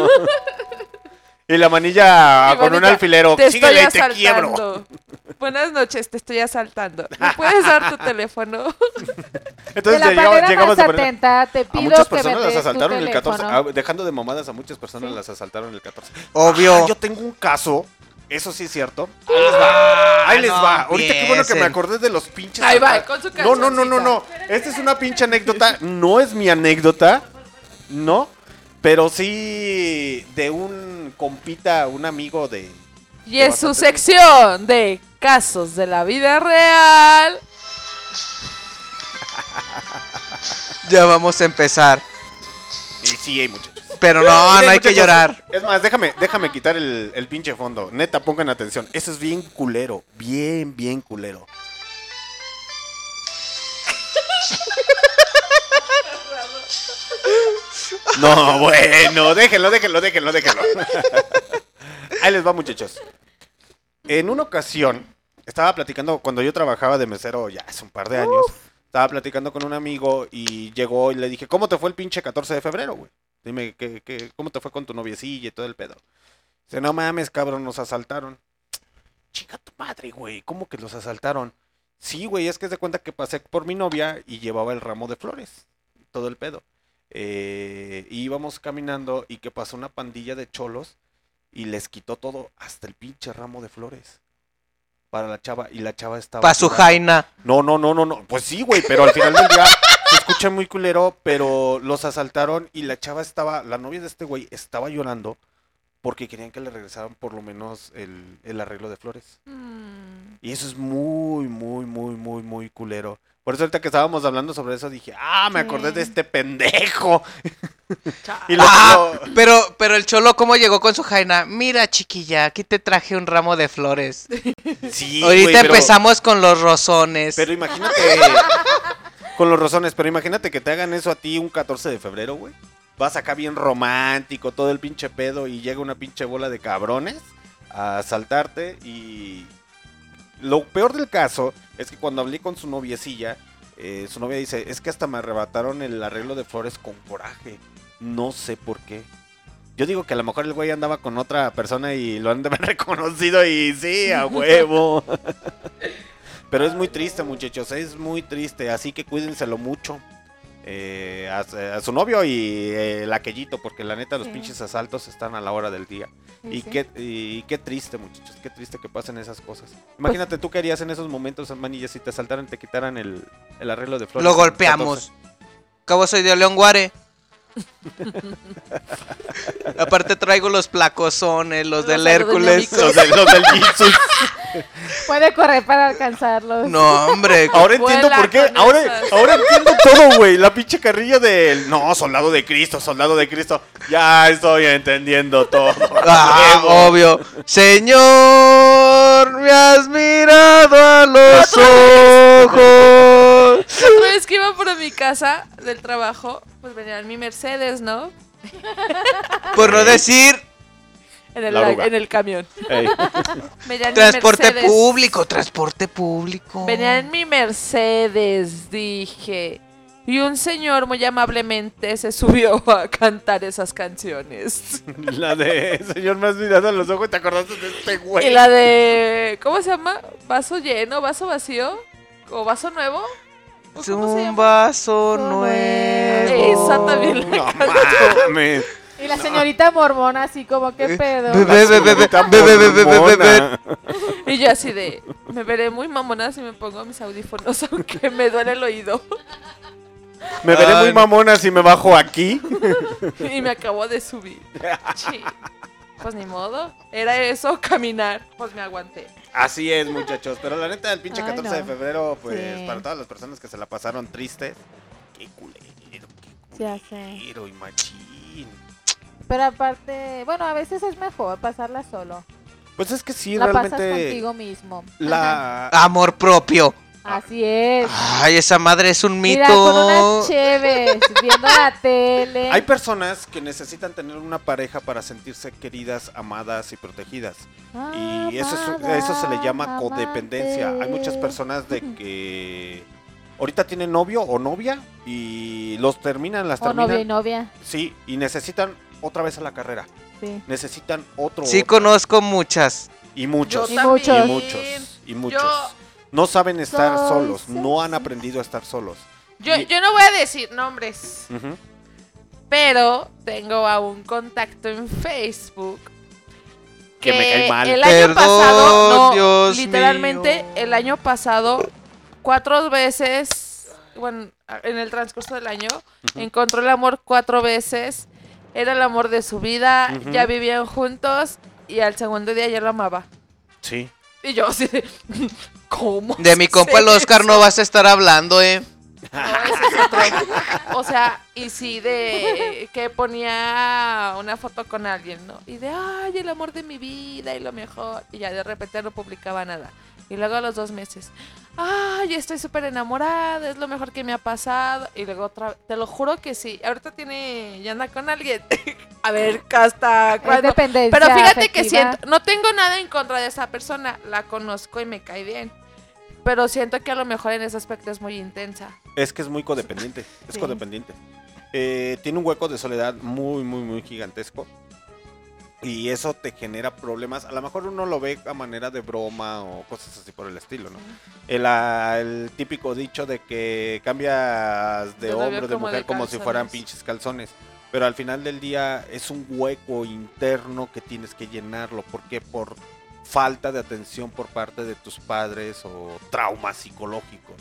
Y la manilla con un alfilero. Te estoy Síguele y te quiebro. asaltando. Buenas noches, te estoy asaltando. ¿Me puedes dar tu teléfono? Entonces de la llegamos, manera llegamos más de manera- atenta, te A pido muchas personas las asaltaron el 14. teléfono. ah, dejando de mamadas, a muchas personas Sí. las asaltaron el 14. Obvio. Ah, yo tengo un caso. Eso sí es cierto. Ahí les va. Ahí les no va. Ahorita qué bueno que me acordé de los pinches. Ahí va, con su No, no, no, no, no. Esta es una pinche anécdota. No es mi anécdota. No. Pero sí de un compita, un amigo de. Y es su sección de casos de la vida real. Ya vamos a empezar. Y sí, hay muchachos. Pero no, no Miren, hay que llorar. Es más, déjame, déjame quitar el, el pinche fondo. Neta, pongan atención. Eso es bien culero. Bien, bien culero. No, bueno, déjenlo, déjenlo, déjenlo, déjenlo. Ahí les va, muchachos. En una ocasión, estaba platicando, cuando yo trabajaba de mesero ya hace un par de años, estaba platicando con un amigo y llegó y le dije, ¿cómo te fue el pinche 14 de febrero, güey? Dime, ¿qué, qué, cómo te fue con tu noviecilla y todo el pedo? Dice, no mames, cabrón, nos asaltaron. Chica tu madre, güey, ¿cómo que los asaltaron? Sí, güey, es que se cuenta que pasé por mi novia y llevaba el ramo de flores. Todo el pedo. Eh, íbamos caminando y que pasó una pandilla de cholos y les quitó todo, hasta el pinche ramo de flores. Para la chava, y la chava estaba. Pa' su jaina. No, no, no, no, no. Pues sí, güey, pero al final del día se escucha muy culero, pero los asaltaron y la chava estaba, la novia de este güey estaba llorando porque querían que le regresaran por lo menos el, el arreglo de flores. Mm. Y eso es muy, muy, muy, muy, muy culero. Por eso ahorita que estábamos hablando sobre eso dije, ah, me acordé de este pendejo. y lo, Ah, lo- pero, pero el cholo, ¿cómo llegó con su jaina? Mira, chiquilla, aquí te traje un ramo de flores. sí, Ahorita pero- empezamos con los rosones. Pero imagínate. con los rosones, pero imagínate que te hagan eso a ti un 14 de febrero, güey. Vas acá bien romántico, todo el pinche pedo, y llega una pinche bola de cabrones a asaltarte. Y. Lo peor del caso es que cuando hablé con su noviecilla, eh, su novia dice: Es que hasta me arrebataron el arreglo de flores con coraje. No sé por qué. Yo digo que a lo mejor el güey andaba con otra persona y lo han de haber reconocido y sí, a huevo. Pero es muy triste, muchachos, es muy triste, así que cuídenselo mucho. Eh, a, a su novio y eh, el aquellito, porque la neta los Sí. pinches asaltos están a la hora del día. Sí, y, sí. Qué, y qué triste, muchachos, qué triste que pasen esas cosas. Imagínate tú qué harías en esos momentos, manilla, si te asaltaran, te quitaran el, el arreglo de flores. Lo golpeamos. Cabo soy de León Guare. Aparte traigo los placosones, los, Los del Hércules. Los, del- los del Jesus. Puede correr para alcanzarlos. No, hombre. Ahora entiendo por qué. Ahora, ahora entiendo todo, güey. La pinche carrilla del. No, soldado de Cristo, soldado de Cristo. Ya estoy entendiendo todo. Ah, obvio. Señor, me has mirado a los ojos. Vez que iba por mi casa del trabajo, pues venía en mi Mercedes, ¿no? Por no decir En el, La oruga. en el camión. Ey. Venía en mi transporte Mercedes. público, transporte público. Venía en mi Mercedes, dije. Y un señor muy amablemente se subió a cantar esas canciones. La de. Señor, me has mirado a los ojos y te acordaste de este güey. Y la de. ¿Cómo se llama? ¿Vaso lleno? ¿Vaso vacío? ¿O vaso nuevo? Un llama? vaso nuevo. Esa también la No canto. mames. Y la señorita mormona así como, ¿qué pedo? Ve. mormona. Y yo así de. Me veré muy mamona si me pongo mis audífonos, aunque me duele el oído. Me veré Ay, muy mamona si me bajo aquí. Y me acabo de subir. Sí. Pues ni modo. Era eso, caminar. Pues me aguanté. Así es, muchachos. Pero la neta, el pinche Ay, 14 de febrero, pues, Sí. para todas las personas que se la pasaron tristes, qué culero, qué culero y machín. Pero aparte, bueno, a veces es mejor pasarla solo. Pues es que sí, la pasas realmente. contigo mismo. La. Amor propio. Así es. Ay, esa madre es un mito. Mira, con unas cheves, viendo la tele. Hay personas que necesitan tener una pareja para sentirse queridas, amadas y protegidas. Y eso, es- eso se le llama codependencia. Hay muchas personas de que ahorita tienen novio o novia y los terminan, las O terminan. novia y novia. Sí, y necesitan otra vez a la carrera. Sí. Necesitan otro. Sí, otro. conozco muchas. Y muchos. Y muchos. Y muchos. Y muchos. Yo- No saben estar Soy solos. No han aprendido a estar solos. Yo, Y- yo no voy a decir nombres, pero tengo a un contacto en Facebook. Que me cae mal. El año Perdón, pasado, no, Dios literalmente mío. el año pasado, cuatro veces, bueno, en el transcurso del año, encontró el amor cuatro veces. Era el amor de su vida, ya vivían juntos y al segundo día ya lo amaba. Sí. Y yo así de, ¿cómo? De mi compa el Oscar no vas a estar hablando, eh. No, ese es otro. O sea, y sí, de que ponía una foto con alguien, ¿no? Y de, ay, el amor de mi vida y lo mejor. Y ya de repente no publicaba nada. Y luego a los dos meses, ay, estoy súper enamorada, es lo mejor que me ha pasado. Y luego otra te lo juro que sí. Ahorita tiene, ya anda con alguien. a ver, hasta Es cuándo. dependencia Pero fíjate que siento, no tengo nada en contra de esa persona, la conozco y me cae bien. Pero siento que a lo mejor en ese aspecto es muy intensa. Es que es muy codependiente. Es Sí. codependiente. Eh, tiene un hueco de soledad muy, muy, muy gigantesco. Y eso te genera problemas. A lo mejor uno lo ve a manera de broma o cosas así por el estilo, ¿no? El, ah, el típico dicho de que cambias de hombre o de como de mujer como si fueran pinches calzones. Pero al final del día es un hueco interno que tienes que llenarlo. ¿Por qué? Por falta de atención por parte de tus padres o traumas psicológicos.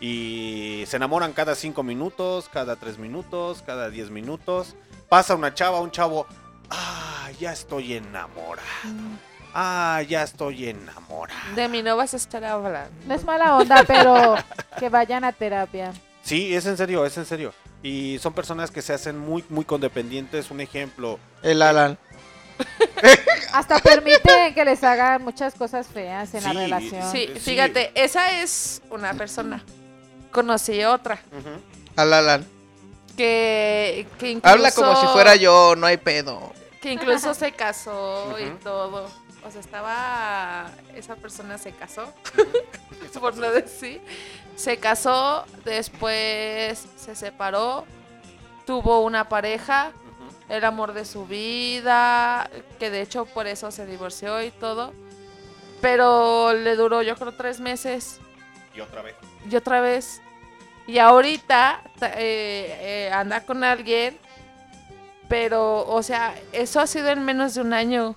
Y se enamoran cada cinco minutos, cada tres minutos, cada diez minutos. Pasa una chava, un chavo. Ah, ya estoy enamorado. Ah, ya estoy enamorado. De mí no vas a estar hablando. No es mala onda, pero que vayan a terapia. Sí, es en serio, es en serio. Y son personas que se hacen muy, muy condependientes. Un ejemplo. El Alan. Hasta permiten que les hagan muchas cosas feas en la Sí, relación. Sí, Sí. fíjate, esa es una persona. Conocí otra Ujú. Pues Al Alan. que, que incluso... Habla como si fuera yo, no hay pedo. Que incluso se casó y Ujú. todo. O sea, estaba... Esa persona se casó, por no decir. Se casó, después se separó, tuvo una pareja, el amor de su vida, que de hecho por eso se divorció y todo. Pero le duró yo creo tres meses Y otra vez. y otra vez. Y ahorita ta- eh, eh, anda con alguien, pero, o sea, eso ha sido en menos de un año.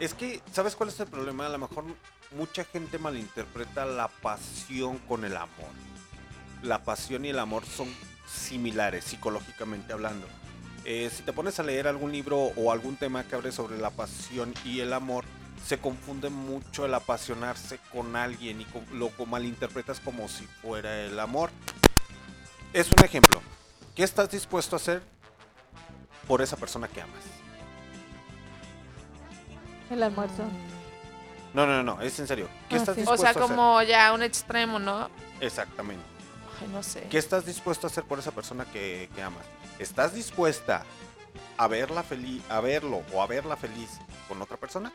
Es que, ¿sabes cuál es el problema? A lo mejor mucha gente malinterpreta la pasión con el amor. La pasión y el amor son similares, psicológicamente hablando. Eh, si te pones a leer algún libro o algún tema que hable sobre la pasión y el amor, se confunde mucho el apasionarse con alguien y lo malinterpretas como si fuera el amor. Es un ejemplo. ¿Qué estás dispuesto a hacer por esa persona que amas? El almuerzo. No, no, no, es en serio. ¿Qué Ah, estás sí. O dispuesto sea, a hacer? como ya un extremo, ¿no? Exactamente. Ay, no sé. ¿Qué estás dispuesto a hacer por esa persona que, que amas? ¿Estás dispuesta a verla feliz, a verlo o a verla feliz con otra persona?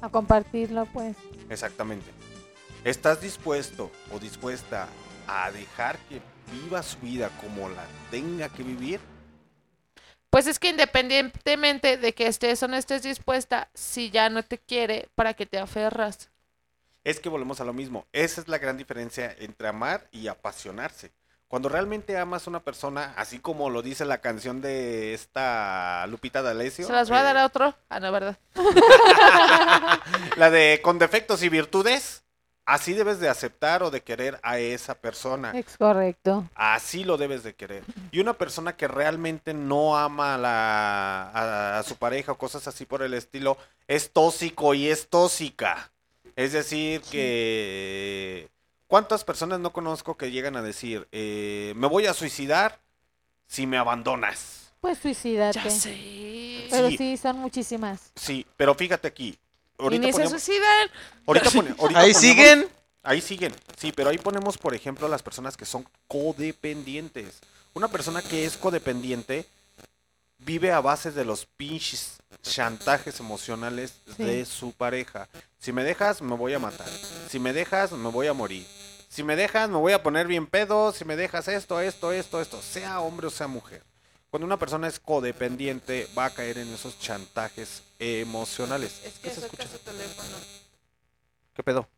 A compartirlo, pues. Exactamente. ¿Estás dispuesto o dispuesta a dejar que viva su vida como la tenga que vivir? Pues es que independientemente de que estés o no estés dispuesta, si ya no te quiere, ¿para qué te aferras? Es que volvemos a lo mismo. Esa es la gran diferencia entre amar y apasionarse. Cuando realmente amas a una persona, así como lo dice la canción de esta Lupita D'Alessio, ¿Se las voy a eh, dar a otro? Ah, no, ¿verdad? la de con defectos y virtudes, así debes de aceptar o de querer a esa persona. Es correcto. Así lo debes de querer. Y una persona que realmente no ama a, la, a, a su pareja o cosas así por el estilo, es tóxico y es tóxica. Es decir, que... ¿Cuántas personas no conozco que llegan a decir, eh, me voy a suicidar si me abandonas? Pues suicídate. Ya sé. Pero Sí. sí, son muchísimas. Sí, pero fíjate aquí. Y Ahorita ni se ponemos- suicidan. Ahorita pone- ahorita Ahí ponemos- siguen. Ahí siguen. Sí, pero ahí ponemos, por ejemplo, las personas que son codependientes. Una persona que es codependiente vive a base de los pinches chantajes emocionales Sí. de su pareja. Si me dejas, me voy a matar. Si me dejas, me voy a morir. Si me dejas, me voy a poner bien pedo. Si me dejas esto, esto, esto, esto, sea hombre o sea mujer. Cuando una persona es codependiente, va a caer en esos chantajes emocionales. Es ¿Qué que se escucha? su teléfono. ¿Qué pedo?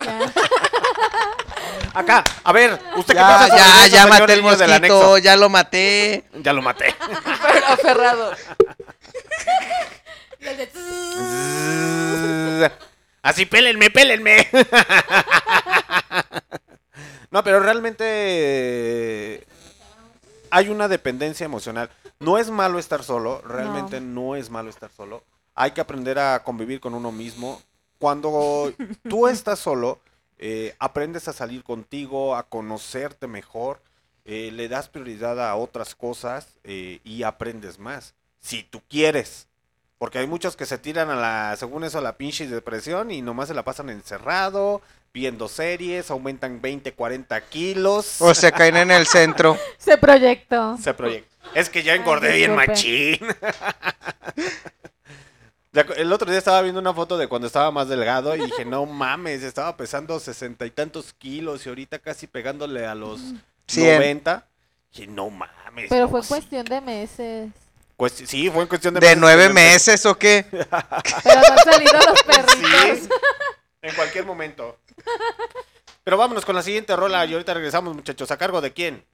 Ya. Acá, a ver, usted qué Ya, piensa sobre ya, ya maté el mosquito, anexo? ya lo maté. Ya lo maté. Pero aferrado. Así, pélenme, pélenme. No, pero realmente eh, hay una dependencia emocional. No es malo estar solo, realmente no. es malo estar solo. Hay que aprender a convivir con uno mismo. Cuando tú estás solo, eh, aprendes a salir contigo, a conocerte mejor, eh, le das prioridad a otras cosas eh, y aprendes más. Si tú quieres. Porque hay muchos que se tiran a la, según eso, a la pinche depresión y nomás se la pasan encerrado, viendo series, aumentan 20, 40 kilos. O se caen en el centro. Se proyectó. Se proyecta. Es que ya engordé Ay, bien machín. El otro día estaba viendo una foto de cuando estaba más delgado y dije, no mames, estaba pesando sesenta y tantos kilos y ahorita casi pegándole a los. 90. Y no mames. Pero no, fue sí. cuestión de meses. Sí, fue en cuestión de ¿De meses nueve yo empecé. meses o qué? Pero no han salido los perritos. Sí, en cualquier momento. Pero vámonos con la siguiente rola y ahorita regresamos, muchachos. ¿A cargo de quién?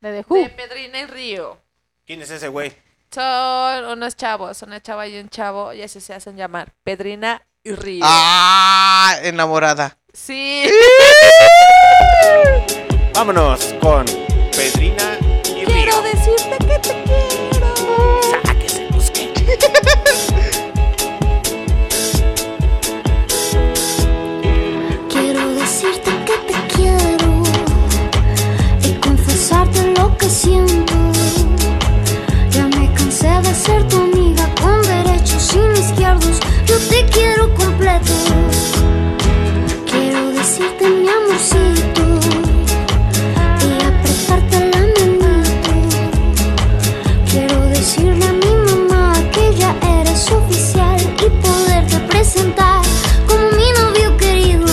De. De Pedrina y Río. ¿Quién es ese güey? Son unos chavos, una chava y un chavo, y así se hacen llamar. Pedrina y Río. Ah, enamorada. Sí. Vámonos con Pedrina y Río. Quiero decirte que te quiero. Sáquese, busque. Quiero decirte que te quiero y confesarte lo que siento. Decirte mi amorcito y apretarte la manito. Quiero decirle a mi mamá que ya eres oficial y poderte presentar como mi novio querido.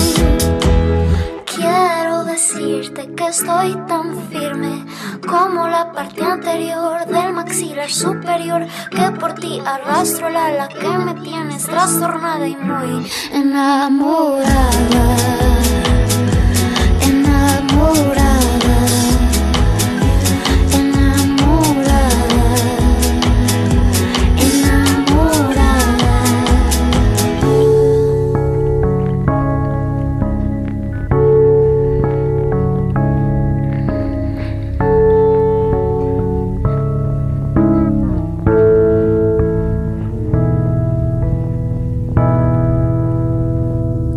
Quiero decirte que estoy tan firme como la parte anterior del maxilar superior que por ti arrastro la ala que me tienes trastornada y muy enamorada. Enamorada.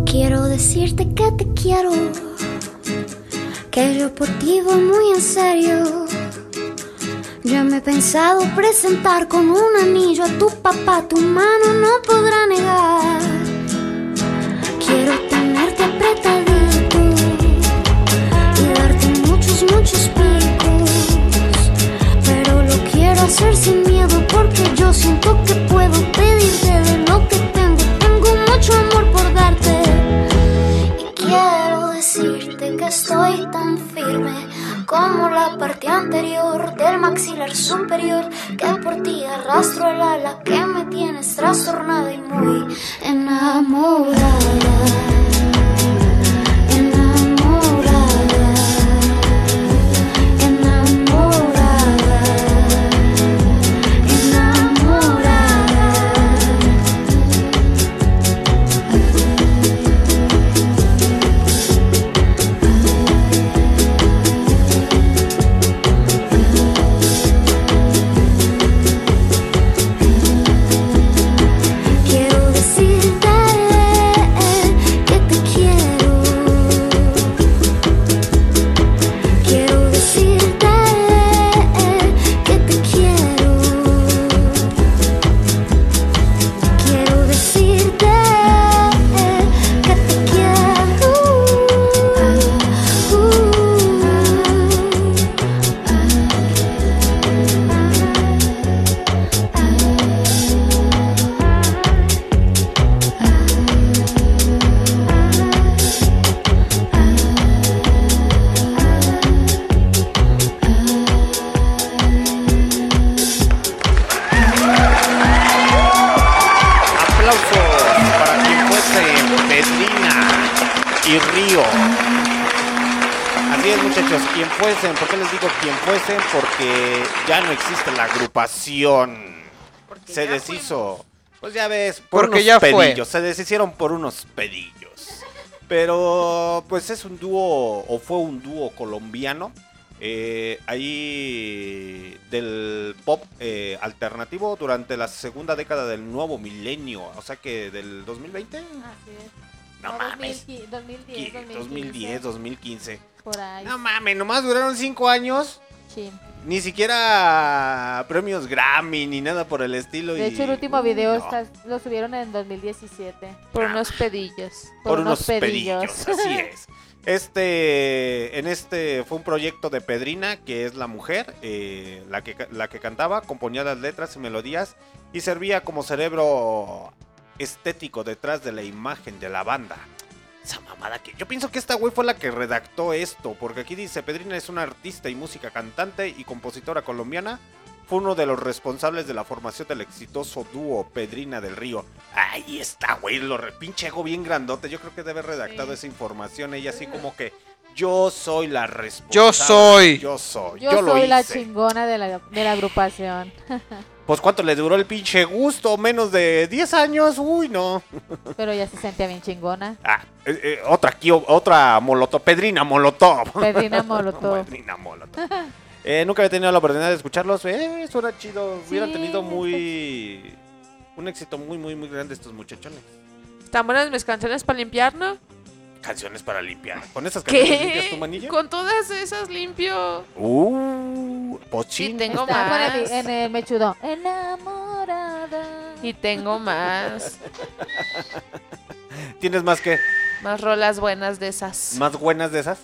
Quiero decirte que te quiero, que yo por ti muy en serio. Ya me he pensado presentar con un anillo a tu papá, tu mano no podrá negar. Quiero tenerte apretadito y darte muchos, muchos picos. Pero lo quiero hacer sin miedo porque yo siento que puedo pedirte de lo que tengo. Tengo mucho amor por darte. Y quiero decirte que estoy tan firme como la parte anterior del maxilar superior que por ti arrastro el ala que me tienes trastornada y muy enamorada. Quien fuesen? Porque ya no existe la agrupación. Se deshizo. Pues ya ves, por Porque unos ya fue. pedillos. Se deshicieron por unos pedillos. Pero pues es un dúo, o fue un dúo colombiano. eh, ahí del pop eh, alternativo durante la segunda década del nuevo milenio. O sea que del 2020. Así es. No mames. 2010, 2010, 2010, 2015, 2015. Por ahí. No mames, nomás duraron cinco años. Sí. Ni siquiera premios Grammy ni nada por el estilo. De y- hecho, el último video No, está- lo subieron en 2017. Por unos pedillos. por, unos pedillos. Así es. Este, en este fue un proyecto de Pedrina, que es la mujer, eh, la, que, la que cantaba, componía las letras y melodías y servía como cerebro estético detrás de la imagen de la banda. Esa mamada que yo pienso que esta güey fue la que redactó esto, porque aquí dice, Pedrina es una artista y música cantante y compositora colombiana. Fue uno de los responsables de la formación del exitoso dúo Pedrina del Río. Ahí está, güey, lo re- pinche ego bien grandote. Yo creo que debe haber redactado esa información. Ella así como que yo soy la responsable. Yo soy. Yo soy. Yo, Yo, lo soy la chingona de la, de la agrupación. Pues cuánto le duró el pinche gusto, menos de 10 años. Uy, no. Pero ya se sentía bien chingona. Ah, eh, eh, otra aquí, otra molotov, Pedrina Molotov. Pedrina Molotov. Pedrina Molotov. Eh, nunca había tenido la oportunidad de escucharlos. Eh, eso era chido. Hubieran Sí, tenido está muy. Un éxito muy, muy, muy grande estos muchachones. Están buenas mis canciones para limpiar, ¿no? Canciones para limpiar. ¿Con esas canciones limpias tu manilla? Con todas esas limpio. Uh, pochín. Y tengo Está más. en el mechudo. Enamorada. Y tengo más. ¿Tienes más que? Más rolas buenas de esas. ¿Más buenas de esas?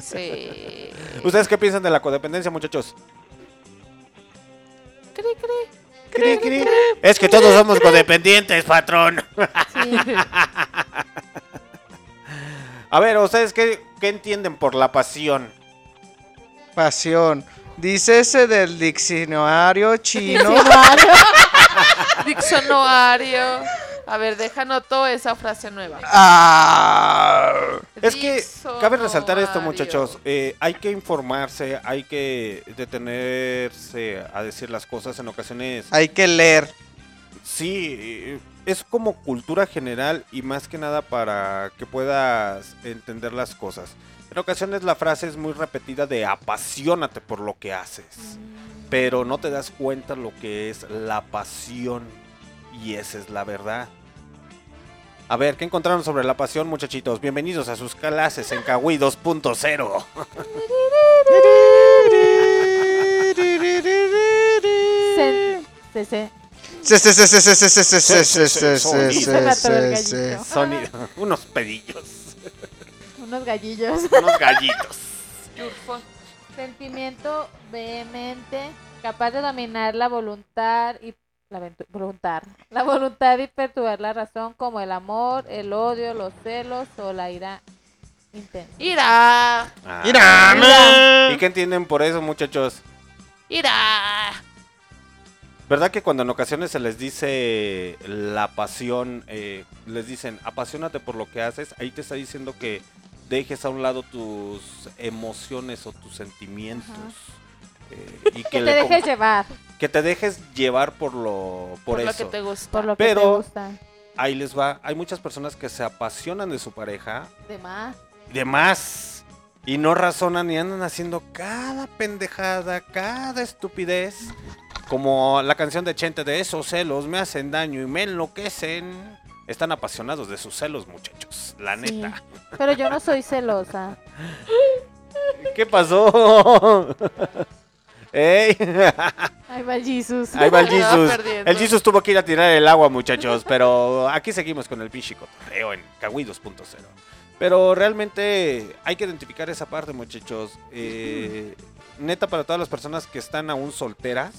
Sí. ¿Ustedes qué piensan de la codependencia, muchachos? Cri, cri. Cri, cri. Es que todos somos codependientes, patrón. A ver, ¿ustedes qué, ¿Qué entienden por la pasión? Pasión. Dice ese del diccionario chino. Diccionario. Diccionario. A ver, deja anoto esa frase nueva. Ah. Es que cabe resaltar esto, muchachos. eh, hay que informarse, hay que detenerse a decir las cosas en ocasiones. Hay que leer. Sí, eh, es como cultura general y más que nada para que puedas entender las cosas. En ocasiones la frase es muy repetida de apasionate por lo que haces, pero no te das cuenta lo que es la pasión y esa es la verdad. A ver, ¿qué encontraron sobre la pasión, muchachitos? Bienvenidos a sus clases en Kawi 2.0. Se, se, Sonido. Sonido. Unos pedillos. Unos gallillos. Unos gallitos. Sentimiento vehemente, capaz de dominar la voluntad y la voluntad, la voluntad y perturbar la razón, como el amor, el odio, los celos o la ira intensa. Ah. ¿Y qué entienden por eso, muchachos? Irá. ¿Verdad que cuando en ocasiones se les dice la pasión, eh, les dicen apasionate por lo que haces? Ahí te está diciendo que dejes a un lado tus emociones o tus sentimientos. eh, y que, Que te dejes llevar que te dejes llevar por lo por, Por lo eso. que te gusta. por lo que te Pero- gusta. Ahí les va. Hay muchas personas que se apasionan de su pareja De más. de más y no razonan y andan haciendo cada pendejada, cada estupidez. Como la canción de Chente de esos celos me hacen daño y me enloquecen. Están apasionados de sus celos, muchachos. La Sí. neta. Pero yo no soy celosa. ¿Qué pasó? ¡Ey! Ahí va el Jesus. Ahí va el Jesus. El Jesus tuvo que ir a tirar el agua, muchachos. Pero aquí seguimos con el pinche cotorreo en Kawi 2.0. Pero realmente hay que identificar esa parte, muchachos. Eh, neta, para todas las personas que están aún solteras.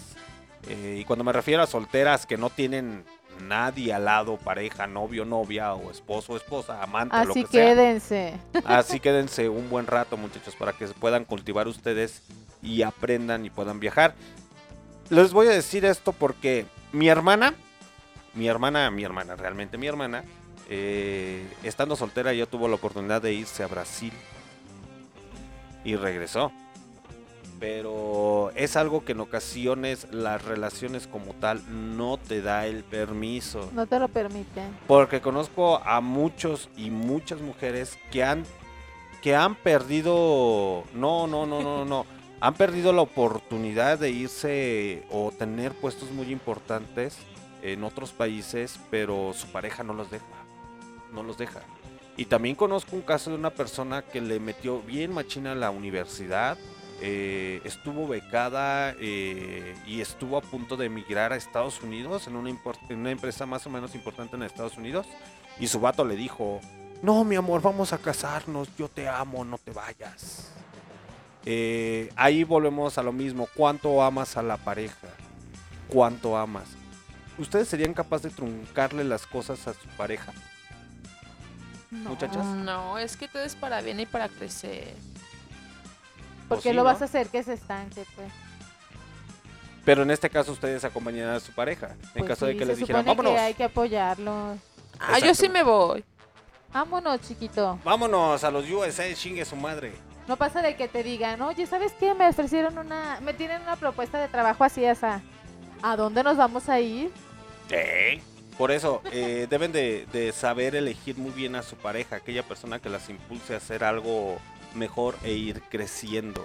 eh, y cuando me refiero a solteras que no tienen nadie al lado, pareja, novio, novia, o esposo, esposa, amante, o lo Así que sea. quédense. Así quédense un buen rato, muchachos, para que se puedan cultivar ustedes y aprendan y puedan viajar. Les voy a decir esto porque mi hermana, mi hermana, mi hermana, realmente mi hermana, eh, estando soltera ya tuvo la oportunidad de irse a Brasil y regresó. Pero es algo que en ocasiones las relaciones como tal no te da el permiso. No te lo permiten. Porque conozco a muchos y muchas mujeres que han que han perdido no, no, no, no, no, han perdido la oportunidad de irse o tener puestos muy importantes en otros países, pero su pareja no los deja. No los deja. Y también conozco un caso de una persona que le metió bien machina a la universidad, eh, estuvo becada eh, y estuvo a punto de emigrar a Estados Unidos en una, empresa más o menos importante en Estados Unidos. Y su vato le dijo, no, mi amor, vamos a casarnos, yo te amo, no te vayas. Eh, ahí volvemos a lo mismo, ¿cuánto amas a la pareja? ¿Cuánto amas? ¿Ustedes serían capaces de truncarle las cosas a su pareja? No. Muchachas. No, es que todo es para bien y para crecer. Porque sí, lo ¿no? vas a hacer que se estanque, pues. Pero en este caso ustedes acompañarán a su pareja. En Pues caso de que les dijeran, vámonos. que hay que apoyarlos. Ah, yo sí me voy. Vámonos, chiquito. Vámonos a los USA, chingue su madre. No pasa de que te digan, oye, ¿sabes qué? Me ofrecieron una, me tienen una propuesta de trabajo así, esa. ¿A dónde nos vamos a ir? Sí. Por eso, eh, deben de, de saber elegir muy bien a su pareja, aquella persona que las impulse a hacer algo mejor e ir creciendo.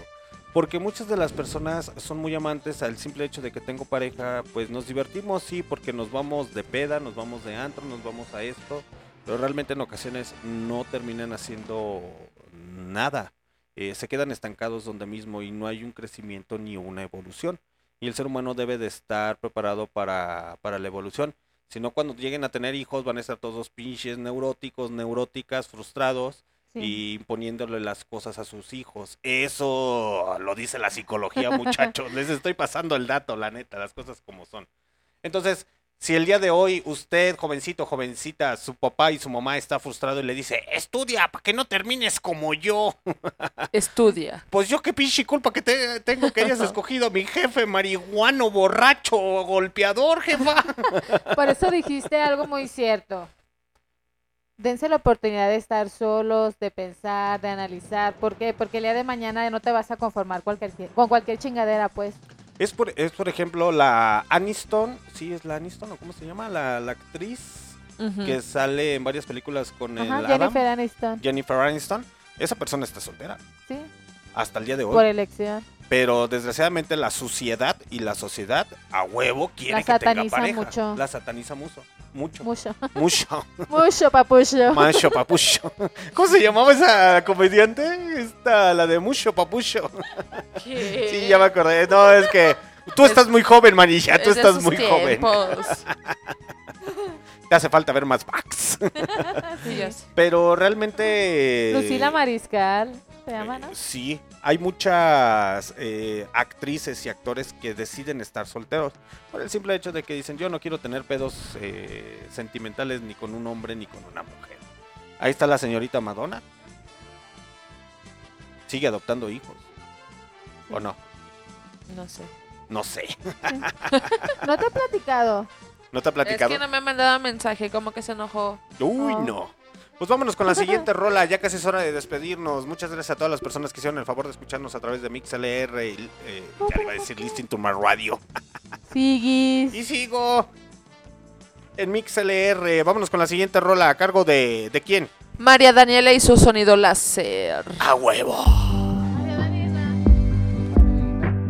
Porque muchas de las personas son muy amantes al simple hecho de que tengo pareja, pues nos divertimos, sí, porque nos vamos de peda, nos vamos de antro, nos vamos a esto, pero realmente en ocasiones no terminan haciendo nada. Eh, se quedan estancados donde mismo y no hay un crecimiento ni una evolución. Y el ser humano debe de estar preparado para, para la evolución. Si no, cuando lleguen a tener hijos van a estar todos pinches neuróticos, neuróticas, frustrados Sí. y imponiéndole las cosas a sus hijos. Eso lo dice la psicología, muchachos. Les estoy pasando el dato, la neta, las cosas como son. Entonces, Si el día de hoy usted, jovencito, jovencita, su papá y su mamá está frustrado y le dice, estudia para que no termines como yo. Estudia. Pues yo qué pinche culpa que te, tengo que hayas escogido a mi jefe marihuano, borracho, golpeador, jefa. Por eso dijiste algo muy cierto. Dense la oportunidad de estar solos, de pensar, de analizar. ¿Por qué? Porque el día de mañana no te vas a conformar cualquier, con cualquier chingadera, pues. Es por, es por ejemplo la Aniston, sí es la Aniston o cómo se llama, la, la actriz que sale en varias películas con el Adam. Jennifer Aniston. Jennifer Aniston. Esa persona está soltera Sí, hasta el día de hoy. por elección. Pero desgraciadamente la sociedad y la sociedad a huevo quiere La que tenga sataniza pareja. mucho. La sataniza mucho. Mucho. Mucho. Mucho. Mucho, papucho. Macho papucho. ¿Cómo se llamaba esa comediante? Esta, la de Mucho papucho. Sí, ya me acordé. No, es que tú estás muy joven, manilla. Tú Es estás muy joven. tiempos. Te hace falta ver más backs. Sí. Pero realmente. Lucila Mariscal, se llama, ¿no? Sí, hay muchas eh, actrices y actores que deciden estar solteros por el simple hecho de que dicen yo no quiero tener pedos eh, sentimentales ni con un hombre ni con una mujer. Ahí está la señorita Madonna. Sigue adoptando hijos. ¿O no? No sé. No sé. ¿No te he platicado? ¿No te ha platicado? Es que no me ha mandado mensaje, como que se enojó. Uy, Oh. no. Pues vámonos con la siguiente rola, ya casi es hora de despedirnos. Muchas gracias a todas las personas que hicieron el favor de escucharnos a través de MixLR y, eh, ya le iba a decir Listen to my radio. Siguis. Y sigo en MixLR. Vámonos con la siguiente rola a cargo de ¿de quién? María Daniela y su sonido láser. A huevo.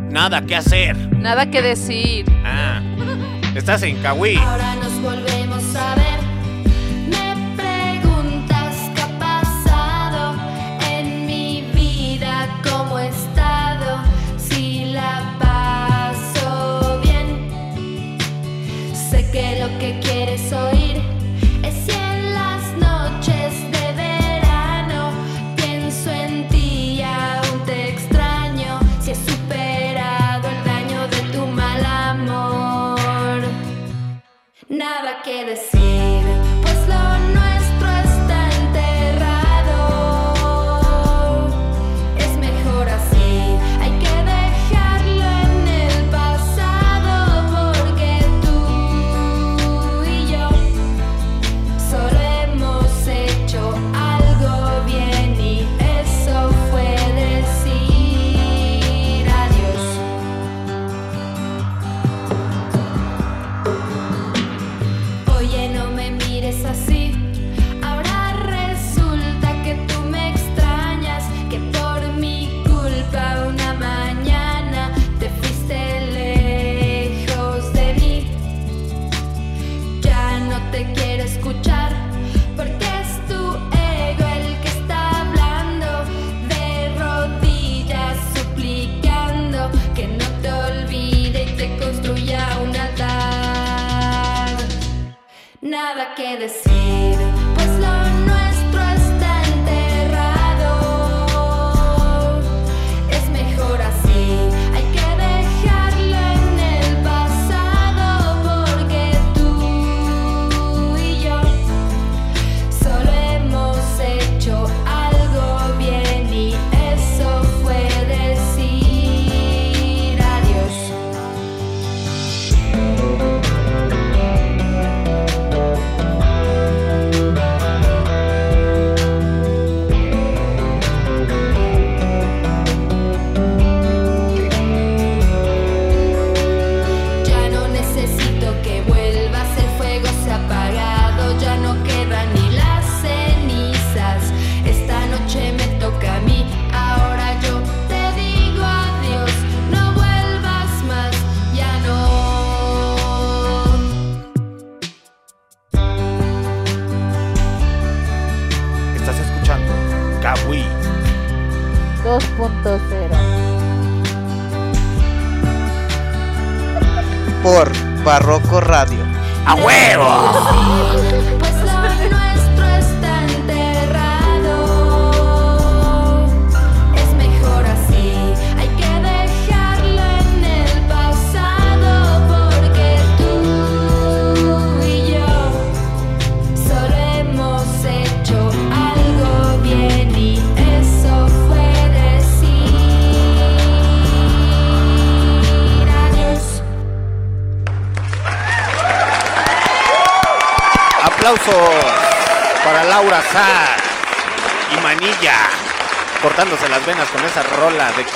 Nada que hacer. Nada que decir. Ah. Estás en Kawi. Ahora nos volvemos a ver. Nada que decir,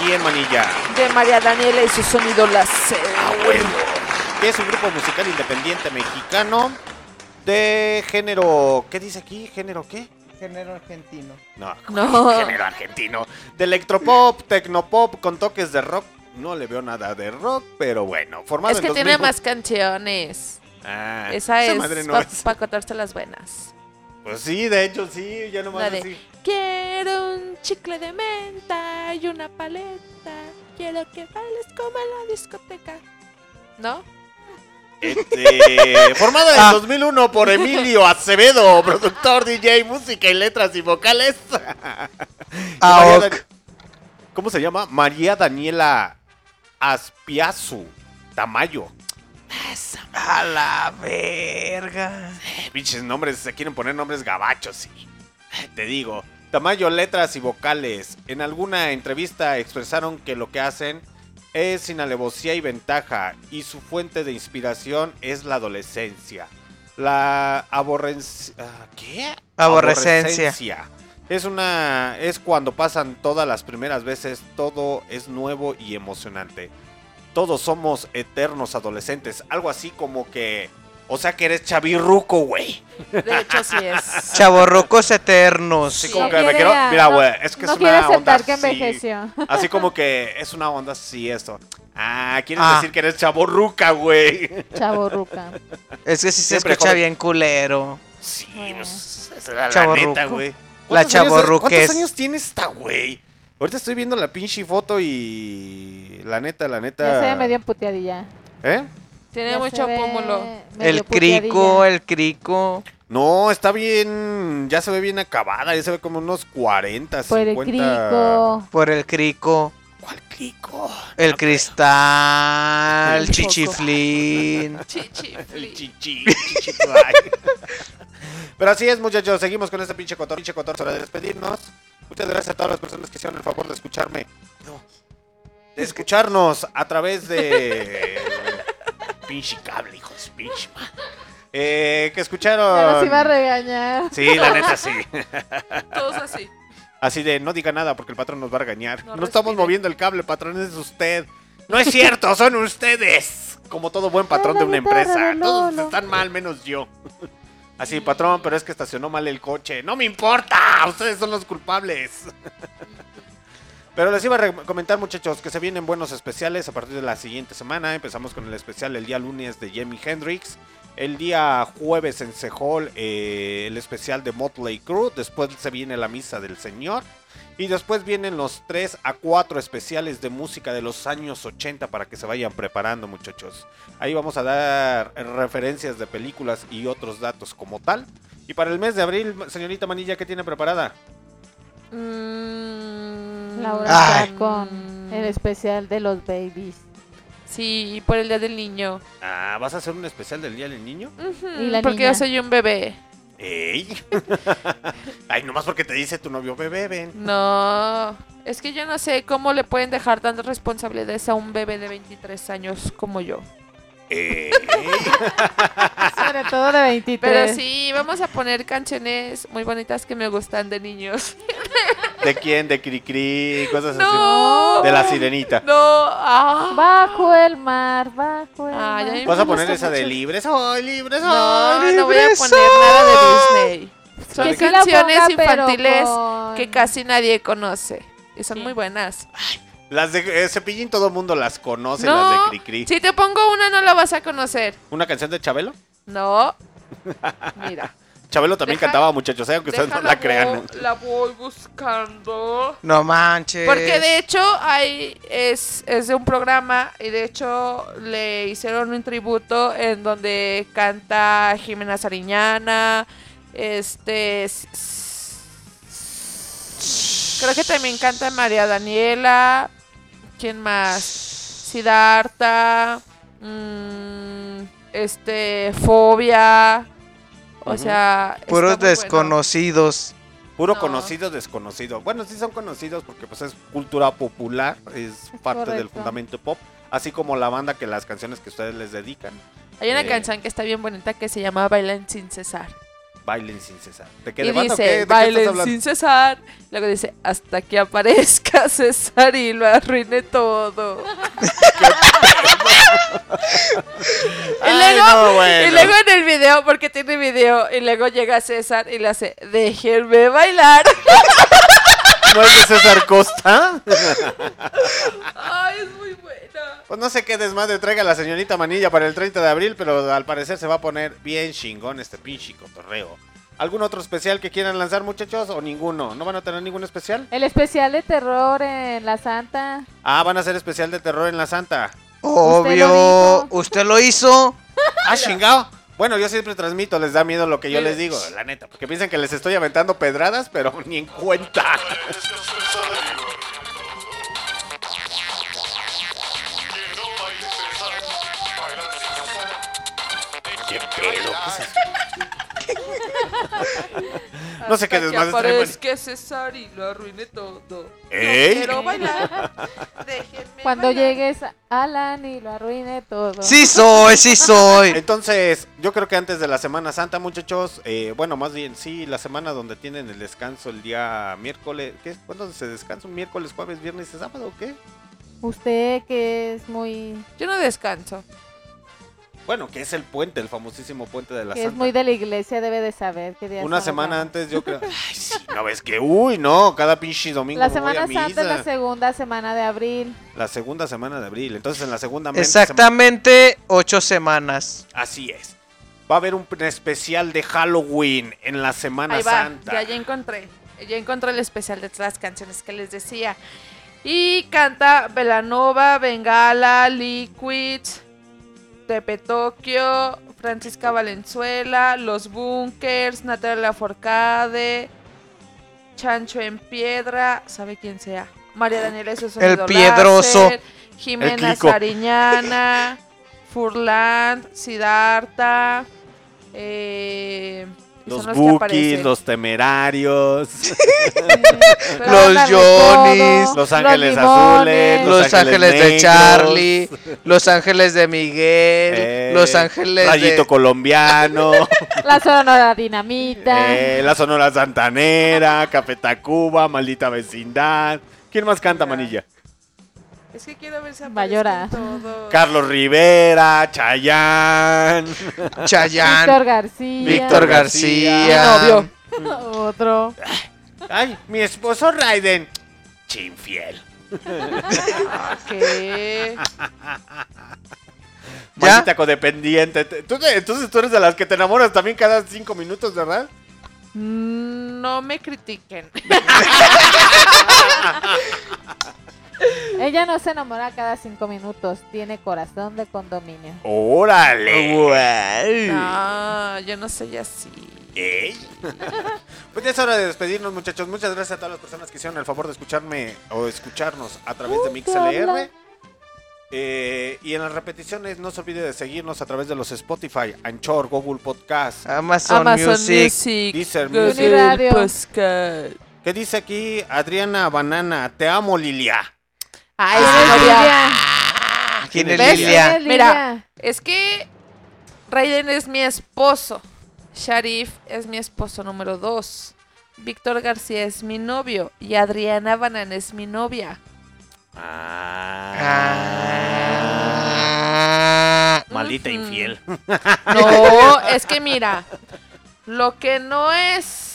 quién, Manilla? De María Daniela y su sonido láser. Que es un grupo musical independiente mexicano de género. ¿Qué dice aquí? ¿Género qué? Género argentino. No, No. género argentino. De electropop, tecnopop con toques de rock. No le veo nada de rock, pero bueno. Formado Es que en tiene 2000 más canciones. Ah, Esa es madre no para es. cortarse las venas. Pues sí, de hecho sí, ya nomás La de, así. Quiero un chicle de menta y una paleta. Quiero que bailes como en la discoteca. ¿No? Este, formado en Ah. 2001 por Emilio Acevedo, productor, DJ, música y letras y vocales. Ah, ok. ¿Cómo se llama? María Daniela Aspiazu Tamayo. A la verga. Eh, Pinches nombres, se quieren poner nombres gabachos, sí. Te digo, Tamayo, letras y vocales. En alguna entrevista expresaron que lo que hacen es sin alevosía y ventaja y su fuente de inspiración es la adolescencia. La aborrencia... ¿Qué? Aborrecencia. Aborrecencia. Es una... es cuando pasan todas las primeras veces, todo es nuevo y emocionante. Todos somos eternos adolescentes. Algo así como que... O sea que eres chavirruco, güey. De hecho, sí es. Chavorrucos eternos. Sí, como No que me quiero. Mira, no- güey, es que no es una onda aceptar que así. envejeció. Así como que es una onda así, esto. Ah, quieres Ah. decir que eres chaborruca, güey. Chavo Ruca. Es que sí se Siempre escucha joven. bien culero. Sí, pues, la neta, güey. La ¿Cuántos años- chavorruquez. ¿Cuántos años tiene esta, güey? Ahorita estoy viendo la pinche foto y. La neta, la neta. Ya se ve medio puteadilla. ¿Eh? Tiene Ya mucho pómulo. El crico, el crico. No, está bien. Ya se ve bien acabada. Ya se ve como unos 40, Por el 50. crico. Por el crico. ¿Cuál crico? El cristal, El chichiflín. El chichi. Pero así es, muchachos. Seguimos con este pinche cotor, pinche cotor. Hora de despedirnos. Muchas gracias a todas las personas que hicieron el favor de escucharme. No. De escucharnos a través de. Pinche cable, hijos, pinche. Eh, que escucharon. Nos iba a regañar. Sí, la neta sí. Todos así. Así de no diga nada porque el patrón nos va a regañar. No No, estamos moviendo el cable, patrón, es usted. No es cierto, son ustedes. Como todo buen patrón de una empresa. Todos están mal menos yo. Así, patrón, pero es que estacionó mal el coche. No me importa, ustedes son los culpables. Pero les iba a comentar, muchachos, que se vienen buenos especiales a partir de la siguiente semana. Empezamos con el especial el día lunes de Jimi Hendrix. El día jueves en Sehol, eh, el especial de Motley Crue. Después se viene la misa del Señor. Y después vienen los 3 a 4 especiales de música de los años 80 para que se vayan preparando, muchachos. Ahí vamos a dar referencias de películas y otros datos como tal. Y para el mes de abril, señorita Manilla, ¿qué tiene preparada? Laura Ay. está con el especial de los babies. Sí, por el día del niño. Ah, ¿vas a hacer un especial del Día del Niño? Y la porque niña. yo soy un bebé. ¡Ey! Ay, nomás porque te dice tu novio bebé, ven. No, es que yo no sé cómo le pueden dejar tantas responsabilidades a un bebé de 23 años como yo. ¡Ey! Sobre todo de 23. Pero sí, vamos a poner canciones muy bonitas que me gustan de niños. ¿De quién? ¿De Cricri? Cosas No. así. De la sirenita. No, ah. Bajo el mar, bajo el Ay, a mar. ¿Vas a poner esa de libres? ¡Ay, libres! No, ay, no voy a poner nada de Disney. Son Que sí la canciones ponga, infantiles con- que casi nadie conoce. Y son Sí. muy buenas. Las de eh, Cepillín todo el mundo las conoce, No, las de Cricri. si te pongo una no la vas a conocer. ¿Una canción de Chabelo? No. Mira. Chabelo también Deja- cantaba, muchachos, eh, aunque ustedes no la crean. vo- La voy buscando. No manches. Porque de hecho hay, es, es de un programa y de hecho le hicieron un tributo en donde canta Jimena Sariñana, este... s- s- Creo que también canta María Daniela. ¿Quién más? Siddhartha. mm, este... Fobia. O sea... Puros bueno. desconocidos. Puro No. conocido, desconocido. Bueno, sí son conocidos porque pues es cultura popular, es parte del fundamento pop, así como la banda que las canciones que ustedes les dedican. Hay una Eh. canción que está bien bonita que se llama Bailan sin cesar. Bailen sin cesar. ¿De qué Y o qué? dice, ¿De qué estás bailen sin cesar. Luego dice, hasta que aparezca César y lo arruine todo. y, Ay, luego, no, bueno. y luego en el video, porque tiene video, y luego llega César y le hace, déjenme bailar. ¿No es de César Costa? Ay, es muy buena. Pues no sé qué desmadre traiga la señorita Manilla para el 30 de abril, pero al parecer se va a poner bien chingón este pinche cotorreo. ¿Algún otro especial que quieran lanzar, muchachos? ¿O ninguno? ¿No van a tener ningún especial? El especial de terror en La Santa. Ah, van a hacer especial de terror en la Santa. Obvio. ¿Usted lo hizo? Ah, chingado. Bueno, yo siempre transmito, les da miedo lo que yo les digo, la neta. Porque piensan que les estoy aventando pedradas, pero ni en cuenta. ¿Qué pedo? ¿Qué es eso? No sé qué que desmadre traigo. aparezca César y lo arruine todo. Quiero bailar. Déjenme Cuando bailar. llegues Alan y lo arruine todo. Sí soy, sí soy. Entonces, yo creo que antes de la Semana Santa, muchachos, eh, bueno, más bien sí, la semana donde tienen el descanso el día miércoles, ¿qué? ¿Cuándo se descansa? ¿Un miércoles, jueves, viernes y sábado o qué? Usted que es muy Yo no descanso. Bueno, que es el puente, el famosísimo puente de la que es muy de la iglesia debe de saber qué día Una semana antes yo creo... Ay, sí, no ves que... Uy, no, cada pinche domingo La me voy a Semana Santa es la segunda semana de abril. La segunda semana de abril. Entonces, en la segunda... mente Exactamente ocho semanas. sema- Así es. Va a haber un especial de Halloween en la Semana Ahí va, Santa. ya, ya encontré. Ya encontré el especial de todas las canciones que les decía. Y canta Belanova, Bengala, Liquid, Tepe Tokio, Francisca Valenzuela, Los Bunkers, Natalia Laforcade, Chancho en Piedra, ¿sabe quién sea? María Daniela y su sonido Piedroso. láser, Jimena El. Sariñana, Furlan, Siddhartha, eh, Los los Bookies, los Temerarios, Los todo, Los Ángeles Azules, Los Ángeles de Charlie, Los Ángeles de Miguel, eh, Los Ángeles Rayito de... Colombiano, La Sonora Dinamita. eh, La Sonora Santanera, Café Tacuba, Maldita Vecindad. ¿Quién más canta, Manilla? Es que quiero ver si Va a llorar. todos. Carlos Rivera, Chayán. Chayán, Víctor García. Víctor García. Mi novio. Otro. Ay, mi esposo Raiden. Chinfiel. ¿Qué? ¿Ya? Maldita codependiente. Tú entonces tú eres de las que te enamoras también cada cinco minutos, ¿verdad? Mm, No me critiquen. Ella no se enamora cada cinco minutos. Tiene corazón de condominio. ¡Órale! No, yo no soy así. Ey. Pues ya es hora de despedirnos, muchachos. Muchas gracias a todas las personas que hicieron el favor de escucharme o escucharnos a través de MixLR. Eh, y en las repeticiones, no se olvide de seguirnos a través de los Spotify, Anchor, Google Podcast. Amazon, Amazon Music. Music. Deezer Music. Radio. Podcast. ¿Qué dice aquí Adriana Banana? Te amo, Lilia. Ay, ¿Quién sí, es novia. Lilia? ¿Quién es ¿Ves? Lilia? ¿Quién es Mira. Es que Raiden es mi esposo. Sharif es mi esposo número dos. Víctor García es mi novio. Y Adriana Banana es mi novia. Ah. Maldita infiel. No, es que mira. Lo que no es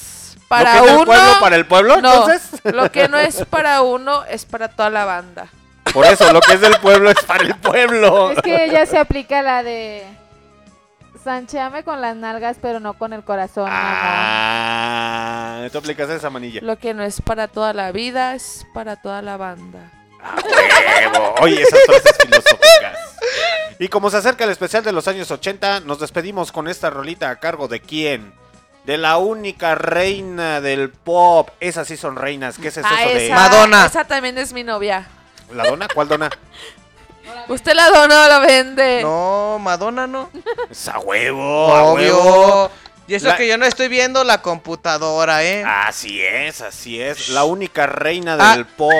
para ¿Lo que es uno. del pueblo para el pueblo, no, entonces? lo que no es para uno es para toda la banda. Por eso, lo que es del pueblo es para el pueblo. Es que ella se aplica la de. Sancheame con las nalgas, pero no con el corazón. mamá. Ah, tú aplicas esa manilla. Lo que no es para toda la vida es para toda la banda. Huevo. Oye, esas frases filosóficas. Y como se acerca el especial de los años 80, nos despedimos con esta rolita a cargo de quién? De la única reina del pop. Esas sí son reinas. ¿Qué es eso Ah, de esa, Madonna. Esa también es mi novia. la dona? ¿Cuál dona? Usted la dona o la vende. No, Madonna no. Esa huevo, a huevo. Obvio. Y eso La- que yo no estoy viendo la computadora, ¿eh? Así es, así es. La única reina Ah. del pop.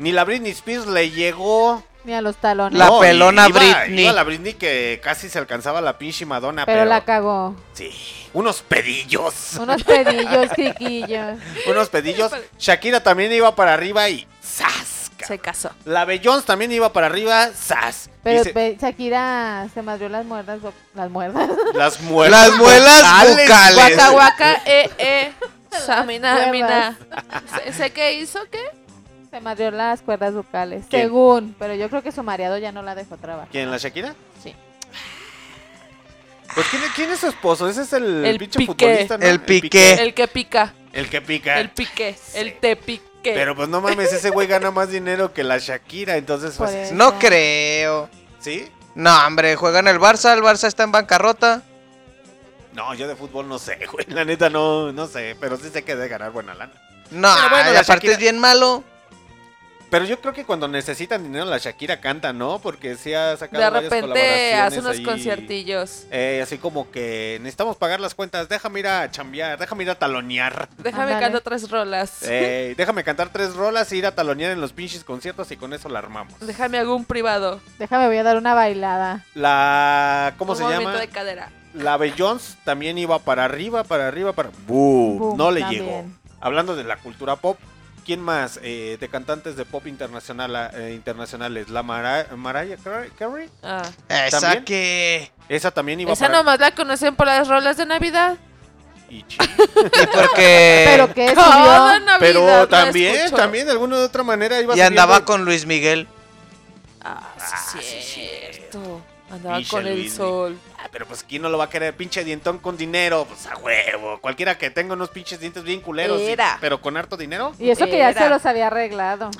Ni la Britney Spears le llegó. Ni a los talones. La No, pelona iba- Britney. Iba la Britney que casi se alcanzaba la pinche Madonna, pero, pero... la cagó. Sí, unos pedillos. Unos pedillos, criquillos. unos pedillos. Shakira también iba para arriba y ¡zas! Se casó. La Beyoncé también iba para arriba, ¡zas! Pero Dice, ve, Shakira se madrió las muerdas. Las muerdas. las muelas. Las muelas bucales. Guaca, guaca, eh, eh. Samina, Las mina. ¿Sé, sé qué hizo qué? Se madrió las cuerdas vocales. ¿Quién? Según. Pero yo creo que su mareado ya no la dejó trabajar. ¿Quién, la Shakira? Sí. Pues ¿quién, quién es su esposo? Ese es el, El pinche Piqué. futbolista, ¿no? El Piqué. El que pica. El que pica. El pique. El te pique. Pero pues no mames, ese güey gana más dinero que la Shakira, entonces Por pues, eso. No creo. ¿Sí? No, hombre, juegan el Barça, el Barça está en bancarrota. No, yo de fútbol no sé, güey. La neta no, no sé, pero sí sé que debe ganar buena lana. No, Pero bueno, y la aparte Shakira- es bien malo. Pero yo creo que cuando necesitan dinero la Shakira canta, ¿no? Porque sí ha sacado De varias repente colaboraciones hace unos ahí. conciertillos. Eh, así como que necesitamos pagar las cuentas, déjame ir a chambear, déjame ir a talonear. Déjame cantar tres rolas. Eh, déjame cantar tres rolas e ir a talonear en los pinches conciertos y con eso la armamos. Déjame algún privado. Déjame, voy a dar una bailada. La... ¿Cómo un se llama? de cadera. La Beyoncé también iba para arriba, para arriba, para... ¡Bum! Boom, no le también. llegó. Hablando de la cultura pop, ¿quién más eh, de cantantes de pop internacional, eh, internacionales? La Mara- Mariah Carey-. Ah. Esa ¿También? que. Esa también iba Esa para... nomás la conocen por las rolas de Navidad. Y porque. Pero que. Navidad Pero también, también de alguna u otra manera iba Y andaba con Luis Miguel. Ah, sí, es cierto. Andaba con el Luis sol. Ah, pero pues quién no lo va a querer, pinche dientón con dinero, pues a huevo. Cualquiera que tenga unos pinches dientes bien culeros, y- Era. pero con harto dinero. Y eso que ya Era. se los había arreglado.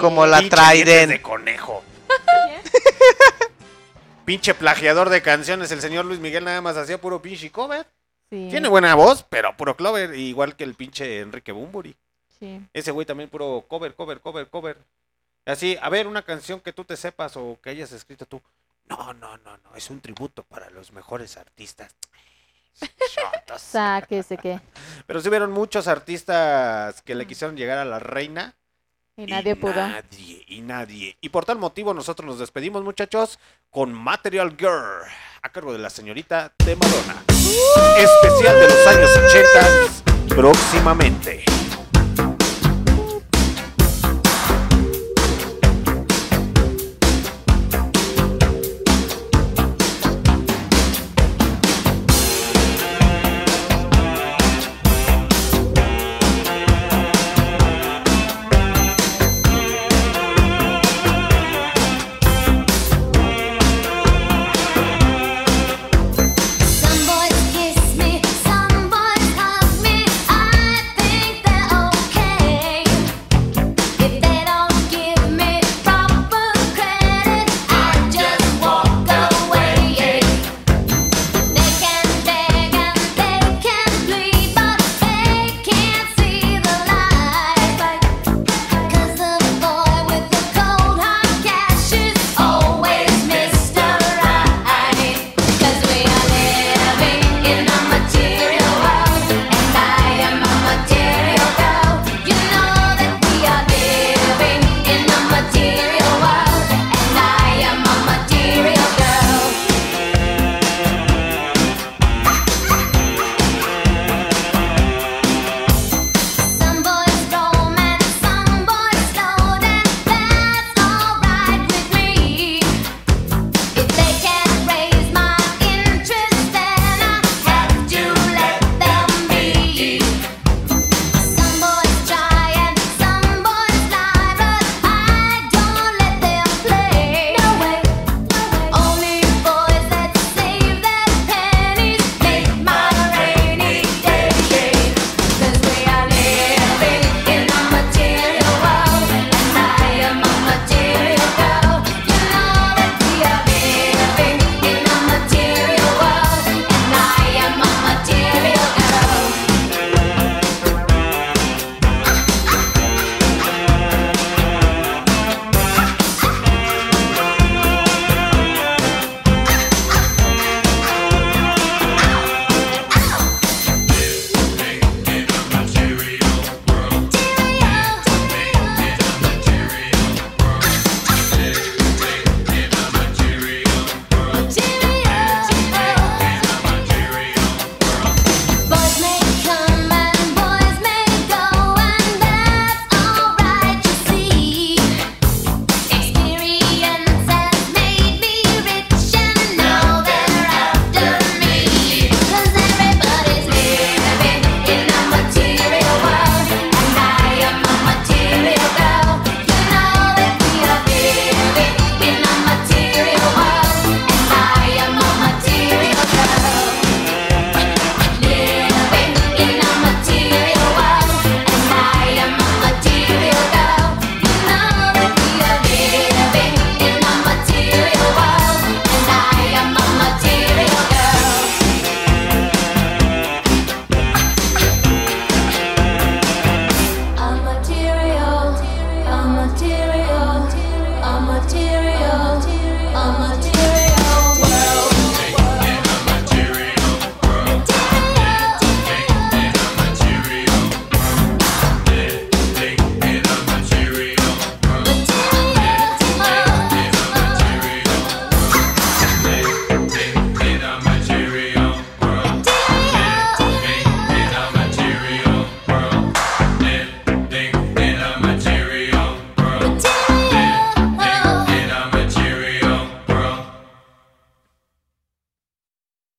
Como la Pinche dientes de conejo. pinche plagiador de canciones, el señor Luis Miguel nada más hacía puro pinche cover. Sí. Tiene buena voz, pero puro cover, igual que el pinche Enrique Bumburi. Sí. Ese güey también puro cover, cover, cover, cover. Así, a ver, una canción que tú te sepas o que hayas escrito tú. No, no, no, no, es un tributo para los mejores artistas. Chotos. Sáquese que. Pero sí vieron muchos artistas que le quisieron llegar a la reina. Y nadie pudo. Nadie, y nadie. Y por tal motivo nosotros nos despedimos, muchachos, con Material Girl, a cargo de la señorita de Madonna. Especial de los años 80, próximamente.